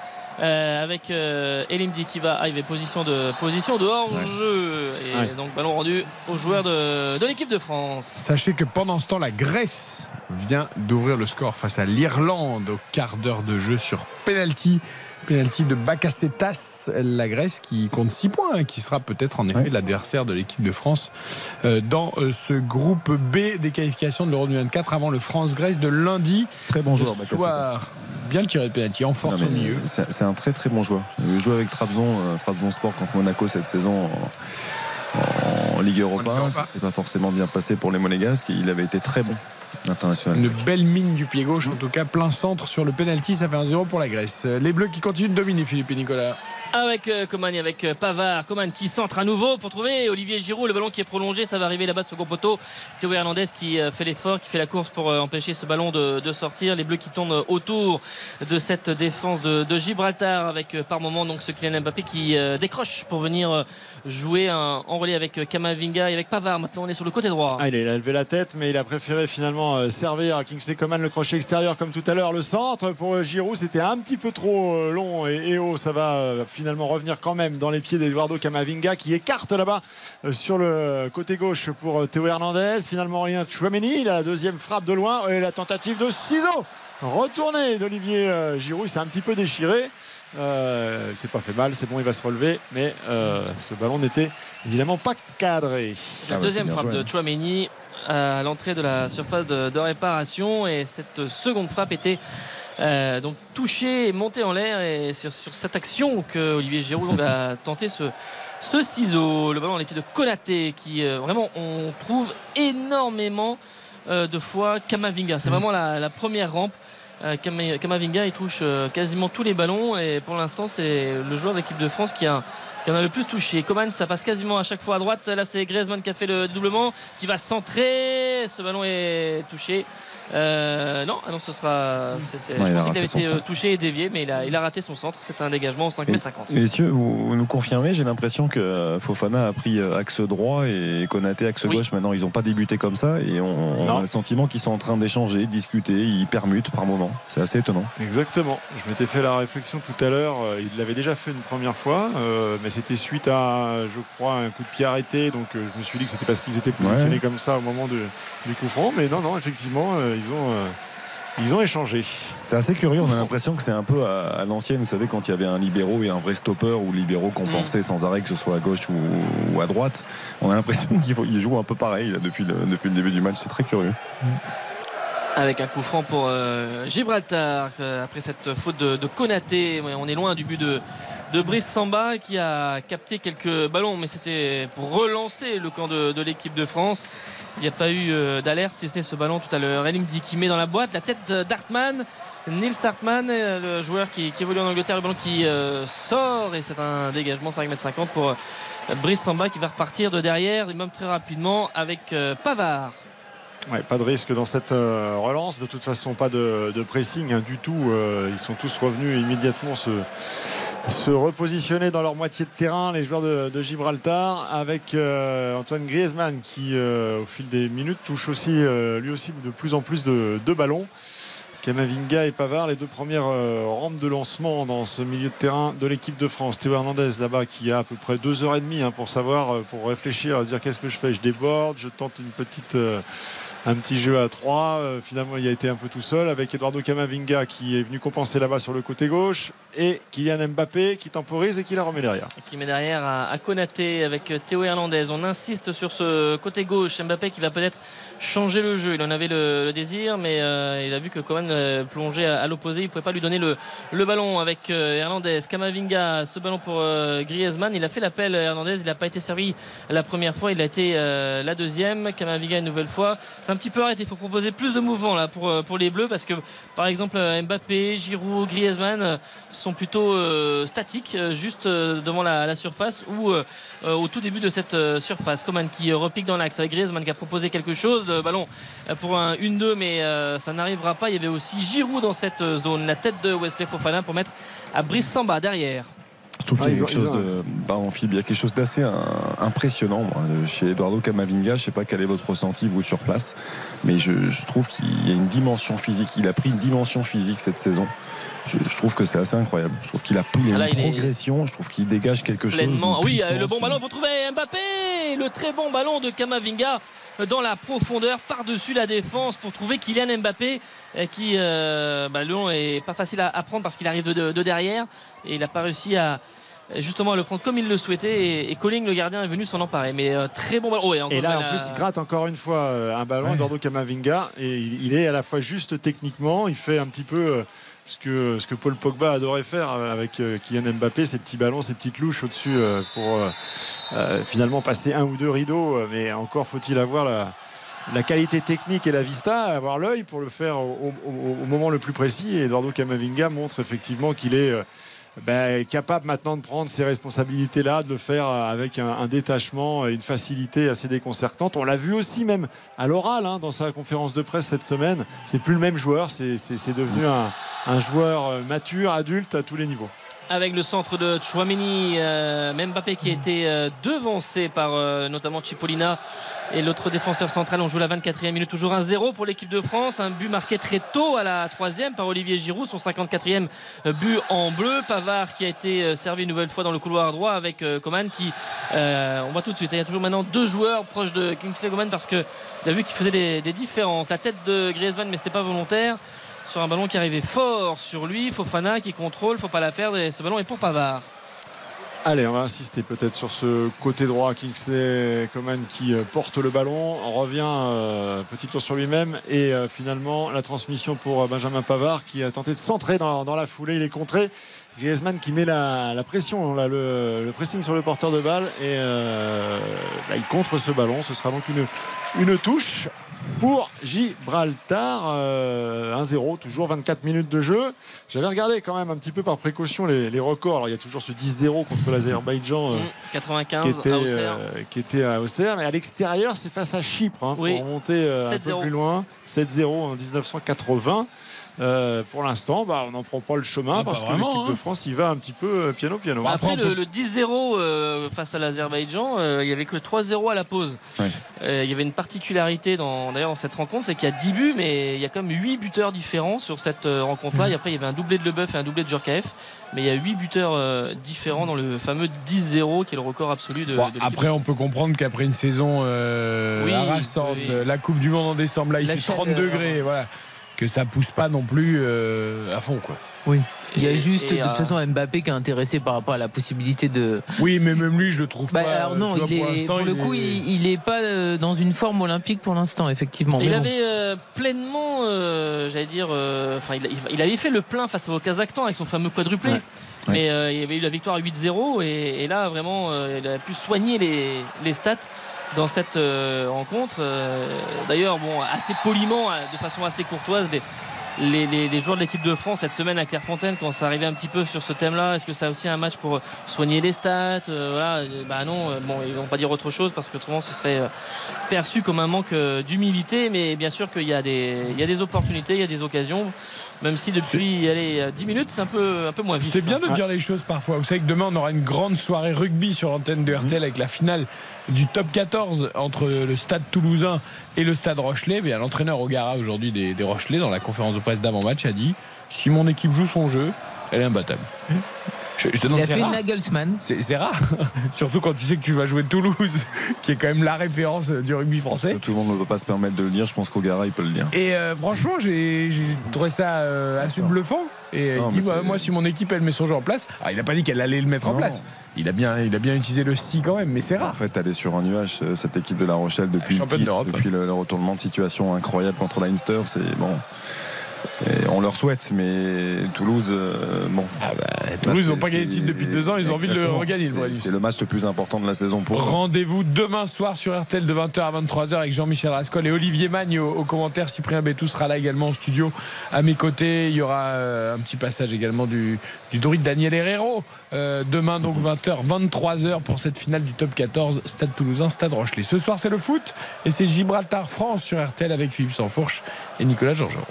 avec Elimdi qui va arriver position de position de hors-jeu et donc ballon rendu aux joueurs de, de l'équipe de France. Sachez que pendant ce temps la Grèce vient d'ouvrir le score face à l'Irlande au quart d'heure de jeu sur penalty. Penalty de Bakasetas, la Grèce qui compte 6 points, hein, qui sera peut-être en effet l'adversaire de l'équipe de France euh, dans euh, ce groupe B des qualifications de l'Euro 2024 avant le France-Grèce de lundi. Très bon joueur, soir. Bien tiré le penalty, en force au milieu. C'est un très très bon joueur. Il joue avec Trabzon, euh, Trabzon Sport contre Monaco cette saison. En, Ligue Europa, c'était pas forcément bien passé pour les Monégasques. Il avait été très bon. Une belle mine du pied gauche, en tout cas plein centre sur le penalty, ça fait un 0 pour la Grèce. Les Bleus qui continuent de dominer Philippe et Nicolas avec euh, Coman et avec euh, Pavard. Coman qui centre à nouveau pour trouver Olivier Giroud. Le ballon qui est prolongé, ça va arriver là-bas sur poteau. Théo Hernandez qui euh, fait l'effort, qui fait la course pour empêcher ce ballon de, sortir. Les Bleus qui tournent autour de cette défense de, Gibraltar avec par moment donc ce Kylian Mbappé qui décroche pour venir jouer en relais avec Kamavinga et avec Pavard. Maintenant on est sur le côté droit. Ah, il a levé la tête mais il a préféré finalement servir à Kingsley Coman le crochet extérieur comme tout à l'heure. Le centre pour Giroud c'était un petit peu trop long et, haut. Ça va finalement revenir quand même dans les pieds d'Eduardo Camavinga qui écarte là-bas euh, sur le côté gauche pour euh, Théo Hernandez. Finalement rien Chouameni, la deuxième frappe de loin et la tentative de ciseaux retournée d'Olivier euh, Giroud. C'est un petit peu déchiré. C'est pas fait mal, c'est bon, il va se relever, mais ce ballon n'était évidemment pas cadré. La ah deuxième frappe de Chouameni à l'entrée de la surface de réparation et cette seconde frappe était euh, donc touché et monté en l'air et sur, cette action que Olivier Giroud a tenté ce, ce ciseau, le ballon dans les pieds de Konaté qui euh, vraiment on trouve énormément euh, de fois Kamavinga. C'est mm. vraiment la, première rampe. Kamavinga il touche quasiment tous les ballons et pour l'instant c'est le joueur de l'équipe de France qui en a le plus touché. Coman, ça passe quasiment à chaque fois à droite. Là, c'est Griezmann qui a fait le doublement, qui va centrer. Ce ballon est touché. Euh, non, ah non, ce sera. je pensais qu'il avait été euh, touché et dévié, mais il a, il a raté son centre. C'est un dégagement 5 m 50. Messieurs, vous, nous confirmez J'ai l'impression que euh, Fofana a pris axe droit et Konaté axe gauche. Maintenant, ils n'ont pas débuté comme ça et on, a le sentiment qu'ils sont en train d'échanger, de discuter. Ils permutent par moment. C'est assez étonnant. Exactement. Je m'étais fait la réflexion tout à l'heure. Il l'avait déjà fait une première fois, mais c'était suite à, je crois, un coup de pied arrêté. Donc, je me suis dit que c'était parce qu'ils étaient positionnés comme ça au moment du coup franc. Mais non, non, effectivement ils ont. Euh, ils ont échangé. C'est assez curieux, on a l'impression que c'est un peu à, l'ancienne, vous savez, quand il y avait un libéraux et un vrai stopper, ou libéraux compensait mm. sans arrêt, que ce soit à gauche ou, à droite. On a l'impression *laughs* qu'ils jouent un peu pareil depuis, le, depuis le début du match, c'est très curieux. Mm. Avec un coup franc pour euh, Gibraltar, euh, après cette faute de, de Konaté, on est loin du but de, de Brice Samba qui a capté quelques ballons, mais c'était pour relancer le camp de, l'équipe de France. Il n'y a pas eu euh, d'alerte si c'était ce ballon tout à l'heure. dit qui met dans la boîte la tête d'Artman. Nils Hartmann, euh, le joueur qui, évolue en Angleterre, le ballon qui euh, sort et c'est un dégagement 5m50 pour Brice Samba qui va repartir de derrière et même très rapidement avec Pavard. Ouais, pas de risque dans cette euh, relance. De toute façon, pas de, pressing hein, du tout. Euh, ils sont tous revenus immédiatement se repositionner dans leur moitié de terrain, les joueurs de, de Gibraltar, avec euh, Antoine Griezmann qui, euh, au fil des minutes, touche aussi, euh, lui aussi, de plus en plus de, de ballons. Kamavinga et Pavard, les deux premières euh, rampes de lancement dans ce milieu de terrain de l'équipe de France. Théo Hernandez là-bas qui a à peu près deux heures et demie hein, pour savoir, euh, pour réfléchir, à dire qu'est-ce que je fais? Je déborde, je tente une petite, euh, un petit jeu à trois. Euh, finalement, il a été un peu tout seul avec Eduardo Camavinga qui est venu compenser là-bas sur le côté gauche et Kylian Mbappé qui temporise et qui la remet derrière. qui met derrière à, à Konaté avec Théo Hernandez. On insiste sur ce côté gauche. Mbappé qui va peut-être changer le jeu. Il en avait le, désir, mais euh, il a vu que Coman euh, plongeait à, l'opposé. Il ne pouvait pas lui donner le, le ballon avec euh, Hernandez. Kamavinga, ce ballon pour Griezmann. Il a fait l'appel Hernandez. Il n'a pas été servi la première fois. Il a été la deuxième. Kamavinga une nouvelle fois. Un petit peu arrêté. Il faut proposer plus de mouvements là pour, euh, pour les Bleus parce que par exemple euh, Mbappé, Giroud, Griezmann euh, sont plutôt statiques, juste devant la, surface ou au tout début de cette surface. Coman qui repique dans l'axe avec Griezmann qui a proposé quelque chose. Le ballon pour un 1-2, mais ça n'arrivera pas. Il y avait aussi Giroud dans cette zone. La tête de Wesley Fofana pour mettre à Brice Samba derrière. Je trouve Ah, qu'il y a ont- quelque chose ont- de amphibie, il y a quelque chose d'assez euh, impressionnant moi, chez Eduardo Camavinga. Je sais pas quel est votre ressenti vous sur place, mais je, je trouve qu'il y a une dimension physique. Il a pris une dimension physique cette saison. Je, je trouve que c'est assez incroyable. Je trouve qu'il a pris Ah là, une est progression. Je trouve qu'il dégage quelque chose. Pleinement. une Oui, euh, le bon ballon pour trouver Mbappé. Le très bon ballon de Kamavinga dans la profondeur par-dessus la défense pour trouver Kylian Mbappé euh, qui euh, bah, le long est pas facile à, à prendre parce qu'il arrive de, de- de derrière. Et il n'a pas réussi à justement à le prendre comme il le souhaitait. Et, et Colling le gardien est venu s'en emparer. Mais euh, très bon ballon. Oh, encore Et là, en plus, il gratte encore une fois euh, un ballon, Eduardo Camavinga, et il, il est à la fois juste techniquement, il fait un petit peu euh, ce que, Paul Pogba adorait faire avec euh, Kylian Mbappé, ces petits ballons, ces petites louches au-dessus euh, pour euh, finalement passer un ou deux rideaux. Mais encore faut-il avoir la, qualité technique et la vista, avoir l'œil pour le faire au, au- au moment le plus précis. Et Eduardo Camavinga montre effectivement qu'il est. euh, ben, capable maintenant de prendre ces responsabilités-là, de le faire avec un, détachement et une facilité assez déconcertante. On l'a vu aussi même à l'oral hein, dans sa conférence de presse cette semaine. C'est plus le même joueur, c'est devenu un, un joueur euh, mature, adulte à tous les niveaux. Avec le centre de Chouameni, euh, Mbappé qui a été euh, devancé par euh, notamment Cipollina et l'autre défenseur central. On joue la 24e minute, toujours 1-0 pour l'équipe de France. Un but marqué très tôt à la 3e par Olivier Giroud, son 54e but en bleu. Pavard qui a été euh, servi une nouvelle fois dans le couloir droit avec euh, Coman qui, euh, on voit tout de suite, il y a toujours maintenant deux joueurs proches de Kingsley Coman parce qu'il a vu qu'il faisait des, des différences. La tête de Griezmann, mais c'était pas volontaire sur un ballon qui arrivait fort sur lui. Fofana qui contrôle, faut pas la perdre et ce ballon est pour Pavard. Allez, on va insister peut-être sur ce côté droit. Kingsley Coman qui euh, porte le ballon, on revient euh, petit tour sur lui-même et euh, finalement la transmission pour euh, Benjamin Pavard qui a tenté de centrer dans, la foulée. Il est contré. Griezmann qui met la, pression, le, pressing sur le porteur de balle et bah, il contre ce ballon. Ce sera donc une, une touche pour Gibraltar. Euh, 1-0, toujours 24 minutes de jeu. J'avais regardé quand même un petit peu par précaution les, les records. Alors il y a toujours ce 10-0 contre l'Azerbaïdjan. euh, Mmh, 95 qui était, à Auxerre. euh, qui était à Auxerre, mais à l'extérieur, c'est face à Chypre. Il faut Oui. remonter euh, un peu 7-0. plus loin. 7-0 en 1980. Euh, pour l'instant, bah, on n'en prend pas le chemin Ah, parce que l'équipe de hein. France y va un petit peu euh, piano piano. Bah, Après, le, peut- le 10-0 euh, face à l'Azerbaïdjan, euh, il n'y avait que 3-0 à la pause. Ouais. Euh, il y avait une particularité dans, d'ailleurs dans cette rencontre, c'est qu'il y a 10 buts, mais il y a quand même 8 buteurs différents sur cette euh, rencontre-là. Et après, il y avait un doublé de Leboeuf et un doublé de Djorkaeff. Mais il y a 8 buteurs différents dans le fameux 10-0 qui est le record absolu de. Bon, de après, on peut comprendre qu'après une saison euh, Oui, harassante, oui, la Coupe du Monde en décembre, là, il La fait 30 chaleur. degrés, voilà, que ça pousse pas non plus euh, à fond, quoi. Oui. Il y a juste et, de euh, toute façon Mbappé qui est intéressé par rapport à la possibilité de. Oui, mais même lui, je le trouve Bah, pas. alors non, vois, il pour est, le il coup, est- il, il est pas euh, dans une forme olympique pour l'instant, effectivement. Il bon. avait euh, pleinement, euh, j'allais dire, euh, enfin, il, il avait fait le plein face au Kazakhstan avec son fameux quadruplé. Ouais. Mais euh, il avait eu la victoire 8-0 et, et là vraiment euh, il a pu soigner les, les stats dans cette euh, rencontre. Euh, D'ailleurs, bon, assez poliment, euh, de façon assez courtoise, les, joueurs de l'équipe de France cette semaine à Clairefontaine quand ça arrivait un petit peu sur ce thème-là Est-ce que ça a aussi un match pour soigner les stats Euh, Voilà, euh, bah non, euh, bon, ils vont pas dire autre chose parce que autrement ce serait euh, perçu comme un manque euh, d'humilité. Mais bien sûr qu'il y y a des opportunités, il y a des occasions. Même si depuis allez, euh, 10 minutes, c'est un peu, un peu moins vite. C'est bien de dire les choses parfois. Vous savez que demain, on aura une grande soirée rugby sur l'antenne de RTL avec la finale du top 14 entre le stade toulousain et le stade Rochelet. Bien, l'entraîneur Ogara aujourd'hui des, des Rochelais dans la conférence de presse d'avant-match a dit si mon équipe joue son jeu, elle est imbattable. Je, je te demande, Il a fait rare. Nagelsmann. C'est rare, *laughs* surtout quand tu sais que tu vas jouer Toulouse, *laughs* qui est quand même la référence du rugby français. Tout le monde ne peut pas se permettre de le dire. Je pense qu'Ogara, il peut le dire. Et euh, franchement, j'ai trouvé ça euh, assez bluffant. Et Non, il dit, bah, moi, si mon équipe, elle met son jeu en place, alors, il n'a pas dit qu'elle allait le mettre en place. Il a, bien, il a bien utilisé le si quand même, mais c'est En rare. fait, elle est sur un nuage, euh, cette équipe de La Rochelle, depuis, le, championne titre, d'Europe. depuis le, le retournement de situation incroyable contre Leinster. C'est bon. Et on leur souhaite, mais Toulouse, euh, bon. Ah bah, Là, Toulouse, ils n'ont pas gagné le titre depuis deux ans, ils ont envie de le regagner. C'est- le match le plus important de la saison pour eux. Rendez-vous demain soir sur RTL de 20h à 23h avec Jean-Michel Rascol et Olivier Magne au, au commentaire. Cyprien Bétou sera là également au studio à mes côtés. Il y aura euh, un petit passage également du, du druide Daniel Herrero. Euh, demain donc 20h, 23h pour cette finale du top 14, Stade Toulousain, Stade Rochelet. Ce soir c'est le foot et c'est Gibraltar France sur RTL avec Philippe Sansfourche et Nicolas Georgerot.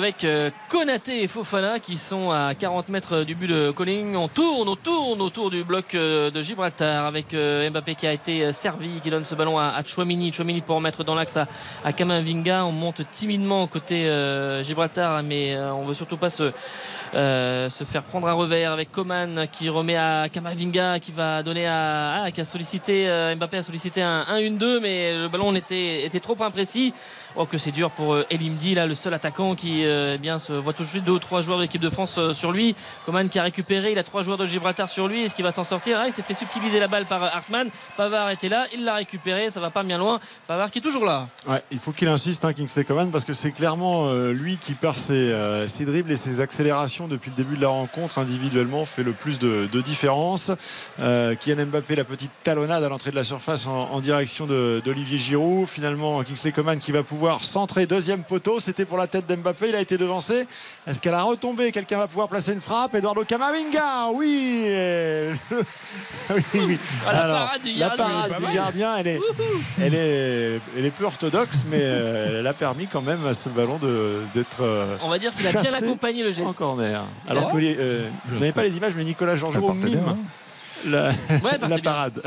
Avec euh, Konaté et Fofana qui sont à 40 mètres du but de Colling, on tourne, on tourne autour du bloc euh, de Gibraltar avec euh, Mbappé qui a été servi, qui donne ce ballon à, Chouamini. Chouamini pour remettre dans l'axe à, Kamavinga. On monte timidement côté Gibraltar, mais on veut surtout pas se, faire prendre un revers avec Coman qui remet à Kamavinga qui va donner à ah, qui a sollicité Mbappé a sollicité un 1-1-2 mais le ballon était, était trop imprécis oh que c'est dur pour euh, Elimdi là le seul attaquant qui euh, eh bien se voit tout de suite deux ou trois joueurs de l'équipe de France euh, sur lui. Coman qui a récupéré il a trois joueurs de Gibraltar sur lui. Est-ce qu'il va s'en sortir? Ah, il s'est fait subtiliser la balle par Hartmann. Pavard était là il l'a récupéré ça va pas bien loin. Pavard qui est toujours là. Ouais, il faut qu'il insiste, hein, Kingsley Coman, parce que c'est clairement lui qui perd ses, dribbles et ses accélérations depuis le début de la rencontre individuellement, fait le plus de, différence. Euh, Kylian Mbappé, la petite talonnade à l'entrée de la surface en, direction d'Olivier Giroud. Finalement, Kingsley Coman qui va pouvoir centrer deuxième poteau. C'était pour la tête d'Mbappé, il a été devancé. Est-ce qu'elle a retombé? Quelqu'un va pouvoir placer une frappe? Eduardo Camavinga, oui *laughs* Oui, oui. Ah, la Alors, parade du la gardien. parade du gardien, elle est, elle est, elle est peu orthodoxe, mais euh, elle a permis quand même à ce ballon de- d'être euh, on va dire qu'il a bien accompagné le en geste corner. Il Alors euh, vous n'avez pas les images, mais Nicolas Georgerot bien, mime hein. La, Ouais, *laughs* parade.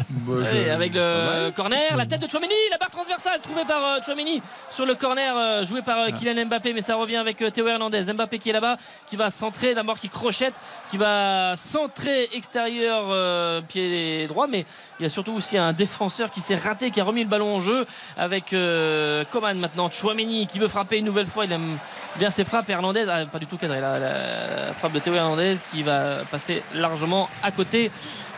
Allez, avec le corner, la tête de Chouameni, la barre transversale trouvée par euh, Chouameni sur le corner euh, joué par euh, Kylian Mbappé, mais ça revient avec euh, Théo Hernandez. Mbappé qui est là-bas, qui va centrer, d'abord qui crochette, qui va centrer extérieur euh, pied droit, mais il y a surtout aussi un défenseur qui s'est raté, qui a remis le ballon en jeu avec euh, Coman maintenant. Chouameni qui veut frapper une nouvelle fois, il aime bien ses frappes. Hernandez, ah, pas du tout cadré, la, la- frappe de Théo Hernandez qui va passer largement à côté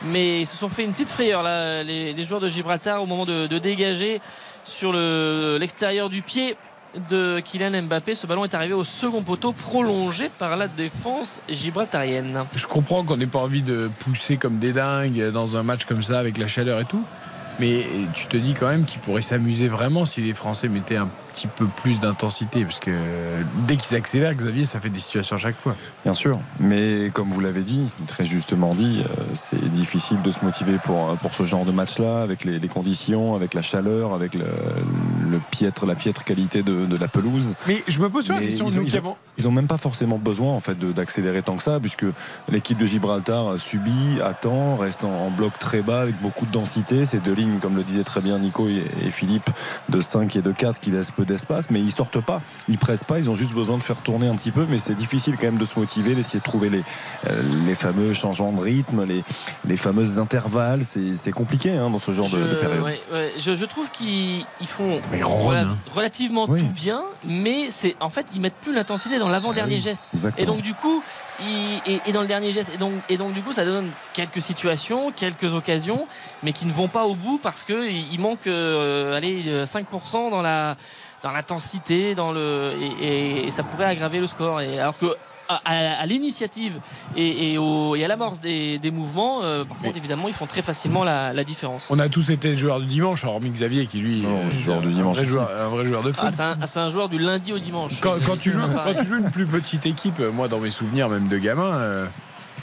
mais ils se sont fait une petite frayeur là, les, joueurs de Gibraltar au moment de, dégager sur le- l'extérieur du pied de Kylian Mbappé. Ce ballon est arrivé au second poteau prolongé par la défense gibraltarienne. Je comprends qu'on n'ait pas envie de pousser comme des dingues dans un match comme ça avec la chaleur et tout. Mais tu te dis quand même qu'ils pourraient s'amuser vraiment si les Français mettaient un petit peu plus d'intensité. Parce que dès qu'ils accélèrent, Xavier, ça fait des situations à chaque fois. Bien sûr, mais comme vous l'avez dit, très justement dit, euh, c'est difficile de se motiver pour, euh, pour ce genre de match-là, avec les, les conditions, avec la chaleur, avec le, le piètre, la piètre qualité de, de la pelouse. Mais je me pose sur la Mais question, ils, ont, nous qui ils ont- avons- ils ont même pas forcément besoin en fait de- d'accélérer tant que ça, puisque l'équipe de Gibraltar subit, attend, reste en, en bloc très bas avec beaucoup de densité. C'est deux lignes, comme le disait très bien Nico et, et Philippe, de 5 et de 4 qui laissent peu d'espace, mais ils sortent pas, ils pressent pas, ils ont juste besoin de faire tourner un petit peu, mais c'est difficile quand même de se motiver, d'essayer de trouver les, euh, les fameux changements de rythme, les, les fameuses intervalles. C'est c'est compliqué hein, dans ce genre de, période. ouais, ouais, je- je trouve qu'ils ils font rela- hein. relativement Oui. tout bien, mais c'est en fait ils mettent plus l'intensité dans l'avant-dernier Ah oui, geste. Exactement. Et donc du coup, et, et dans le dernier geste, et donc, et donc du coup, ça donne quelques situations, quelques occasions, mais qui ne vont pas au bout parce que il manque, euh, allez, euh, 5% dans la dans l'intensité, dans le et, et- et ça pourrait aggraver le score. Et alors que à, à- à l'initiative et, et au- et à l'amorce des, des mouvements, euh, par contre, évidemment, ils font très facilement la, la différence. On a tous été joueurs du dimanche, hormis Xavier qui lui. Non, euh, joueur c'est du un dimanche vrai aussi. joueur, un vrai joueur de foot. Ah, c'est un, ah, c'est un joueur du lundi au dimanche. Quand, quand tu *laughs* joues, Pareil. quand tu joues une plus petite équipe, moi dans mes souvenirs même de gamin, euh,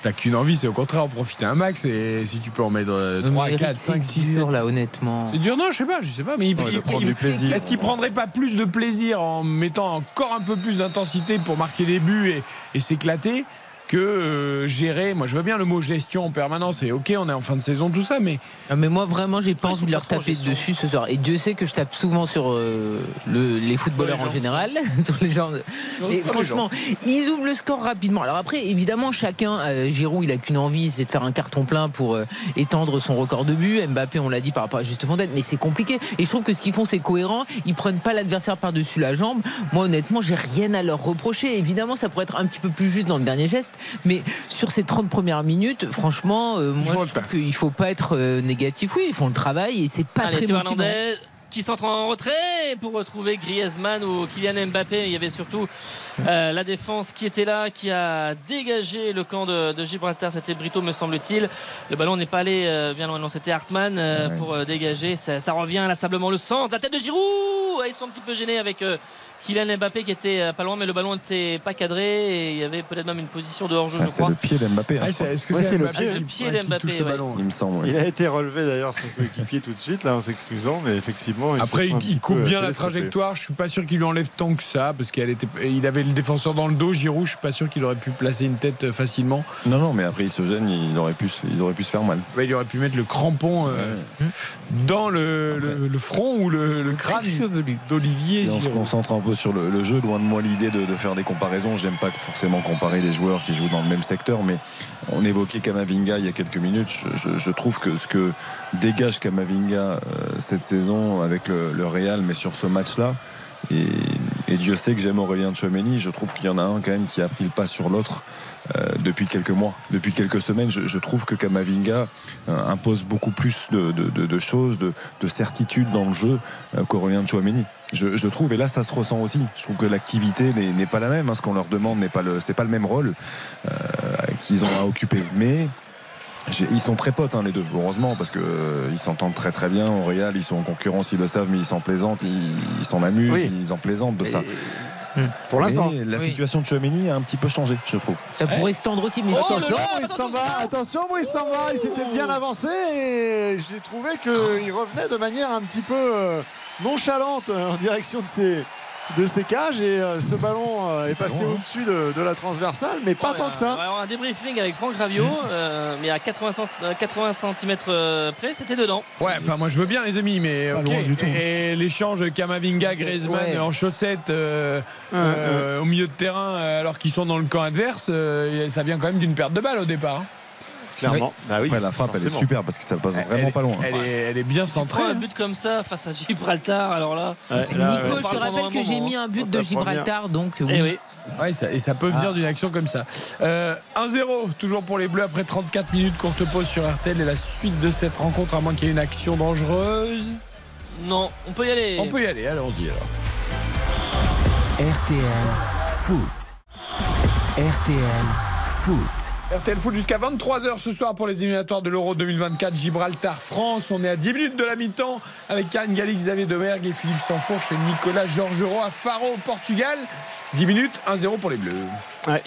t'as qu'une envie, c'est au contraire en profiter un max et si tu peux en mettre euh, 3, Mais 4, 5, 6, 7. dur, là, honnêtement. C'est dur, non, je sais pas, je sais pas, mais il, il- prendre il- du plaisir. Est-ce qu'il prendrait pas plus de plaisir en mettant encore un peu plus d'intensité pour marquer des buts et, et s'éclater que euh, gérer Moi, je veux bien le mot gestion en permanence et ok, on est en fin de saison, tout ça, mais Ah, mais moi, vraiment, j'ai pas envie de leur taper dessus ce soir. Et Dieu sait que je tape souvent sur euh, le- les footballeurs Sur les en général, *laughs* sur les gens. Sur Et les franchement, ils ouvrent le score rapidement. Alors après, évidemment, chacun, euh, Giroud, il a qu'une envie, c'est de faire un carton plein pour euh, étendre son record de but. Mbappé, on l'a dit par rapport à Juste Fontaine, mais c'est compliqué. Et je trouve que ce qu'ils font, c'est cohérent. Ils prennent pas l'adversaire par-dessus la jambe. Moi, honnêtement, j'ai rien à leur reprocher. Évidemment, ça pourrait être un petit peu plus juste dans le dernier geste, mais sur ces 30 premières minutes, franchement, euh, moi, je trouve qu'il faut pas être euh, négatif. Oui, ils font le travail et c'est pas Allez, très motivant. Qui s'entre en retrait pour retrouver Griezmann ou Kylian Mbappé. Il y avait surtout euh, la défense qui était là, qui a dégagé le camp de, de Gibraltar. C'était Brito, me semble-t-il. Le ballon n'est pas allé euh, bien loin. Non, c'était Hartmann euh, Ouais. pour euh, dégager. Ça, ça revient inlassablement le centre. La tête de Giroud. Ah, Ils sont un petit peu gênés avec euh, Kylian Mbappé qui était euh, pas loin, mais le ballon n'était pas cadré. Et il y avait peut-être même une position de hors-jeu, Ah, je c'est crois. le pied d'Mbappé. hein, Ah, c'est- est-ce que Ouais, c'est c'est le pied. Le pied ouais, d'Mbappé, ouais. ballon Il me semble. Il a été relevé d'ailleurs son coéquipier tout de suite là en s'excusant, mais effectivement. ils Après, il, il coupe bien la trajectoire. Je suis pas sûr qu'il lui enlève tant que ça, parce qu'il était, il avait le défenseur dans le dos, Giroud. Je suis pas sûr qu'il aurait pu placer une tête euh, facilement. Non, non, mais après il se gêne, il aurait pu, se- il aurait pu se faire mal. Bah, il aurait pu mettre le crampon euh, dans le, le- le front ou le, le crâne chevelu. d'Olivier Si on se concentre un peu sur le, jeu, loin de moi l'idée de, faire des comparaisons. J'aime pas forcément comparer les joueurs qui jouent dans le même secteur, mais on évoquait Kamavinga il y a quelques minutes. Je, trouve que ce que dégage Kamavinga euh, cette saison avec le, Real, mais sur ce match-là, et, Dieu sait que j'aime Aurélien Tchouameni, je trouve qu'il y en a un quand même qui a pris le pas sur l'autre. Euh, depuis quelques mois, depuis quelques semaines, je, je trouve que Kamavinga euh, impose beaucoup plus de, de- de- de choses, de, de certitude dans le jeu euh, qu'Aurélien Tchouameni. Je, je trouve, et là ça se ressent aussi. Je trouve que l'activité n'est pas la même. hein. Ce qu'on leur demande n'est pas le, c'est pas le même rôle qu'ils ont à occuper. Mais ils sont très potes hein, les deux, heureusement, parce que euh, ils s'entendent très très bien. Au Real, ils sont en concurrence, ils le savent, mais ils s'en plaisantent, ils s'en amusent, Oui. ils en plaisantent de ça. Et- Pour l'instant. La Oui. situation de Chouameni a un petit peu changé, je trouve. Ça pourrait se tendre aussi, mais Oh, est le sûr- là Attention, attention, Brice Samba, il s'était bien avancé et j'ai trouvé qu'il revenait de manière un petit peu euh, nonchalante en direction de ses, de ses cages et euh, ce ballon euh, est passé hein. au-dessus de, de la transversale, mais pas Ouais, tant que On ça. va avoir un débriefing avec Franck Raviot, euh, mais à 80, cent- euh, 80 cm près, c'était dedans. Ouais, enfin moi je veux bien les amis, mais du tout. Et l'échange Kamavinga, Griezmann Ouais. en chaussettes euh, euh, au milieu de terrain alors qu'ils sont dans le camp adverse, euh, ça vient quand même d'une perte de balle au départ. hein. Clairement. Bah oui, Ouais, la frappe, elle est super parce que ça passe vraiment elle, pas loin. Elle est, elle est bien centrée. un hein. but comme ça face à Gibraltar, alors là. Ouais, C'est là, Nico, je te rappelle que j'ai mis un but Quand de Gibraltar, donc Eh oui. oui. Ouais, ça- et ça peut venir d'une action comme ça. Euh, 1-0, toujours pour les Bleus après 34 minutes. Courte pause sur RTL et la suite de cette rencontre, à moins qu'il y ait une action dangereuse. Non, on peut y aller. On peut y aller, allons-y alors. RTL Foot. RTL Foot. RTL Foot jusqu'à 23h ce soir pour les éliminatoires de l'Euro 2024 Gibraltar-France. On est à 10 minutes de la mi-temps avec Karine Galli, Xavier Domergue et Philippe Sanfourche et Nicolas Georgerot à Faro au Portugal. 10 minutes, 1-0 pour les Bleus.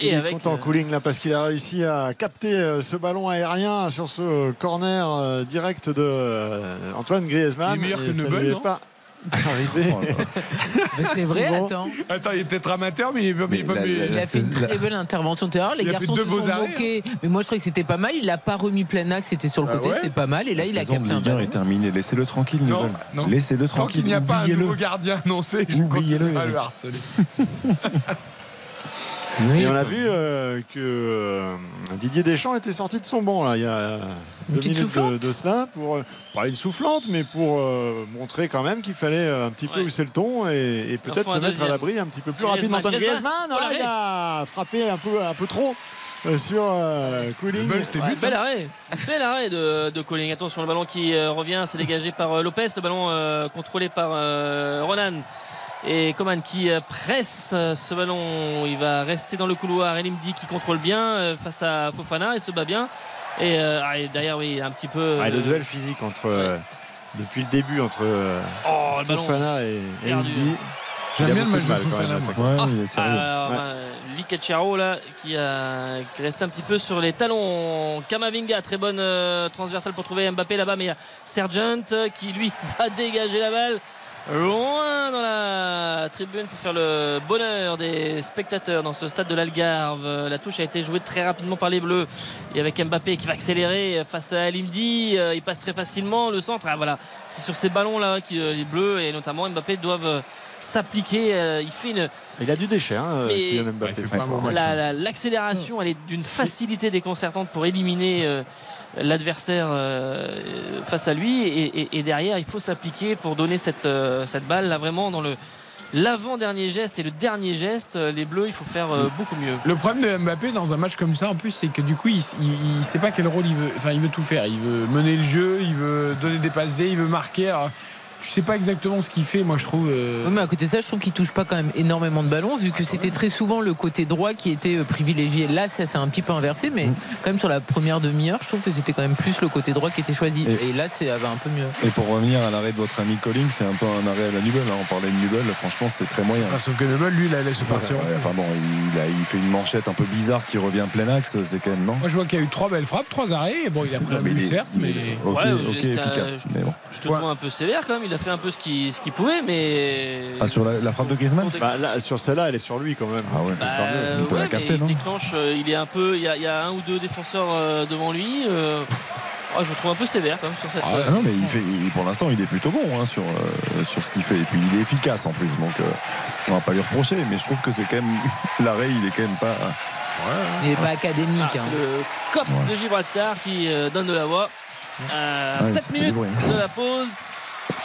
Et il est avec, content euh, Cooling là parce qu'il a réussi à capter euh, ce ballon aérien sur ce corner euh, direct de euh, Antoine Griezmann. Il est meilleur Et que Neubel, non? pas arrivé. Oh. Mais c'est vrai, Souvent. attends. Attends, il est peut-être amateur, mais il. Mais il la- Il la- a fait une très belle intervention tout à l'heure. Les garçons se sont arrêts, moqués. Mais moi, je trouvais que c'était pas mal. Il l'a pas remis plein axe. C'était sur le Ah côté. ouais C'était pas mal. Et là, La il a capté un Ligue 1 ballon. est terminée. Laissez-le tranquille, Non, non. Laissez-le Tant tranquille. qu'il n'y a pas un nouveau gardien annoncé, je continue à le harceler. *laughs* Oui. Et on a vu euh, que euh, Didier Deschamps était sorti de son banc là, il y a deux minutes de, cela pour euh, pas une soufflante mais pour euh, montrer quand même qu'il fallait un petit peu Ouais. hausser le ton et, et peut-être se mettre à l'abri un petit peu plus Griezmann, rapidement. Antoine Griezmann. Griezmann, Oh, il a frappé un peu, un peu trop sur euh, c'était Ouais, but. bel arrêt, bel arrêt de, de Colling. Attention, le ballon qui euh, revient, c'est dégagé par euh, Lopez, le ballon euh, contrôlé par euh, Ronan. Et Coman qui euh, presse euh, ce ballon, il va rester dans le couloir. Elimdi qui contrôle bien euh, face à Fofana et se bat bien. Et, euh, ah, et derrière, oui, un petit peu. Ah, le duel physique entre depuis le début entre Oh, Fofana et. Elimdi. J'aime bien le match de Fofana, même, moi. l'attaquant. Ouais, il est sérieux. Alors, Ouais. bah, Licacciaro, là, qui, a, qui reste un petit peu sur les talons. Kamavinga, très bonne euh, transversale pour trouver Mbappé là-bas, mais il y a Sergent qui, lui, *laughs* va dégager la balle loin dans la tribune pour faire le bonheur des spectateurs dans ce stade de l'Algarve. La touche a été jouée très rapidement par les Bleus et avec Mbappé qui va accélérer face à Alimdi. euh, Il passe très facilement le centre. Ah, voilà, c'est sur ces ballons-là que euh, les Bleus et notamment Mbappé doivent euh, s'appliquer. Euh, Il fait une, Il a du déchet, hein, Kylian Mbappé. la- la- L'accélération, elle est d'une facilité déconcertante pour éliminer euh, l'adversaire euh, face à lui. Et, derrière, il faut s'appliquer pour donner cette, euh, cette balle là vraiment dans le l'avant-dernier geste et le dernier geste. euh, Les Bleus, il faut faire beaucoup mieux. Le problème de Mbappé dans un match comme ça, en plus, c'est que du coup, il, il sait pas quel rôle il veut. Enfin, il veut tout faire. Il veut mener le jeu, il veut donner des passes D, il veut marquer. Tu sais pas exactement ce qu'il fait, moi, je trouve. euh, Oui, mais à côté de ça, je trouve qu'il touche pas quand même énormément de ballons, vu que c'était très souvent le côté droit qui était euh, privilégié. Là, ça s'est un petit peu inversé, mais quand même sur la première demi-heure, je trouve que c'était quand même plus le côté droit qui était choisi. Et- Et, là, c'est va un peu mieux. Et pour revenir à l'arrêt de votre ami Colling, c'est un peu un arrêt à la Nubel. hein. On parlait de Nubel, franchement, c'est très moyen. enfin, sauf que ball, lui, il la laisse partir. Ouais, Enfin bon, il, a- il fait une manchette un peu bizarre qui revient plein axe, c'est quand même non? Moi, je vois qu'il y a eu trois belles frappes, trois arrêts. Et bon, il a pris un but, certes, il mais. est- ok, efficace. euh, Mais bon. Je te trouve un peu sévère quand même. Il a fait un peu ce qu'il ce qu'il pouvait, mais. Ah, sur la, la frappe de Griezmann Bah, là, sur celle-là, elle est sur lui quand même. Ah ouais. Bah, Il peut ouais, la mais capter, il non déclenche, euh, il est un peu, il y, a, il y a un ou deux défenseurs euh, devant lui. euh, oh, *laughs* je le trouve un peu sévère quand même sur cette. Ah, euh, non, mais il fait, il- pour l'instant, il est plutôt bon hein, sur, euh, sur ce qu'il fait. Et puis, il est efficace en plus. Donc, euh, on va pas lui reprocher. Mais je trouve que c'est quand même. *laughs* L'arrêt, il est quand même pas. Il n'est pas académique. Ah, hein. c'est le COP Ouais. de Gibraltar qui euh, donne de la voix. À Ouais, 7 ça fait minutes de la pause.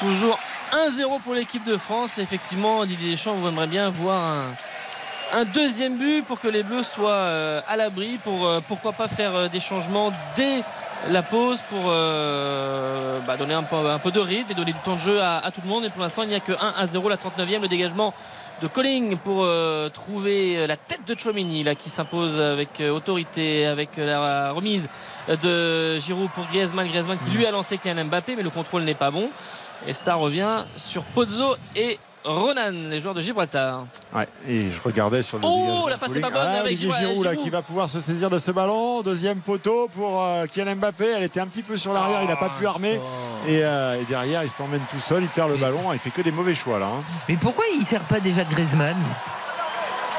Toujours 1-0 pour l'équipe de France. Effectivement, Didier Deschamps vous aimerait bien voir un, un deuxième but pour que les Bleus soient euh, à l'abri. Pour euh, pourquoi pas faire euh, des changements dès la pause pour euh, bah, donner un peu, un peu de rythme et donner du temps de jeu à, à tout le monde. Et pour l'instant, il n'y a que 1 à 0, la 39e, le dégagement de Colling pour euh, trouver la tête de Chouamini là, qui s'impose avec euh, autorité, avec la remise de Giroud pour Griezmann. Griezmann qui lui a lancé Kylian Mbappé, mais le contrôle n'est pas bon. Et ça revient sur Pozzo et Ronan, les joueurs de Gibraltar. Ouais, et je regardais sur le Oh, la passe pas bonne Ah, avec Giroud, Giroud, là, qui va pouvoir se saisir de ce ballon. Deuxième poteau pour euh, Kylian Mbappé. Elle était un petit peu sur l'arrière, il n'a pas pu armer. Et, euh, et derrière, il s'emmène tout seul, il perd le ballon. Il fait que des mauvais choix là. hein. Mais pourquoi il sert pas déjà Griezmann?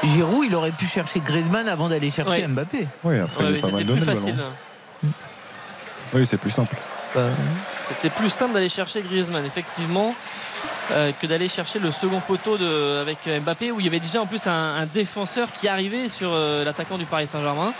Giroud, il aurait pu chercher Griezmann avant d'aller chercher Ouais. Mbappé. Oui, après, Ouais, il mais est pas mal donné plus le facile. ballon. Oui, c'est plus simple. Bah, C'était plus simple d'aller chercher Griezmann, effectivement, euh, que d'aller chercher le second poteau avec Mbappé, où il y avait déjà en plus un, défenseur qui arrivait sur euh, l'attaquant du Paris Saint-Germain.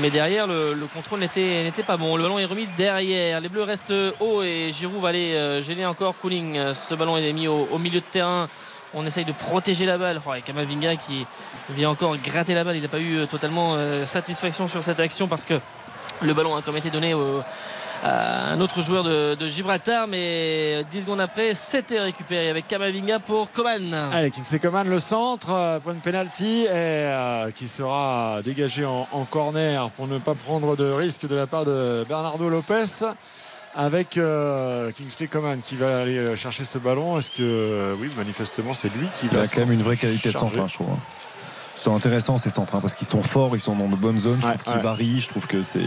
Mais derrière, le, le contrôle n'était pas bon. Le ballon est remis derrière. Les Bleus restent haut et Giroud va aller euh, gêner encore Cooling. Euh, Ce ballon est mis au, milieu de terrain. On essaye de protéger la balle. Oh, et Kamavinga qui vient encore gratter la balle. Il n'a pas eu totalement satisfaction sur cette action parce que le ballon a comme été donné au, un autre joueur de, de Gibraltar. Mais 10 secondes après, c'était récupéré avec Kamavinga pour Coman. Allez, Kingsley Coman, le centre, euh, point de penalty, et euh, qui sera dégagé en, en corner pour ne pas prendre de risque de la part de Bernardo Lopez. Avec euh, Kingsley Coman qui va aller euh, chercher ce ballon. Est-ce que, euh, oui, manifestement, c'est lui qui Il va. a quand même une vraie qualité de centre, hein, je trouve. hein. Ils sont intéressants ces centres hein, parce qu'ils sont forts, ils sont dans de bonnes zones. Je Ouais, trouve qu'ils varient. Je trouve que c'est.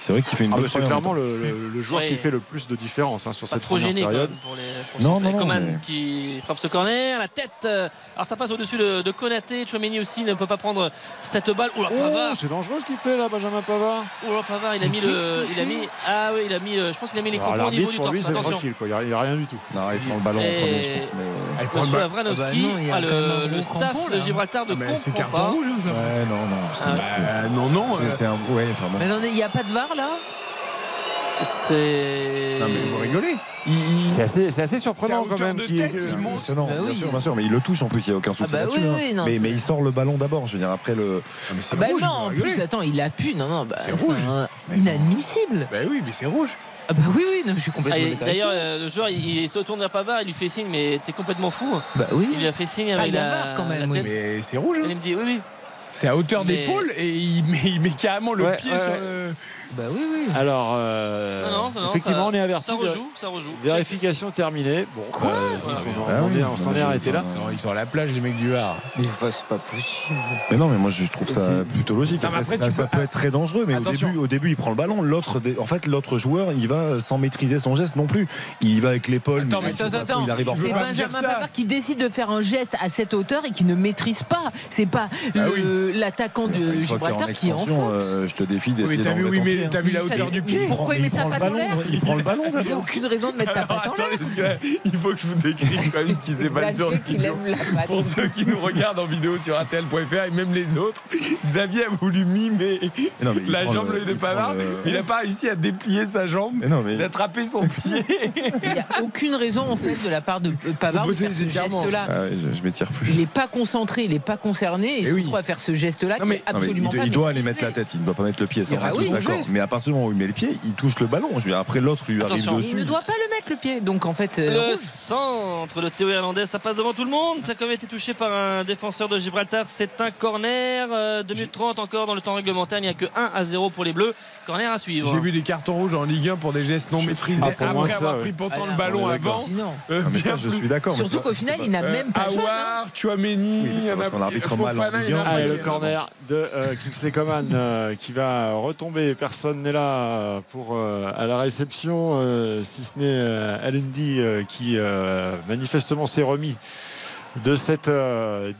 C'est vrai qu'il fait une Ah, bonne c'est clairement le, le- le joueur Ouais. qui fait le plus de différence hein, sur Pas cette trop première gêné quand période. même pour les pour Non, non, non, Coman mais- qui frappe ce corner la tête euh, alors ça passe au-dessus de, de Konaté Chouameni aussi ne peut pas prendre cette balle oh là Oh, Pavard c'est dangereux ce qu'il fait là, Benjamin Pavard. oh là Pavard il a mis le il a mis ah oui il a mis euh, je pense qu'il a mis les crampons au niveau du lui, torse attention tranquille. quoi. Il n'y a, il y a rien du tout. Non, il prend le ballon en premier, je pense. Mais... Ah, il prend le Monsieur ballon. Avranovski Ah bah ah, le, le staff de. Gibraltar ne Ah, mais c'est comprend carton pas rouge, hein, ça. Ouais, non, non. c'est- Ah, non, non. c'est- euh, C'est un. Ouais, enfin bon. Mais il n'y a pas de VAR là c'est Non, mais vous rigolez. Il- il- C'est assez, assez surprenant quand même. qui- tête, il monte. Impressionnant, Bah bien oui. sûr, bien sûr, mais il le touche en plus, il n'y a aucun souci bah là-dessus. oui, hein. oui, non, mais, mais il sort le ballon d'abord, je veux dire, après le. Ah, mais c'est Bah rouge, non, en plus, attends, il appuie. Non, non, bah, C'est rouge. un- inadmissible. Bah oui, mais c'est rouge. Ah bah oui, oui, non, je suis Ah, complètement avec D'ailleurs, euh, le joueur, il, il se tourne vers Pavard, il lui fait signe, mais t'es complètement fou. Bah oui. Il lui a fait signe Ah, avec ça la, va, quand même, la tête. Mais c'est rouge. Et hein. il me dit, oui, oui. C'est à hauteur d'épaule et il met, il met carrément le pied sur le. Bah oui, oui. Alors, euh, Non, non, non, effectivement, ça- on est averti. Ça rejoue, ça rejoue. Vérification terminée. Bon, Quoi euh, Ouais, on, Ah on oui, est- on s'en est arrêté là. Ils sont, ils sont à la plage, les mecs du Var. Mais enfin, c'est pas possible. Mais non, mais moi je trouve ça C'est- plutôt logique. Non, mais Après, après, ça, tu ça peux- peut être très dangereux, mais au Attention. début, au début, il prend le ballon. L'autre, dé- en fait, l'autre joueur, il va sans maîtriser son geste non plus. Il va avec l'épaule. Attends, mais il sait Attends, trop, attends, il arrive en c'est pas retard. me dire Benjamin ça Pavard qui décide de faire un geste à cette hauteur et qui ne maîtrise pas. C'est pas Bah le- l'attaquant de Une fois que t'es en Gibraltar qui est en extension, faute. euh, je te défie Oui, d'essayer t'as oui, mais pied, t'as hein. vu la hauteur du pied. pourquoi il met il sa prend le patte en l'air il prend le ballon Il n'y a aucune raison de mettre ta patte en l'air. Là, il faut que je vous décrive quand même ce qui s'est *laughs* passé la patte. Pour ceux qui nous regardent en vidéo sur RTL.fr et même les autres, Xavier a voulu mimer il la jambe le- de il Pavard. Il n'a pas réussi à déplier sa jambe. Mais non, mais Il a attrapé son *laughs* pied. Il n'y a aucune raison en fait de la part de euh, Pavard de faire ce geste-là. Ah je, m'étire plus. Il n'est pas concentré, il n'est pas concerné et il Eh se oui. retrouve à faire ce geste-là qui absolument il, pas il doit aller mettre la tête, il ne doit pas mettre le pied, ça Ah tous bon d'accord. Mais à partir du moment où il met le pied, il touche le ballon. Je veux dire, après l'autre lui Attention, arrive Il dessus. ne doit pas le mettre le pied. Donc en fait, euh, Le rouge. centre de Théo Hernandez, ça passe devant tout le monde. Ça a quand même été touché par un défenseur de Gibraltar. C'est un corner. Euh, 2 minutes 30 encore dans le temps réglementaire. Il n'y a que 1 à 0 pour les Bleus. Corner à suivre. J'ai vu des cartons rouges en Ligue 1 pour des gestes non maîtrisés. Ah, Après ça, avoir ouais. pris pourtant Ah, le ballon avant. euh, Non, mais ça, bien je suis d'accord. Surtout qu'au final, il n'a Euh, même pas jeune. hein. Awar, Chouameni, Oui, il parce a- qu'on arbitre mal en Ligue il le corner de euh, Kingsley Coman euh, qui va retomber. Personne n'est là euh, pour euh, à la réception, euh, si ce n'est Alendi qui manifestement s'est remis de cette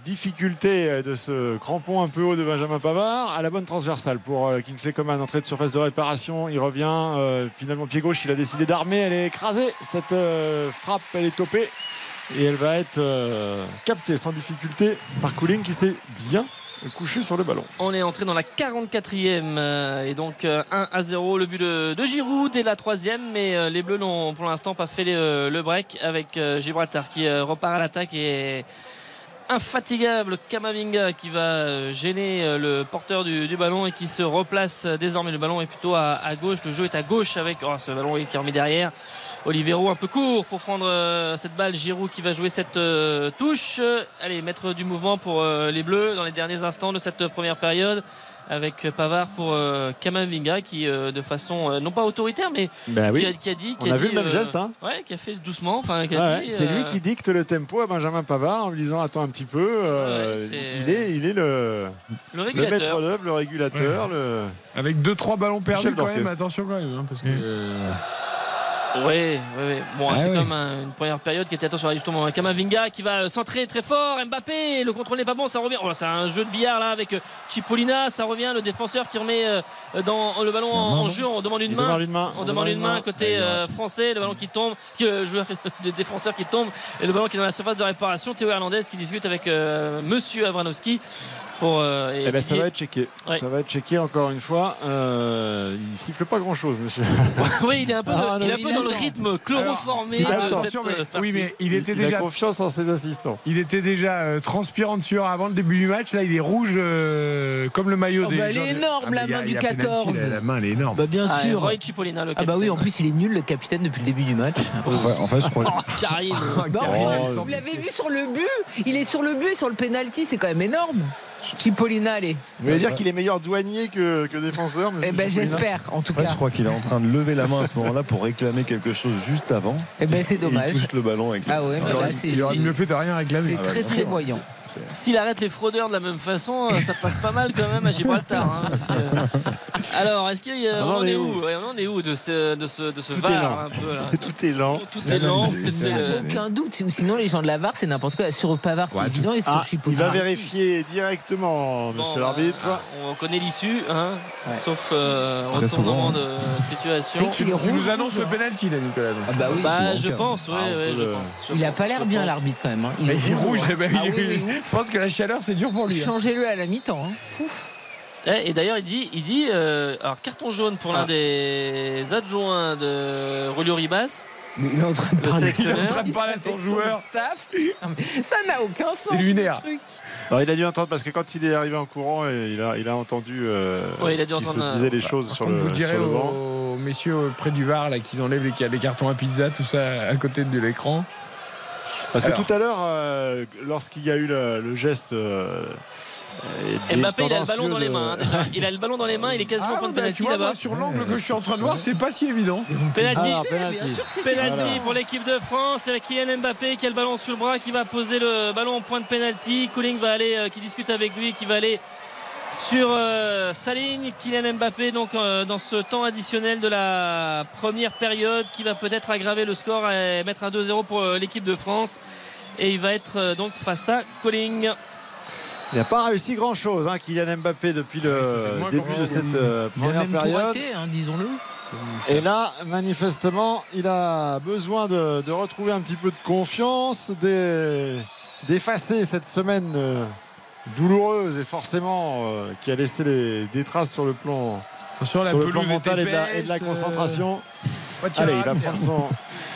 difficulté de ce crampon un peu haut de Benjamin Pavard à la bonne transversale pour Kingsley Coman entrée de surface de réparation. Il revient finalement pied gauche. Il a décidé d'armer. Elle est écrasée. Cette frappe elle est topée. Et elle va être captée sans difficulté par Cooling qui s'est bien couché sur le ballon. On est entré dans la 44e euh, et donc euh, 1 à 0 le but de, Giroud dès la troisième mais euh, les Bleus n'ont pour l'instant pas fait le, break avec euh, Gibraltar qui euh, repart à l'attaque et infatigable Kamavinga qui va euh, gêner euh, le porteur du, ballon et qui se replace euh, désormais. Le ballon est plutôt à, à gauche. Le jeu est à gauche avec oh, ce ballon qui est remis derrière Olivero un peu court pour prendre euh, cette balle. Giroud qui va jouer cette euh, touche. Euh, allez mettre du mouvement pour euh, les Bleus dans les derniers instants de cette première période avec Pavard pour euh, Kamavinga qui euh, de façon euh, non pas autoritaire mais ben qui, a, qui a dit qui on a, vu dit, le même euh, geste hein. ouais qui a fait doucement enfin qui a Ouais, dit, c'est lui qui dicte le tempo à Benjamin Pavard en lui disant attends un petit peu euh, Ouais, il est il est le, le maître d'œuvre le régulateur le Avec 2-3 ballons perdus quand même, attention quand même. hein, parce que, Oui, oui, oui. Bon, Ah c'est comme un- une première période qui était attention justement Kamavinga qui va centrer très fort. Mbappé, le contrôle n'est pas bon, ça revient. Oh, c'est un jeu de billard là avec euh, Chipolina, ça revient. Le défenseur qui remet euh, dans le ballon en, en jeu. On demande une main. demande une main On demande une main côté euh, français, le ballon qui tombe, qui, *laughs* le joueur, le défenseur qui tombe et le ballon qui est dans la surface de réparation. Théo Hernandez qui discute avec euh, Monsieur Avranovski pour. euh, Eh ben, ça va être checké. Ouais. Ça va être checké encore une fois. Euh, il siffle pas grand chose, monsieur. *laughs* oui, il est un peu, Ah, il est non, un peu il dans le rythme chloroformé il de cette attention, mais- euh, oui, mais il était il déjà a confiance en ses assistants. Il était déjà euh, transpirant de sueur avant le début du match. Là, il est rouge euh, comme le maillot Oh, des. bah, elle est énorme, Ah, la a- main du y a penalty, 14. La, la main, elle est énorme. Bah bien Ah, sûr. Roy Chipolina, le Ah bah oui, en plus il est nul le capitaine depuis le début du match. Ouais, en fait, je crois. Oh, Karine *laughs* Bah, vous l'avez vu sur le but Il est sur le but et sur le penalty, c'est quand même énorme. Chipolina, allez. Vous voulez dire qu'il est meilleur douanier que, que défenseur Eh ben j'espère, en tout En fait, cas. je crois qu'il est en train de lever la main à ce moment-là pour réclamer quelque chose juste avant. Eh ben c'est dommage. Il touche le ballon avec. Ah ouais, Il mais aurait, là c'est il aurait mieux fait de rien réclamer. c'est Ah très très voyant. S'il arrête les fraudeurs de la même façon, euh, ça passe pas mal quand même à Gibraltar. hein, que- Alors, est-ce qu'il y a. On est où où Ouais, On est où de ce, de ce, de ce Tout VAR est lent. un peu, là *laughs* Tout est lent. Tout est lent. Il euh, aucun doute. Ou Sinon, les gens de la VAR, c'est n'importe quoi. Sur Pavard, c'est Ouais, évident. Et sur Ah, il Chipolina. va vérifier directement, monsieur bah, l'arbitre. On connaît l'issue, hein, Ouais. sauf euh, retournement de situation. Rouge. nous annonces le hein. penalty là, Nicolas. Ah bah oui. Bah, je pense, oui, Ah, je pense. Il a pas l'air bien l'arbitre quand même. hein. Il Mais est il est rouge, hein. Ah il- oui, oui, oui. Je pense que la chaleur, c'est dur pour lui. hein. Changez-le à la mi-temps. hein. Ouf. Eh, Et d'ailleurs, il dit, il dit euh, alors carton jaune pour l'un Ah. des adjoints de Rolio Ribas. Mais il est en train de Le parler. Il est en train de parler à son avec joueur. staff. Non, mais ça n'a aucun sens. C'est lunaire. ce truc. Alors, il a dû entendre parce que quand il est arrivé en courant, et il a, il a entendu euh, Ouais, il a dû qu'il se entendre, disait les Par choses sur contre, le, vous le direz sur le banc. aux messieurs près du VAR là qu'ils enlèvent les, les cartons à pizza, tout ça à côté de l'écran. Parce Alors. que tout à l'heure, euh, lorsqu'il y a eu le, le geste. euh, euh, Mbappé, il a le ballon dans les de- main. hein, déjà. Il a le ballon dans les mains, il est quasiment Ah, point de bah, penalty tu vois, là-bas. sur l'angle que je suis en train de voir, c'est pas si évident. Penalty, Ah, penalty. penalty pour l'équipe de France avec Kylian Mbappé qui a le ballon sur le bras, qui va poser le ballon en point de penalty. Cooling va aller, euh, qui discute avec lui, qui va aller sur euh, sa ligne. Kylian Mbappé donc euh, dans ce temps additionnel de la première période qui va peut-être aggraver le score et mettre un 2-0 pour euh, l'équipe de France. Et il va être euh, donc face à Colling. Il n'a pas réussi grand chose, hein, Kylian Mbappé, depuis le moins début de cette euh, Il a première période. hein, disons-le. Et là, manifestement, il a besoin de, de retrouver un petit peu de confiance, d'e- d'effacer cette semaine euh, douloureuse et forcément euh, qui a laissé les- des traces sur le plan, la sur le plan mental et de, la, et de la épaisse, euh, concentration. Allez, il va prendre son,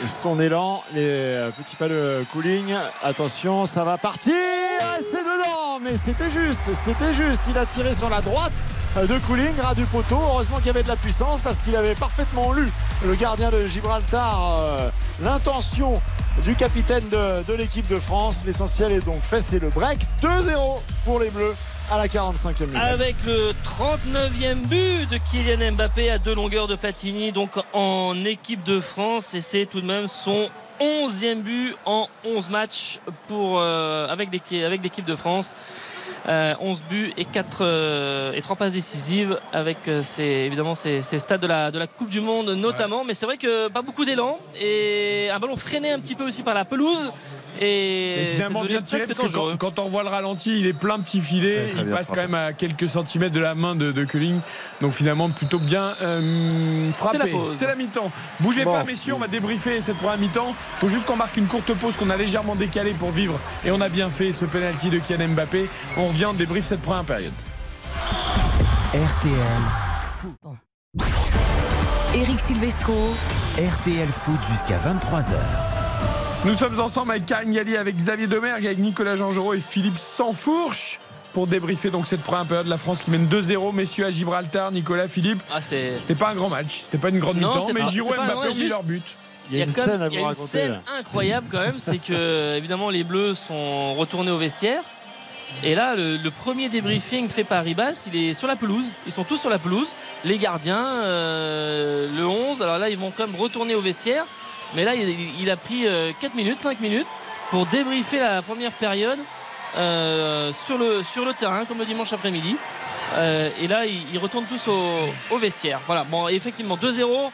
son élan. Les euh, petits pas de cooling. Attention, ça va partir. Ah, C'est dedans, mais c'était juste. C'était juste. Il a tiré sur la droite de cooling, ras du poteau. Heureusement qu'il y avait de la puissance parce qu'il avait parfaitement lu le gardien de Gibraltar euh, l'intention du capitaine de, de l'équipe de France. L'essentiel est donc fait. C'est le break 2-0 pour les Bleus à la 45e minute. Avec le 39e but de Kylian Mbappé à deux longueurs de Platini, donc en équipe de France. Et c'est tout de même son 11e but en 11 matchs pour, euh, avec l'équipe avec l'équipe de France. Euh, 11 buts et 4 et 3 passes décisives avec euh, ces, évidemment ces, ces stades de la, de la Coupe du Monde notamment. Mais c'est vrai que pas beaucoup d'élan et un ballon freiné un petit peu aussi par la pelouse. Et, c'est bien tiré parce que quand, quand on voit le ralenti, il est plein petit filet, Très, très il passe quand même à quelques centimètres de la main de, de Culling. Donc finalement plutôt bien euh, frappé. C'est la mi-temps. Bougez Bon. pas messieurs, on va débriefer cette première mi-temps. Faut juste qu'on marque une courte pause qu'on a légèrement décalée pour vivre et on a bien fait ce penalty de Kylian Mbappé. On revient, on débriefe cette première période. RTL Foot. Eric Silvestro. RTL Foot jusqu'à 23h. Nous sommes ensemble avec Karine Galli, avec Xavier Domergue, avec Nicolas Jean-Geraud et Philippe Sansfourche pour débriefer donc cette première période. La France qui mène 2-0, messieurs à Gibraltar, Nicolas, Philippe. Ah, c'est C'était pas un grand match, c'était pas une grande Non, mi-temps, mais Giroud et Mbappé ont mis leur but. Il y a une scène à il y a vous une scène incroyable quand même, c'est que évidemment les Bleus sont retournés au vestiaire. Et là, le, le premier débriefing fait par Ribas, il est sur la pelouse. Ils sont tous sur la pelouse. Les gardiens, euh, le 11. Alors là, ils vont quand même retourner au vestiaire. Mais là, il, a pris euh, 4 minutes, 5 minutes pour débriefer la première période euh, sur, le, sur le terrain, comme le dimanche après-midi. Euh, et là, ils, retournent tous au, vestiaire. Voilà, bon, effectivement, 2-0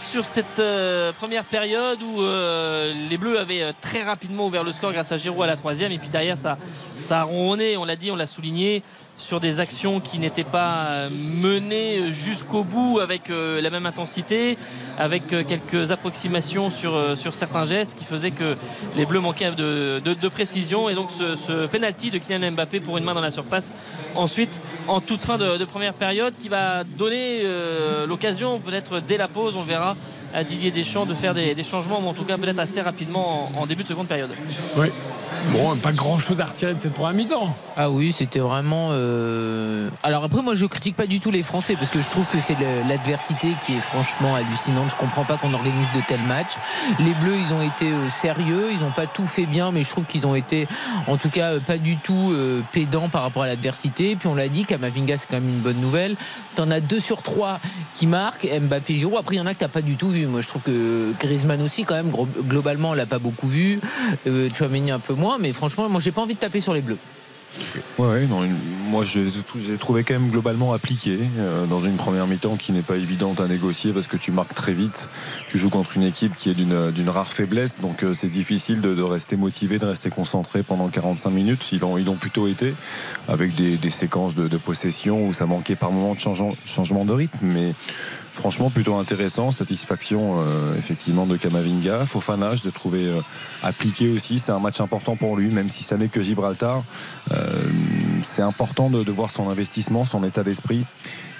sur cette euh, première période où euh, les Bleus avaient euh, très rapidement ouvert le score grâce à Giroud à la troisième et puis derrière ça, ça a ronronné, on l'a dit, on l'a souligné sur des actions qui n'étaient pas euh, menées jusqu'au bout avec euh, la même intensité, avec euh, quelques approximations sur, certains gestes qui faisaient que les Bleus manquaient de, précision. Et donc ce, ce penalty de Kylian Mbappé pour une main dans la surface ensuite en toute fin de, première période qui va donner l'occasion peut-être dès la pause on verra à Didier Deschamps de faire des, des changements ou en tout cas peut-être assez rapidement en, en début de seconde période. Oui. Bon, pas grand chose à retirer de cette première mi-temps. Ah oui, c'était vraiment. euh, Alors après, moi, je critique pas du tout les Français parce que je trouve que c'est l'adversité qui est franchement hallucinante. Je comprends pas qu'on organise de tels matchs. Les Bleus, ils ont été euh, sérieux, ils ont pas tout fait bien, mais je trouve qu'ils ont été, en tout cas, pas du tout euh, pédants par rapport à l'adversité. Puis on l'a dit, Kamavinga, c'est quand même une bonne nouvelle. T'en as deux sur trois qui marquent, Mbappé, Giroud. Après, il y en a que t'as pas du tout vu. Moi, je trouve que Griezmann aussi, quand même, globalement, on l'a pas beaucoup vu. Euh, Tchouaméni un peu moins, mais franchement, moi, j'ai pas envie de taper sur les Bleus. Ouais, non, moi je j'ai trouvé quand même globalement appliqués euh, dans une première mi-temps qui n'est pas évidente à négocier parce que tu marques très vite. Tu joues contre une équipe qui est d'une rare faiblesse, donc euh, c'est difficile de, rester motivé, de rester concentré pendant 45 minutes. Ils l'ont ils l'ont plutôt été avec des, séquences de, possession où ça manquait par moments de changement de rythme, mais franchement plutôt intéressant. Satisfaction euh, effectivement de Kamavinga, Fofana, je l'ai trouvé euh, appliqué aussi. C'est un match important pour lui, même si ça n'est que Gibraltar. Euh, c'est important de, voir son investissement, son état d'esprit.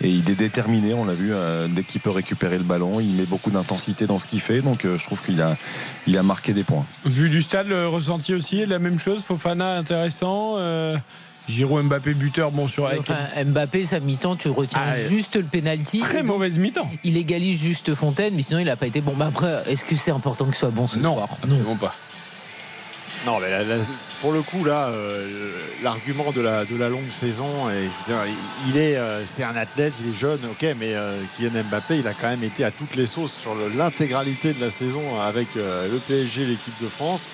Et il est déterminé, on l'a vu, dès qu'il peut récupérer le ballon, il met beaucoup d'intensité dans ce qu'il fait. Donc je trouve qu'il a, a marqué des points. Vu du stade, le ressenti aussi la même chose. Fofana intéressant. Giroud, Mbappé, buteur, bon sur avec. Enfin, Mbappé, sa mi-temps, tu retiens Ah, juste le penalty. Très mauvaise mi-temps. Il égalise juste Fontaine, mais sinon il n'a pas été bon. Mais après, est-ce que c'est important qu'il soit bon ce Non, soir? absolument pas. Non, mais la- la- pour le coup, là, euh, l'argument de la, de la longue saison, et, dire, il- est, euh, c'est un athlète, il est jeune, ok, mais euh, Kylian Mbappé, il a quand même été à toutes les sauces sur l'intégralité de la saison avec euh, le PSG, l'équipe de France.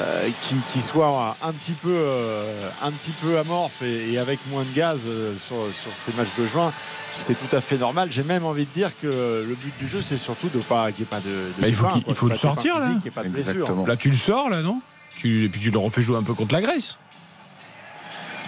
Euh, qui, qui soit un petit peu euh, un petit peu amorphe et, et avec moins de gaz euh, sur, sur ces matchs de juin c'est tout à fait normal j'ai même envie de dire que le but du jeu c'est surtout de pas qu'il n'y ait pas de, de Bah, il faut quoi, il faut le sortir, là. pas de. Là, tu le sors, là, non? Tu, Et puis tu le refais jouer un peu contre la Grèce.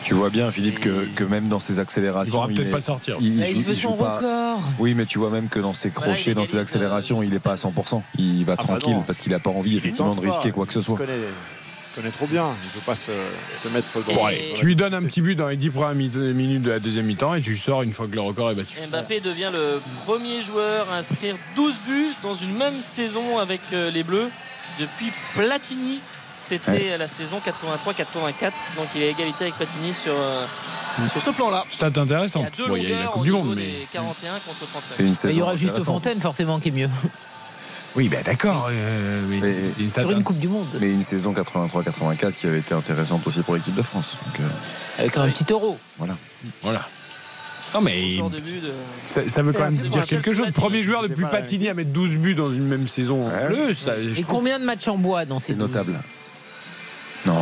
Tu vois bien, Philippe, que, que même dans ses accélérations. Il faudra peut-être pas sortir. Il, il joue- veut il joue son pas- record. Oui, mais tu vois même que dans ses crochets, dans ses accélérations, il n'est pas à 100%. Il va Ah bah tranquille parce qu'il n'a pas envie effectivement de risquer quoi que ce soit. connaît, il se connaît trop bien il ne peut pas se, se mettre dans Bon, allez, tu lui donnes un petit but dans les 10 premières mi- minutes de la deuxième mi-temps et tu sors une fois que le record est battu. Mbappé devient le premier joueur à inscrire 12 buts dans une même saison avec euh, les Bleus depuis Platini. C'était la saison 83-84, donc il est à égalité avec Platini sur, euh, sur ce plan-là. Il y intéressant. a deux Bon, il y a eu la Coupe au du Monde, mais. des 41 contre 39. C'est une Mais saison il y aura juste. Fontaine, forcément, qui est mieux. Oui, ben d'accord. euh, une Sur une Coupe du Monde. Mais une saison 83-84 qui avait été intéressante aussi pour l'équipe de France. Donc, euh, Avec un petit euro. Voilà. Non, mais ça, ça veut quand même dire quelque chose. Premier joueur depuis Platini à mettre 12 buts dans une même saison en Ouais. bleu, ça, je Et trouve- combien de matchs en bois dans ces c'est 12? notable. Non.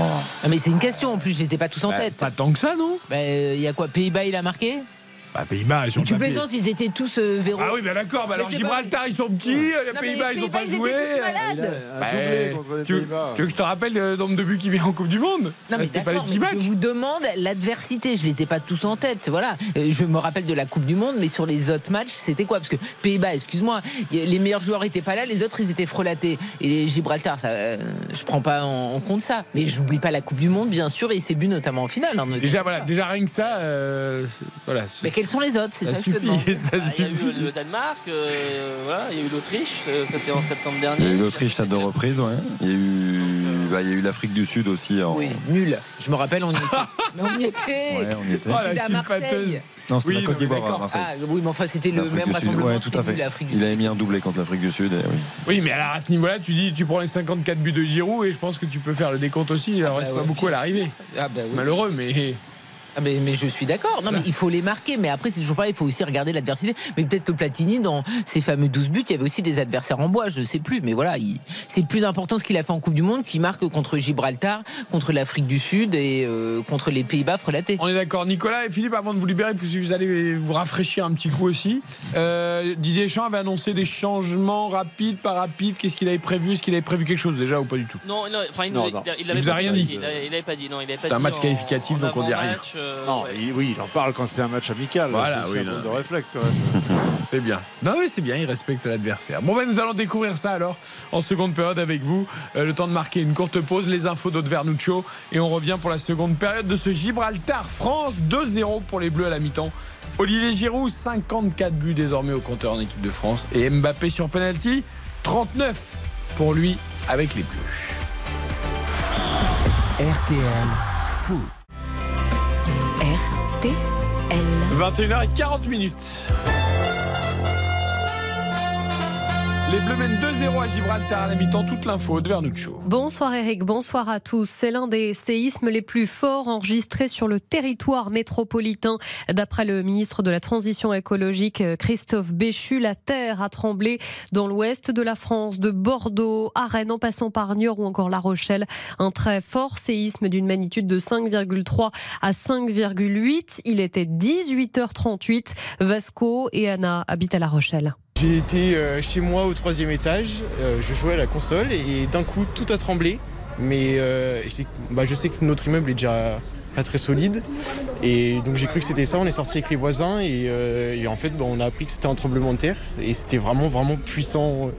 Ah, mais c'est une question en plus, je les ai pas tous en Bah, tête. Pas tant que ça, non? Bah, Il y a quoi? Pays-Bas, il a marqué? Bah, Pays-Bas, ils sont Mais Tu plaisantes, ils étaient tous euh, véro. Ah oui, ben d'accord. Bah alors c'est Gibraltar, ils sont petits. Les Non, mais Pays-Bas, les ils ont pas Pays-Bas, ils joué. étaient tous malades. Bah, tu, veux que je te rappelle le nombre de buts qui vient en Coupe du Monde? Non mais C'était pas les d'accord, petits mais matchs. je vous demande l'adversité, je les ai pas tous en tête, voilà. Euh, Je me rappelle de la Coupe du Monde, mais sur les autres matchs, c'était quoi? Parce que Pays-Bas, excuse-moi, y les meilleurs joueurs étaient pas là, les autres ils étaient frelatés. Et les Gibraltar, ça, euh, je prends pas en, en compte ça. Mais j'oublie pas la Coupe du Monde, bien sûr, et ses buts notamment en finale. hein, Déjà, voilà, déjà rien que ça, euh, c'est- voilà. c'est- Mais quels sont les autres C'est ça ça, que je te suffit, demande. ça Ah, il y a eu le Danemark, euh, voilà, il y a eu l'Autriche, euh, c'était en septembre dernier. Il y a eu l'Autriche à deux reprises, ouais. Il y a eu, bah, il y a eu l'Afrique du Sud aussi. En... Oui, nul. Je me rappelle, on y était. mais on y était. Ouais, on y était. Oh, la C'était à Marseille. sulfateuse. Non, c'était Oui, la Côte d'Ivoire à. Marseille. Ah oui, mais enfin c'était le même rassemblement. ouais, tout à fait. l'Afrique du Il avait mis un doublé contre l'Afrique du Sud. Et oui. Oui, mais alors à ce niveau-là, tu dis, tu prends les 54 buts de Giroud et je pense que tu peux faire le décompte aussi. Il en reste Ah pas ouais, beaucoup à l'arrivée. Ah bah C'est oui. malheureux, mais Ah, mais, mais je suis d'accord. Non, mais il faut les marquer. Mais après, c'est toujours pareil. Il faut aussi regarder l'adversité. Mais peut-être que Platini, dans ses fameux 12 buts, il y avait aussi des adversaires en bois. Je ne sais plus. Mais voilà, il- c'est plus important ce qu'il a fait en Coupe du Monde, qu'il marque contre Gibraltar, contre l'Afrique du Sud et euh, contre les Pays-Bas frelatés. on est d'accord. Nicolas et Philippe, avant de vous libérer, puisque vous allez vous rafraîchir un petit coup aussi, euh, Didier Deschamps avait annoncé des changements rapides, pas rapides. Qu'est-ce qu'il avait prévu? Est-ce qu'il avait prévu quelque chose déjà ou pas du tout? Non, non, enfin, il, l'avait vous a rien dit. dit. Il avait, il avait pas dit. Non, il avait C'est un match en- qualificatif, en donc on dit rien. Euh, Non, ouais. il- oui, il en parle quand c'est un match amical. Voilà, c'est oui, un non. de réflexe quand même. *laughs* C'est bien. Non, mais c'est bien, il respecte l'adversaire. Bon, ben, nous allons découvrir ça alors en seconde période avec vous. Euh, le temps de marquer une courte pause, les infos d'Aude Vernuccio. Et on revient pour la seconde période de ce Gibraltar France 2-0 pour les Bleus à la mi-temps. Olivier Giroud, 54 buts désormais au compteur en équipe de France. Et Mbappé sur penalty, 39 pour lui avec les Bleus. RTL Foot. 21h40 minutes. Les Bleus mènent 2-0 à Gibraltar à. Toute l'info de Vernuccio. Bonsoir Eric, bonsoir à tous. C'est l'un des séismes les plus forts enregistrés sur le territoire métropolitain. D'après le ministre de la Transition écologique Christophe Béchu, la terre a tremblé dans l'ouest de la France, de Bordeaux à Rennes en passant par Niort ou encore La Rochelle. Un très fort séisme d'une magnitude de 5,3 à 5,8. Il était 18h38. Vasco et Anna habitent à La Rochelle. J'ai été euh, chez moi au troisième étage, euh, je jouais à la console et d'un coup tout a tremblé. Mais euh, bah, je sais que notre immeuble est déjà pas très solide et donc j'ai cru que c'était ça. On est sorti avec les voisins et, en fait bah, on a appris que c'était un tremblement de terre et c'était vraiment vraiment puissant.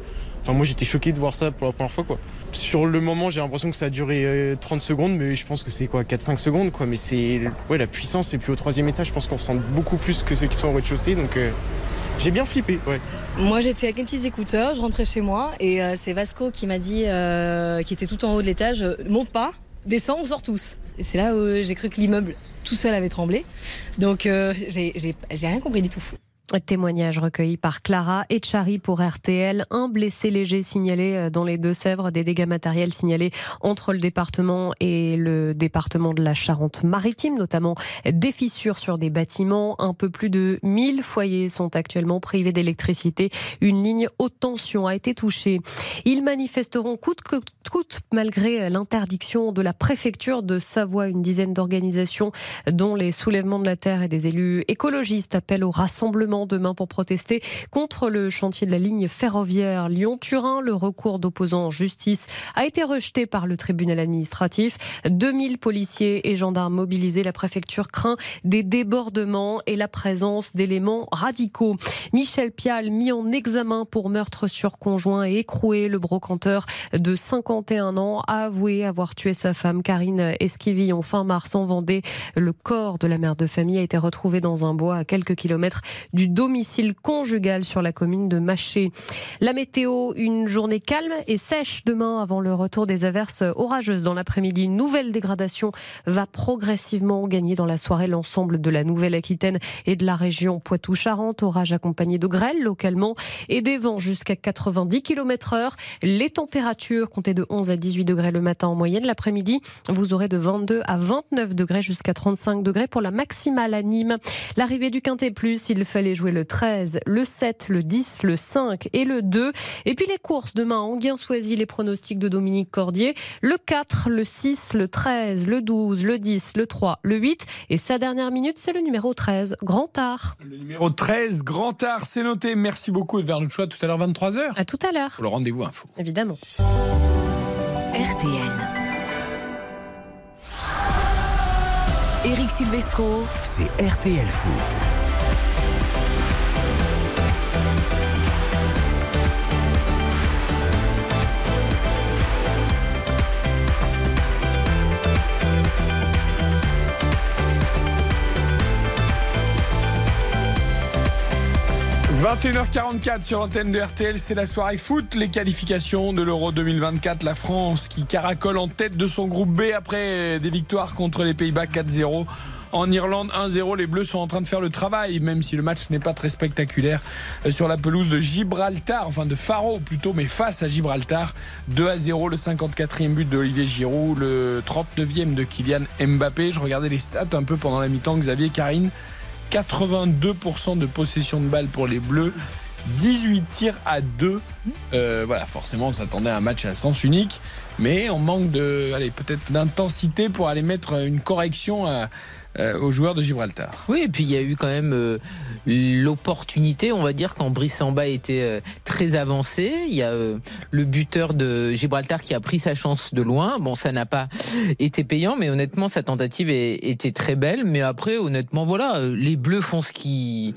Enfin moi j'étais choqué de voir ça pour la première fois quoi. Sur le moment j'ai l'impression que ça a duré euh, 30 secondes mais je pense que c'est quoi 4-5 secondes quoi. Mais c'est ouais la puissance et puis au troisième étage je pense qu'on ressent beaucoup plus que ceux qui sont au rez-de-chaussée donc j'ai bien flippé ouais. Moi j'étais avec mes petits écouteurs, je rentrais chez moi et euh, c'est Vasco qui m'a dit, euh, qui était tout en haut de l'étage, monte pas, descends, on sort tous. Et c'est là où j'ai cru que l'immeuble tout seul avait tremblé. Donc euh, j'ai rien compris du tout. Témoignage recueilli par Clara Etchari pour RTL. Un blessé léger signalé euh, dans les Deux-Sèvres, des dégâts matériels signalés entre le département et le département de la Charente-Maritime, notamment des fissures sur des bâtiments. Un peu plus de 1000 foyers sont actuellement privés d'électricité. Une ligne haute tension a été touchée. Ils manifesteront coûte que coûte malgré l'interdiction de la préfecture de Savoie. Une dizaine d'organisations, dont les soulèvements de la terre et des élus écologistes, appellent au rassemblement demain pour protester contre le chantier de la ligne ferroviaire Lyon-Turin. Le recours d'opposants en justice a été rejeté par le tribunal administratif. 2000 policiers et gendarmes mobilisés. La préfecture craint des débordements et la présence d'éléments radicaux. Michel Pial mis en examen pour meurtre sur conjoint et écroué. Le brocanteur de 51 ans a avoué avoir tué sa femme Karine Esquivillon fin mars en Vendée. Le corps de la mère de famille a été retrouvé dans un bois à quelques kilomètres du domicile conjugal sur la commune de Maché. La météo, une journée calme et sèche demain avant le retour des averses orageuses dans l'après-midi. Une nouvelle dégradation va progressivement gagner dans la soirée l'ensemble de la Nouvelle-Aquitaine et de la région Poitou-Charentes. Orage accompagné de grêle localement et des vents jusqu'à 90 km heure. Les températures comptez de 11 à 18 degrés le matin en moyenne. L'après-midi, vous aurez de 22 à 29 degrés jusqu'à 35 degrés pour la maximale à Nîmes. L'arrivée du Quintet Plus, il fallait jouer le 13, le 7, le 10, le 5 et le 2. Et puis les courses demain, Anguin choisit les pronostics de Dominique Cordier. Le 4, le 6, le 13, le 12, le 10, le 3, le 8. Et sa dernière minute, c'est le numéro 13, Grand Art. Le numéro 13, Grand Art, c'est noté. Merci beaucoup, Edvard Choix. Tout à l'heure, 23h. À tout à l'heure. Pour le rendez-vous info. Évidemment. RTL. Eric Silvestro. C'est RTL Foot. – 21h44 sur l'antenne de RTL, c'est la soirée foot, les qualifications de l'Euro 2024. La France qui caracole en tête de son groupe B après des victoires contre les Pays-Bas 4-0. En Irlande 1-0, les Bleus sont en train de faire le travail, même si le match n'est pas très spectaculaire euh, sur la pelouse de Gibraltar, enfin de Faro plutôt, mais face à Gibraltar. 2 0, le 54e but de Olivier Giroud, le 39e de Kylian Mbappé. Je regardais les stats un peu pendant la mi-temps, Xavier Karine. 82% de possession de balle pour les Bleus. 18 tirs à 2. Euh, voilà, forcément, on s'attendait à un match à sens unique. Mais on manque de, peut-être d'intensité pour aller mettre une correction à, aux joueurs de Gibraltar. Oui, et puis il y a eu quand même euh, l'opportunité, on va dire, quand Brice Samba était euh, très avancé. Il y a euh, le buteur de Gibraltar qui a pris sa chance de loin. Bon, ça n'a pas été payant, mais honnêtement, sa tentative était très belle. Mais après, honnêtement, voilà, euh, les Bleus font ce qui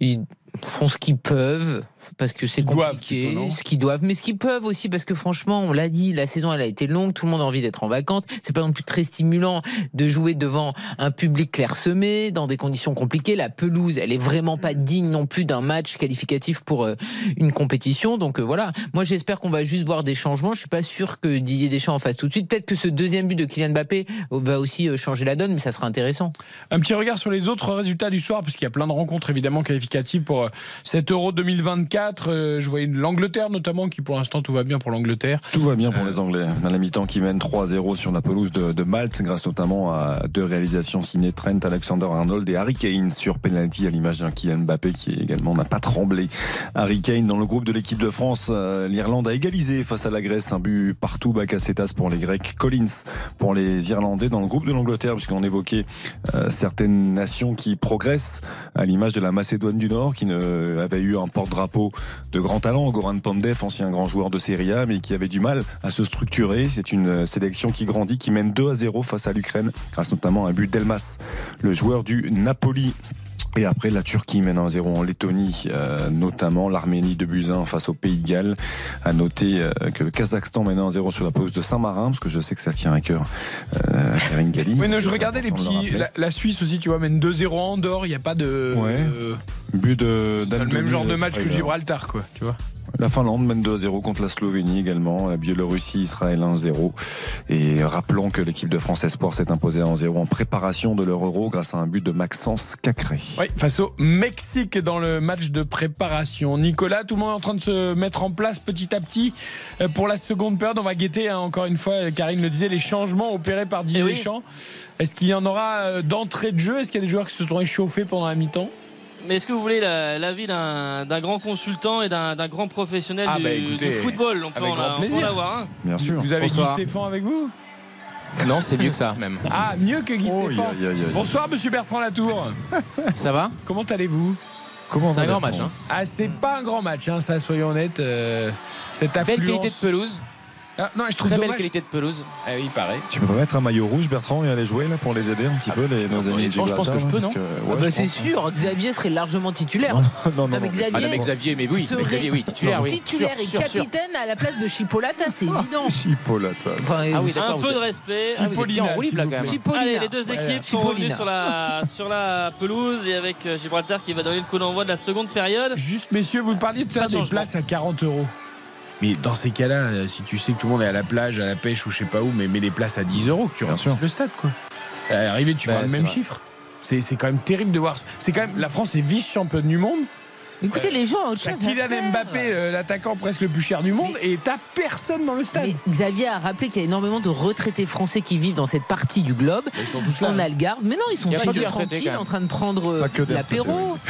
ils font ce qu'ils peuvent parce que c'est compliqué, ce qu'ils doivent, mais ce qu'ils peuvent aussi parce que franchement, on l'a dit, la saison elle a été longue, tout le monde a envie d'être en vacances. C'est pas non plus très stimulant de jouer devant un public clairsemé dans des conditions compliquées. La pelouse, elle est vraiment pas digne non plus d'un match qualificatif pour euh, une compétition. Donc euh, voilà, moi j'espère qu'on va juste voir des changements. Je suis pas sûr que Didier Deschamps en fasse tout de suite. Peut-être que ce deuxième but de Kylian Mbappé va aussi euh, changer la donne, mais ça sera intéressant. Un petit regard sur les autres résultats du soir, puisqu'il y a plein de rencontres évidemment qualificatives pour euh, cet Euro 2024. Euh, Je voyais l'Angleterre notamment, qui pour l'instant tout va bien pour l'Angleterre. Tout va bien pour les Anglais. À la mi-temps qui mène 3-0 sur la pelouse de, de Malte, grâce notamment à deux réalisations signées Trent Alexander-Arnold et Harry Kane sur penalty à l'image d'un Kylian Mbappé qui également n'a pas tremblé. Harry Kane dans le groupe de l'équipe de France, euh, l'Irlande a égalisé face à la Grèce, un but partout, Bakasetas pour les Grecs, Collins pour les Irlandais dans le groupe de l'Angleterre, puisqu'on évoquait euh, certaines nations qui progressent à l'image de la Macédoine du Nord qui ne avait eu un porte-drapeau de grand talent, Goran Pandev, ancien grand joueur de Serie A, mais qui avait du mal à se structurer. C'est une sélection qui grandit, qui mène 2 à 0 face à l'Ukraine, grâce notamment à un but d'Elmas, le joueur du Napoli. Et après, la Turquie mène 1-0 en Lettonie, euh, notamment l'Arménie de Buzyn face au Pays de Galles. À noter euh, que le Kazakhstan mène 1-0 sur la pause de Saint-Marin, parce que je sais que ça tient à cœur euh, Karine Galli. Oui, non, je regardais les petits. La, la Suisse aussi, tu vois, mène 2-0 en Andorre. Il n'y a pas de. Ouais. But de c'est le même genre de match que. Gibraltar, quoi, tu vois. La Finlande mène 2-0 contre la Slovénie également. La Biélorussie, Israël 1-0. Et rappelons que l'équipe de France Espoir s'est imposée 1-0 en préparation de leur Euro grâce à un but de Maxence Cacré. Oui, face au Mexique dans le match de préparation. Nicolas, tout le monde est en train de se mettre en place petit à petit euh, pour la seconde période. On va guetter, hein, encore une fois, Karine le disait, les changements opérés par Didier Eh oui. Deschamps. Est-ce qu'il y en aura euh, d'entrée de jeu? Est-ce qu'il y a des joueurs qui se sont échauffés pendant la mi-temps? Mais est-ce que vous voulez la- l'avis d'un d'un grand consultant et d'un grand professionnel Ah, du, bah, écoutez, du football? On peut avec en, grand a- on peut en plaisir. avoir un. Bien sûr. Vous avez Bonsoir. Guy Stéphane avec vous? Non, c'est mieux que ça même. Ah, mieux que Guy Oh, Stéphane. Bonsoir, monsieur Bertrand Latour. *laughs* Ça va? Comment allez-vous? Comment C'est un grand match. Hein. Ah, c'est pas un grand match, hein, ça, soyons honnêtes. euh, cette Belle affluence. qualité de pelouse. Ah, non, je trouve Très belle dommage. qualité de pelouse. Ah oui, pareil. Tu peux pas mettre un maillot rouge, Bertrand, et aller jouer là pour les aider un petit peu, les, nos amis je pense que je peux, non Ah bah, je c'est pense, sûr, Xavier serait largement titulaire. Non, non, non, Non, mais Xavier- Ah non, mais Xavier, mais oui, serait mais Xavier, oui, titulaire, oui. Titulaire Sûr, et sûr, sûr. capitaine à la place de Chipolata, c'est évident. Chipolata. Enfin, Ah oui, Un peu de respect. Ah. Chipolina. Allez, les deux équipes sont revenues sur la, sur la pelouse et avec euh, Gibraltar qui va donner le coup d'envoi de la seconde période. Juste, messieurs, vous parliez tout à l'heure de des places à 40 euros. Mais dans ces cas-là, euh, si tu sais que tout le monde est à la plage, à la pêche ou je sais pas où, mais mets les places à 10 euros, que tu sûr. le stade, quoi. À Arrivé, tu Bah, feras le même vrai. chiffre. C'est c'est quand même terrible de voir. C'est quand même la France est vice-championne du monde. Écoutez, les gens ont autre chose Kylian. Mbappé, euh, l'attaquant presque le plus cher du monde, et t'as personne dans le stade. Mais Xavier a rappelé qu'il y a énormément de retraités français qui vivent dans cette partie du globe. Ils sont tous là. En Algarve. Mais non, ils sont chez eux tranquilles en train de prendre euh, l'apéro. *laughs*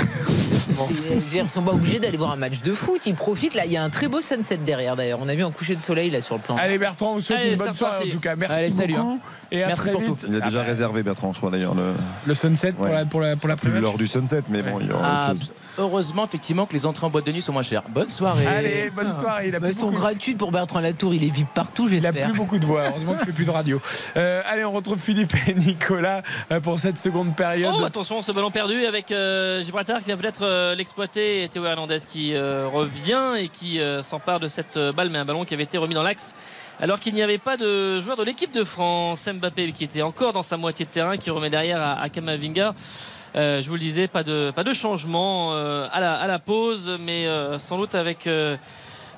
Ils sont pas obligés d'aller voir un match de foot. Ils profitent. Là, il y a un très beau sunset derrière d'ailleurs. On a vu un coucher de soleil là sur le plan. Allez Bertrand, on vous souhaite Allez, une bonne soirée en tout cas. Merci Allez, salut, beaucoup. Et à Merci très pour vite. Il a déjà Ah réservé, Bertrand, je crois d'ailleurs, le, le sunset pour la pour la pour la plus l'heure du sunset, mais bon, il y aura Ah, autre chose. Heureusement, effectivement, que les entrées en boîte de nuit sont moins chères. Bonne soirée. Allez, bonne soirée. Il a Bah, plus elles sont beaucoup- gratuites pour Bertrand Latour. Il est VIP partout, Il a j'espère. plus beaucoup de voix. Heureusement qu'il fait plus de radio. *laughs* Euh, allez, on retrouve Philippe et Nicolas euh, pour cette seconde période. Oh, attention, ce ballon perdu avec euh, Gibraltar qui va peut-être euh, l'exploiter. Et Théo Hernandez qui euh, revient et qui euh, s'empare de cette euh, balle, mais un ballon qui avait été remis dans l'axe. Alors qu'il n'y avait pas de joueur de l'équipe de France, Mbappé qui était encore dans sa moitié de terrain, qui remet derrière à, à Kamavinga. Euh, je vous le disais, pas de, pas de changement euh, à, la, à la pause, mais euh, sans doute avec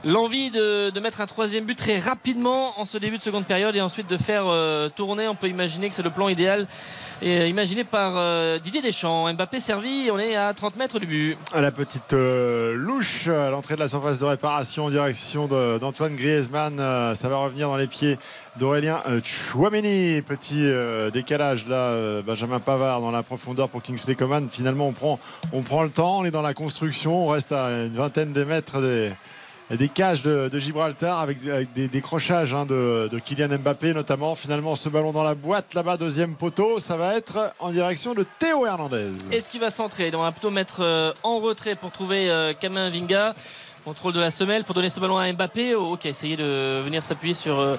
l'envie de, mettre un troisième but très rapidement en ce début de seconde période et ensuite de faire euh, tourner. On peut imaginer que c'est le plan idéal et, euh, imaginé par euh, Didier Deschamps. Mbappé servi, on est à 30 mètres du but. La petite louche à l'entrée de la surface de réparation en direction d'Antoine Griezmann. Ça va revenir dans les pieds d'Aurélien Chouameni. Petit décalage là, Benjamin Pavard dans la profondeur pour Kingsley Coman. Finalement, on prend, on prend le temps, on est dans la construction, on reste à une vingtaine de mètres des des cages de, Gibraltar avec, des décrochages hein, de, Kylian Mbappé notamment. Finalement, ce ballon dans la boîte là-bas, deuxième poteau, ça va être en direction de Théo Hernandez. Est-ce qu'il va centrer On va plutôt mettre euh, en retrait pour trouver euh, Kamavinga. Contrôle de la semelle pour donner ce ballon à Mbappé. Oh, ok, essayer de venir s'appuyer sur, euh,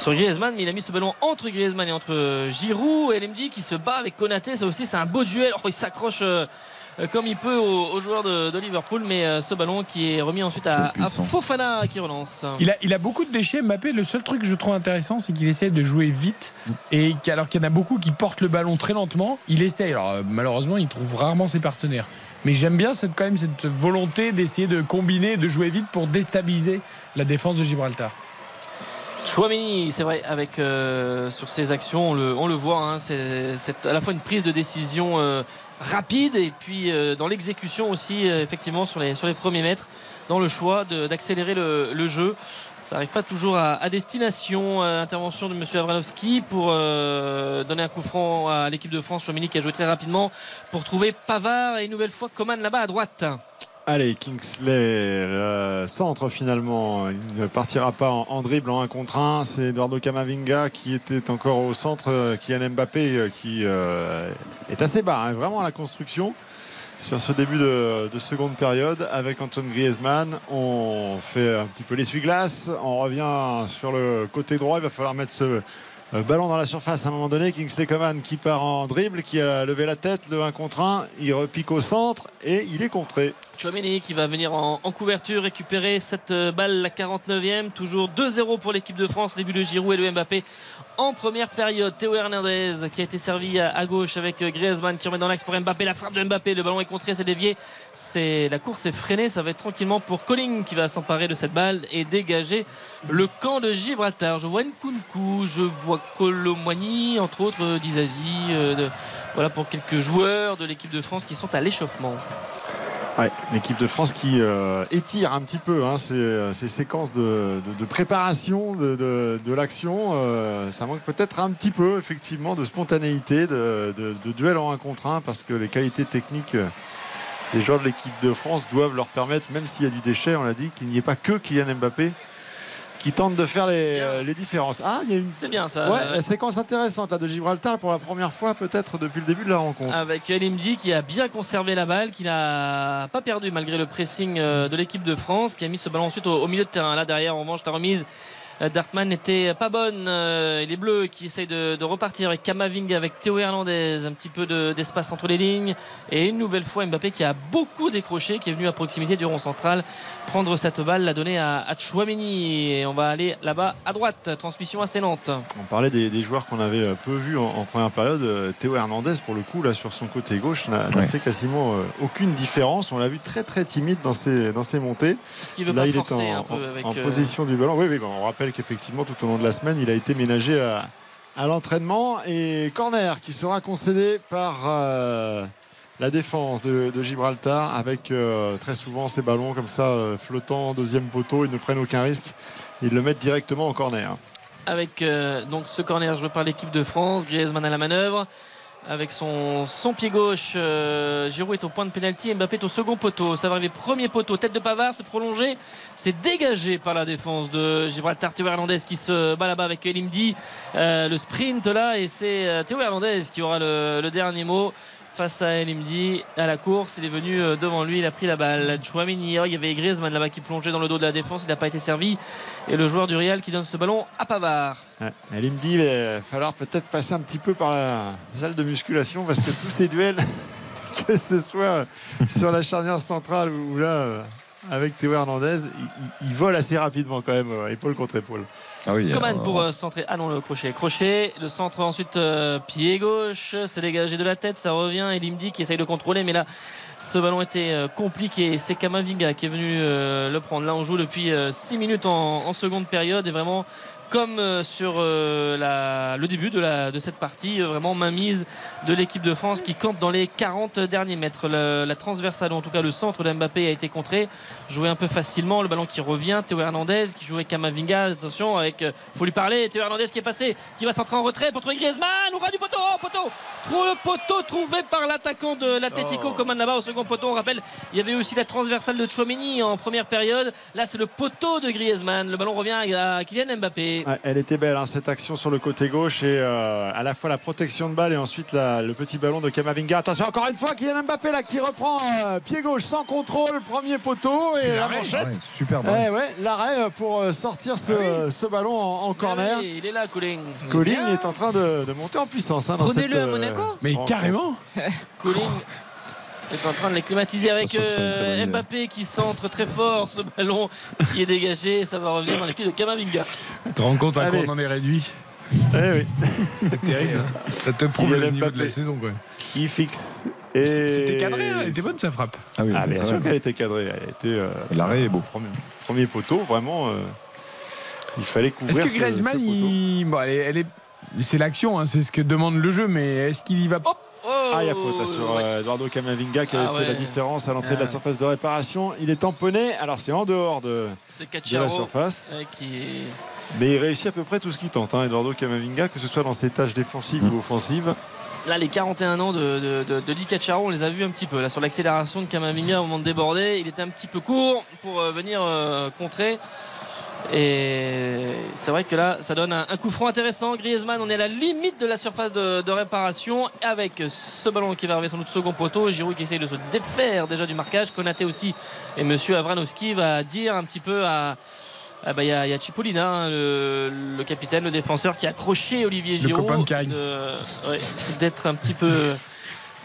sur Griezmann, mais il a mis ce ballon entre Griezmann et entre Giroud. Et LMD qui se bat avec Konaté, ça aussi c'est un beau duel. Oh, il s'accroche comme il peut aux, aux joueurs de, de Liverpool, mais euh, ce ballon qui est remis ensuite à. Fofana qui relance. Il a, il a beaucoup de déchets, Mbappé. Le seul truc que je trouve intéressant, c'est qu'il essaie de jouer vite. Et qu'- alors qu'il y en a beaucoup qui portent le ballon très lentement, il essaye. Alors euh, malheureusement, il trouve rarement ses partenaires. Mais j'aime bien cette, quand même cette volonté d'essayer de combiner, de jouer vite pour déstabiliser la défense de Gibraltar. Chouameni, c'est vrai, avec euh, sur ses actions, on le, on le voit, hein, c'est c'est à la fois une prise de décision euh, rapide et puis euh, dans l'exécution aussi, euh, effectivement, sur les, sur les premiers mètres, dans le choix d'accélérer le, le jeu. Ça n'arrive pas toujours à, à destination. Euh, intervention de M. Avranovski pour euh, donner un coup franc à l'équipe de France. Chouameni qui a joué très rapidement pour trouver Pavard et une nouvelle fois Coman là-bas à droite. Allez, Kingsley, le centre finalement, il ne partira pas en, dribble en 1 contre 1. C'est Eduardo Camavinga qui était encore au centre, euh, Kylian Mbappé euh, qui euh, est assez bas, hein, vraiment la construction sur ce début de, de seconde période avec Antoine Griezmann. On fait un petit peu l'essuie-glace, on revient sur le côté droit, il va falloir mettre ce, ballon dans la surface à un moment donné. Kingsley Coman qui part en dribble, qui a levé la tête, le 1 contre 1. Il repique au centre et il est contré. Chouameni qui va venir en, couverture récupérer cette euh, balle la 49e toujours 2-0 pour l'équipe de France. Buts de Giroud et le Mbappé en première période. Théo Hernandez qui a été servi à, gauche avec euh, Griezmann qui remet dans l'axe pour Mbappé. La frappe de Mbappé le ballon est contré c'est dévié. La course est freinée. Ça va être tranquillement pour Colling qui va s'emparer de cette balle et dégager le camp de Gibraltar. Je vois Nkunku je vois Colomwani entre autres euh, Dizazi de- voilà pour quelques joueurs de l'équipe de France qui sont à l'échauffement L'équipe de France qui euh, étire un petit peu hein, ces, ces séquences de, préparation de, l'action. Euh, ça manque peut-être un petit peu, effectivement, de spontanéité, de, duel en un contre un, parce que les qualités techniques euh, des joueurs de l'équipe de France doivent leur permettre, même s'il y a du déchet, on l'a dit, qu'il n'y ait pas que Kylian Mbappé qui tente de faire les, les différences. Ah, il y a une c'est bien ça ouais, séquence intéressante là, de Gibraltar pour la première fois, peut-être depuis le début de la rencontre. Avec Elimdi qui a bien conservé la balle, qui n'a pas perdu malgré le pressing euh, de l'équipe de France, qui a mis ce ballon ensuite au, au milieu de terrain. Là derrière, en revanche, la remise d'Artman n'était pas bonne. Euh, et les Bleus qui essayent de, de repartir avec Kamavinga, avec Théo Hernandez, un petit peu de- d'espace entre les lignes. Et une nouvelle fois Mbappé qui a beaucoup décroché, qui est venu à proximité du rond central prendre cette balle, la donner à, à Chouameni. Et on va aller là-bas à droite. Transmission assez lente. On parlait des, des joueurs qu'on avait euh, peu vus en, en première période. Euh, Théo Hernandez, pour le coup, là sur son côté gauche, n'a Ouais. fait quasiment euh, aucune différence. On l'a vu très très timide dans ses, dans ses montées. Ce qui veut là, pas il est forcer en, un peu en- avec, en euh, position du ballon. Oui, oui, on rappelle qu'effectivement, tout au long de la semaine, il a été ménagé à, l'entraînement. Et corner qui sera concédé par euh, la défense de, Gibraltar avec euh, très souvent ces ballons comme ça euh, flottants, deuxième poteau. Ils ne prennent aucun risque. Ils le mettent directement en corner. avec donc ce corner joué par l'équipe de France. Griezmann à la manœuvre. Avec son, son pied gauche, euh, Giroud est au point de pénalty, Mbappé est au second poteau. Ça va arriver premier poteau, tête de Pavard, c'est prolongé, c'est dégagé par la défense de Gibraltar. Théo Hernandez qui se bat là-bas avec Elimdi. Euh, le sprint là, et c'est euh, Théo Hernandez qui aura le, le dernier mot face à Elimdi à la course. Il est venu euh, devant lui, il a pris la balle. Chouamini, oh, il y avait Griezmann là-bas qui plongeait dans le dos de la défense, il n'a pas été servi. Et le joueur du Real qui donne ce ballon à Pavard. Ouais. Elle me dit il va falloir peut-être passer un petit peu par la salle de musculation parce que tous ces duels, *laughs* que ce soit sur la charnière centrale ou là euh, avec Théo Hernandez, il, il- il vole assez rapidement quand même, euh, épaule contre épaule. Ah oui, Coman pour euh, centrer. Ah non, le crochet. Crochet. Le centre ensuite euh, pied gauche. C'est dégagé de la tête. Ça revient. Et Limdi qui essaye de contrôler. Mais là, ce ballon était euh, compliqué. C'est Kamavinga qui est venu euh, le prendre. Là, on joue depuis 6 minutes en, en seconde période. Et vraiment. Comme euh, sur euh, la- le début de, la, de cette partie, euh, vraiment mainmise de l'équipe de France qui campe dans les 40 derniers mètres. Le- la transversale, ou en tout cas le centre d'Mbappé a été contré, joué un peu facilement. Le ballon qui revient, Théo Hernandez qui jouait Kamavinga. Attention, avec, faut lui parler. Théo Hernandez qui est passé, qui va s'entrer en retrait pour trouver Griezmann. On du poteau, oh, poteau. Trouve le poteau trouvé par l'attaquant de l'Atletico Oh. Coman là-bas au second poteau. On rappelle, il y avait aussi la transversale de Chouameni en première période. Là, c'est le poteau de Griezmann. Le ballon revient à Kylian Mbappé. Elle était belle hein, cette action sur le côté gauche et euh, à la fois la protection de balle et ensuite la- le petit ballon de Kamavinga. Attention encore une fois Kylian Mbappé là qui reprend euh, pied gauche sans contrôle, premier poteau et la manchette. ouais, super Eh bon. ouais, l'arrêt euh, pour sortir ce, ce ballon en, en corner. Ah oui, il est là, Colling. Colin est en train de, de monter en puissance. hein, dans Prenez-le cette, à euh, Monaco. Mais carrément *laughs* Colling est en train de les climatiser avec euh. Mbappé qui centre très fort ce ballon qui est dégagé ça va revenir dans les pieds de Kamavinga. Tu te rends compte à quoi on en est réduit Eh oui, C'est terrible. hein. Ça te prouve le niveau de la saison. Quoi. qui fixe. Et C'était cadré, hein, elle était bonne sa frappe. Ah oui, Ah, elle était bien sûr qu'elle était cadrée. Elle était euh, L'arrêt est beau. premier, premier poteau, vraiment. euh, il fallait Est-ce couvrir. que ce- Griezmann, ce poteau. il... bon, elle est, elle est- c'est l'action, hein, c'est ce que demande le jeu, mais est-ce qu'il y va Hop Oh, Ah, il y a faute là, sur ouais. euh, Eduardo Camavinga qui avait Ah fait la différence à l'entrée Ah de la ouais. surface de réparation. Il est tamponné. Alors, c'est en dehors de, la surface. qui Mais il réussit à peu près tout ce qu'il tente, hein, Eduardo Camavinga, que ce soit dans ses tâches défensives ou offensives. Là, les 41 ans de, de, de, Cacciaro, on les a vus un petit peu. Là, sur l'accélération de Kamavinga au moment de déborder, il était un petit peu court pour euh, venir euh, contrer. Et c'est vrai que là, ça donne un, un coup franc intéressant. Griezmann, on est à la limite de la surface de, de réparation avec ce ballon qui va arriver sur notre second poteau. Giroud qui essaye de se défaire déjà du marquage. Konaté aussi. Et monsieur Avranovski va dire un petit peu à ah bah, il y, a- il y a Cipollina, hein, le, le capitaine, le défenseur qui a accroché Olivier Le Giroud. ouais, D'être un petit peu,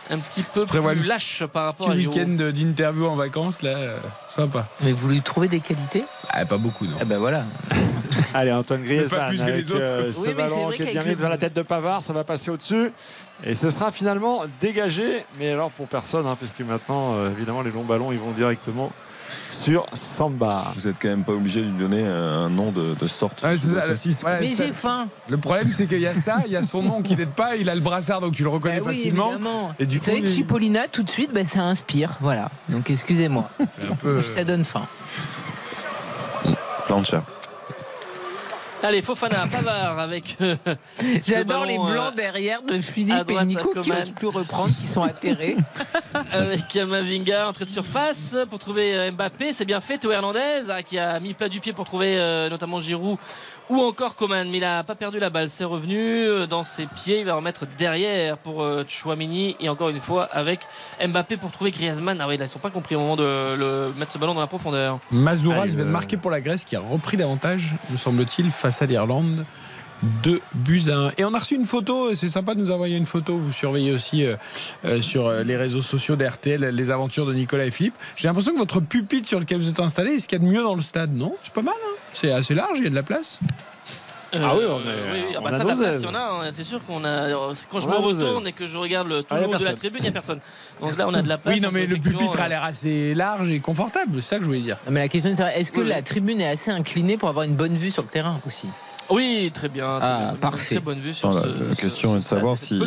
un petit peu prévoit plus lâche par rapport Petit à week-end d'interview en vacances, là, euh, sympa. Mais vous lui trouvez des qualités? Ah, pas beaucoup, non. Ah ben voilà. *laughs* Allez, Antoine Griezmann plus que avec les autres. euh, Oui, ce mais c'est ballon qui est bien mis devant la tête de Pavard, ça va passer au-dessus. Et ce sera finalement dégagé, mais alors pour personne, hein, puisque maintenant, euh, évidemment, les longs ballons, ils vont directement sur Samba. Vous êtes quand même pas obligé de lui donner un nom de, de sorte Ouais, ça, voilà, Mais j'ai faim. Le problème, c'est qu'il y a ça, il y a son nom qui n'aide pas, il a le brassard, donc tu le reconnais Bah oui, facilement. évidemment. Et du C'est vrai coup, que Cipollina, tout de suite, bah, ça inspire. Voilà. Donc excusez-moi. peu, Ça donne faim. Plancha. Allez, Fofana, Pavard avec. euh, *laughs* J'adore les ballon, euh, blancs derrière de Philippe et Nico qui n'osent plus reprendre, qui sont atterrés. *laughs* avec Mavinga, entrée de surface pour trouver euh, Mbappé. C'est bien fait. Théo Hernandez ah, qui a mis plat du pied pour trouver euh, notamment Giroud ou encore Coman. Mais il n'a pas perdu la balle. C'est revenu euh, dans ses pieds. Il va remettre derrière pour euh, Chouamini. Et encore une fois avec Mbappé pour trouver Griezmann. Ah oui, là, ils sont pas compris au moment de le, mettre ce ballon dans la profondeur. Mazouras vient de le- marquer pour la Grèce qui a repris l'avantage, me semble-t-il, face à l'Irlande. Deux buts à un. Et on a reçu une photo, c'est sympa de nous envoyer une photo. Vous surveillez aussi euh, euh, sur euh, les réseaux sociaux d'RTL les aventures de Nicolas et Philippe. J'ai l'impression que votre pupitre sur lequel vous êtes installé est ce qu'il y a de mieux dans le stade, non? C'est pas mal, hein C'est assez large, il y a de la place. Ah oui, on est- oui, oui. Ah on bah a ça, place, aises. il y en a. hein. C'est sûr qu'on a. Quand je On me retourne et que je regarde le, tout Ah, le de la tribune, il n'y a personne. Donc là, on a de la place. Oui, non, on mais le pupitre a l'air assez large et confortable, c'est ça que je voulais dire. Non, Mais la question c'est est-ce que Oui, la tribune est assez inclinée pour avoir une bonne vue sur le terrain aussi? Oui, très bien. Très Ah, bien, très bien. parfait. Très bonne vue sur ce. la, question ce est de savoir si,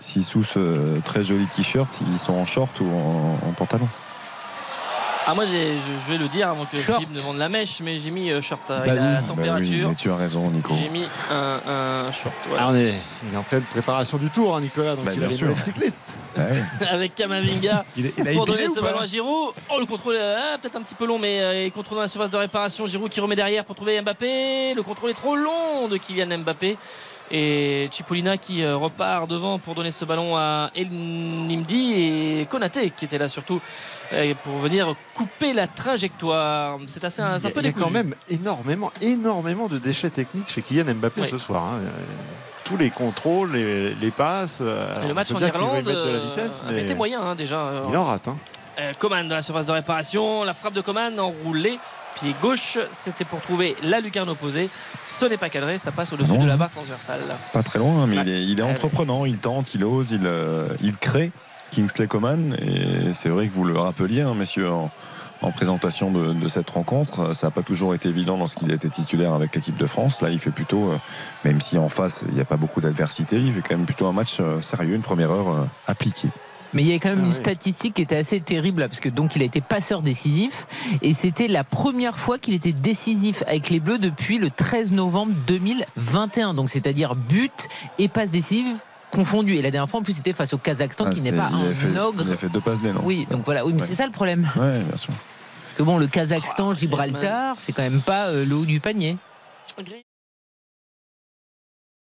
si sous ce très joli t-shirt, ils sont en short ou en, en pantalon. Ah, moi, j'ai- je, je vais le dire avant que Short. Philippe ne vende la mèche, mais j'ai mis euh, short avec Bah la, oui. la Bah oui, température. mais tu as raison, Nico. j'ai mis un, un short. voilà. Ah, on est, il est en pleine préparation du tour, hein, Nicolas, donc Bah, il bien a les sûr. *laughs* ouais. *laughs* avec Kamavinga *laughs* Il, il a pour donner ce ballon à Giroud. Oh, le contrôle, ah, peut-être un petit peu long, mais euh, il contrôle dans la surface de réparation. Giroud qui remet derrière pour trouver Mbappé. Le contrôle est trop long de Kylian Mbappé. Et Cipollina qui euh, repart devant pour donner ce ballon à El Nimdi et Konaté qui était là surtout euh, pour venir couper la trajectoire. C'est assez un, un peu Il y a quand même énormément, énormément de déchets techniques chez Kylian Mbappé Oui. ce soir. hein. Euh, Tous les contrôles, les, les passes. Et le match en Irlande de la vitesse, mais moyen hein, déjà. il en rate. hein. Coman dans la surface de réparation, la frappe de Coman enroulée, pied gauche, c'était pour trouver la lucarne opposée. Ce n'est pas cadré, ça passe au-dessus de la barre transversale. Pas très loin, mais Ouais. il est, il est Ouais. entreprenant, il tente, il ose, il, euh, il crée Kingsley Coman. Et c'est vrai que vous le rappeliez, hein, messieurs, en, en présentation de, de cette rencontre, ça n'a pas toujours été évident lorsqu'il été titulaire avec l'équipe de France. Là, il fait plutôt, euh, même si en face, il n'y a pas beaucoup d'adversité, il fait quand même plutôt un match euh, sérieux, une première heure euh, appliquée. Mais il y a quand même Ah une oui. statistique qui était assez terrible là, parce que donc il a été passeur décisif et c'était la première fois qu'il était décisif avec les Bleus depuis le 13 novembre 2021. Donc c'est-à-dire but et passe décisive confondus. Et la dernière fois en plus c'était face au Kazakhstan Ah, qui n'est pas un fait, ogre. il a fait deux passes d'élan. Oui, donc voilà, oui, mais Ouais. c'est ça le problème. Ouais, bien sûr. Parce que bon, le Kazakhstan, Gibraltar, c'est quand même pas euh, le haut du panier.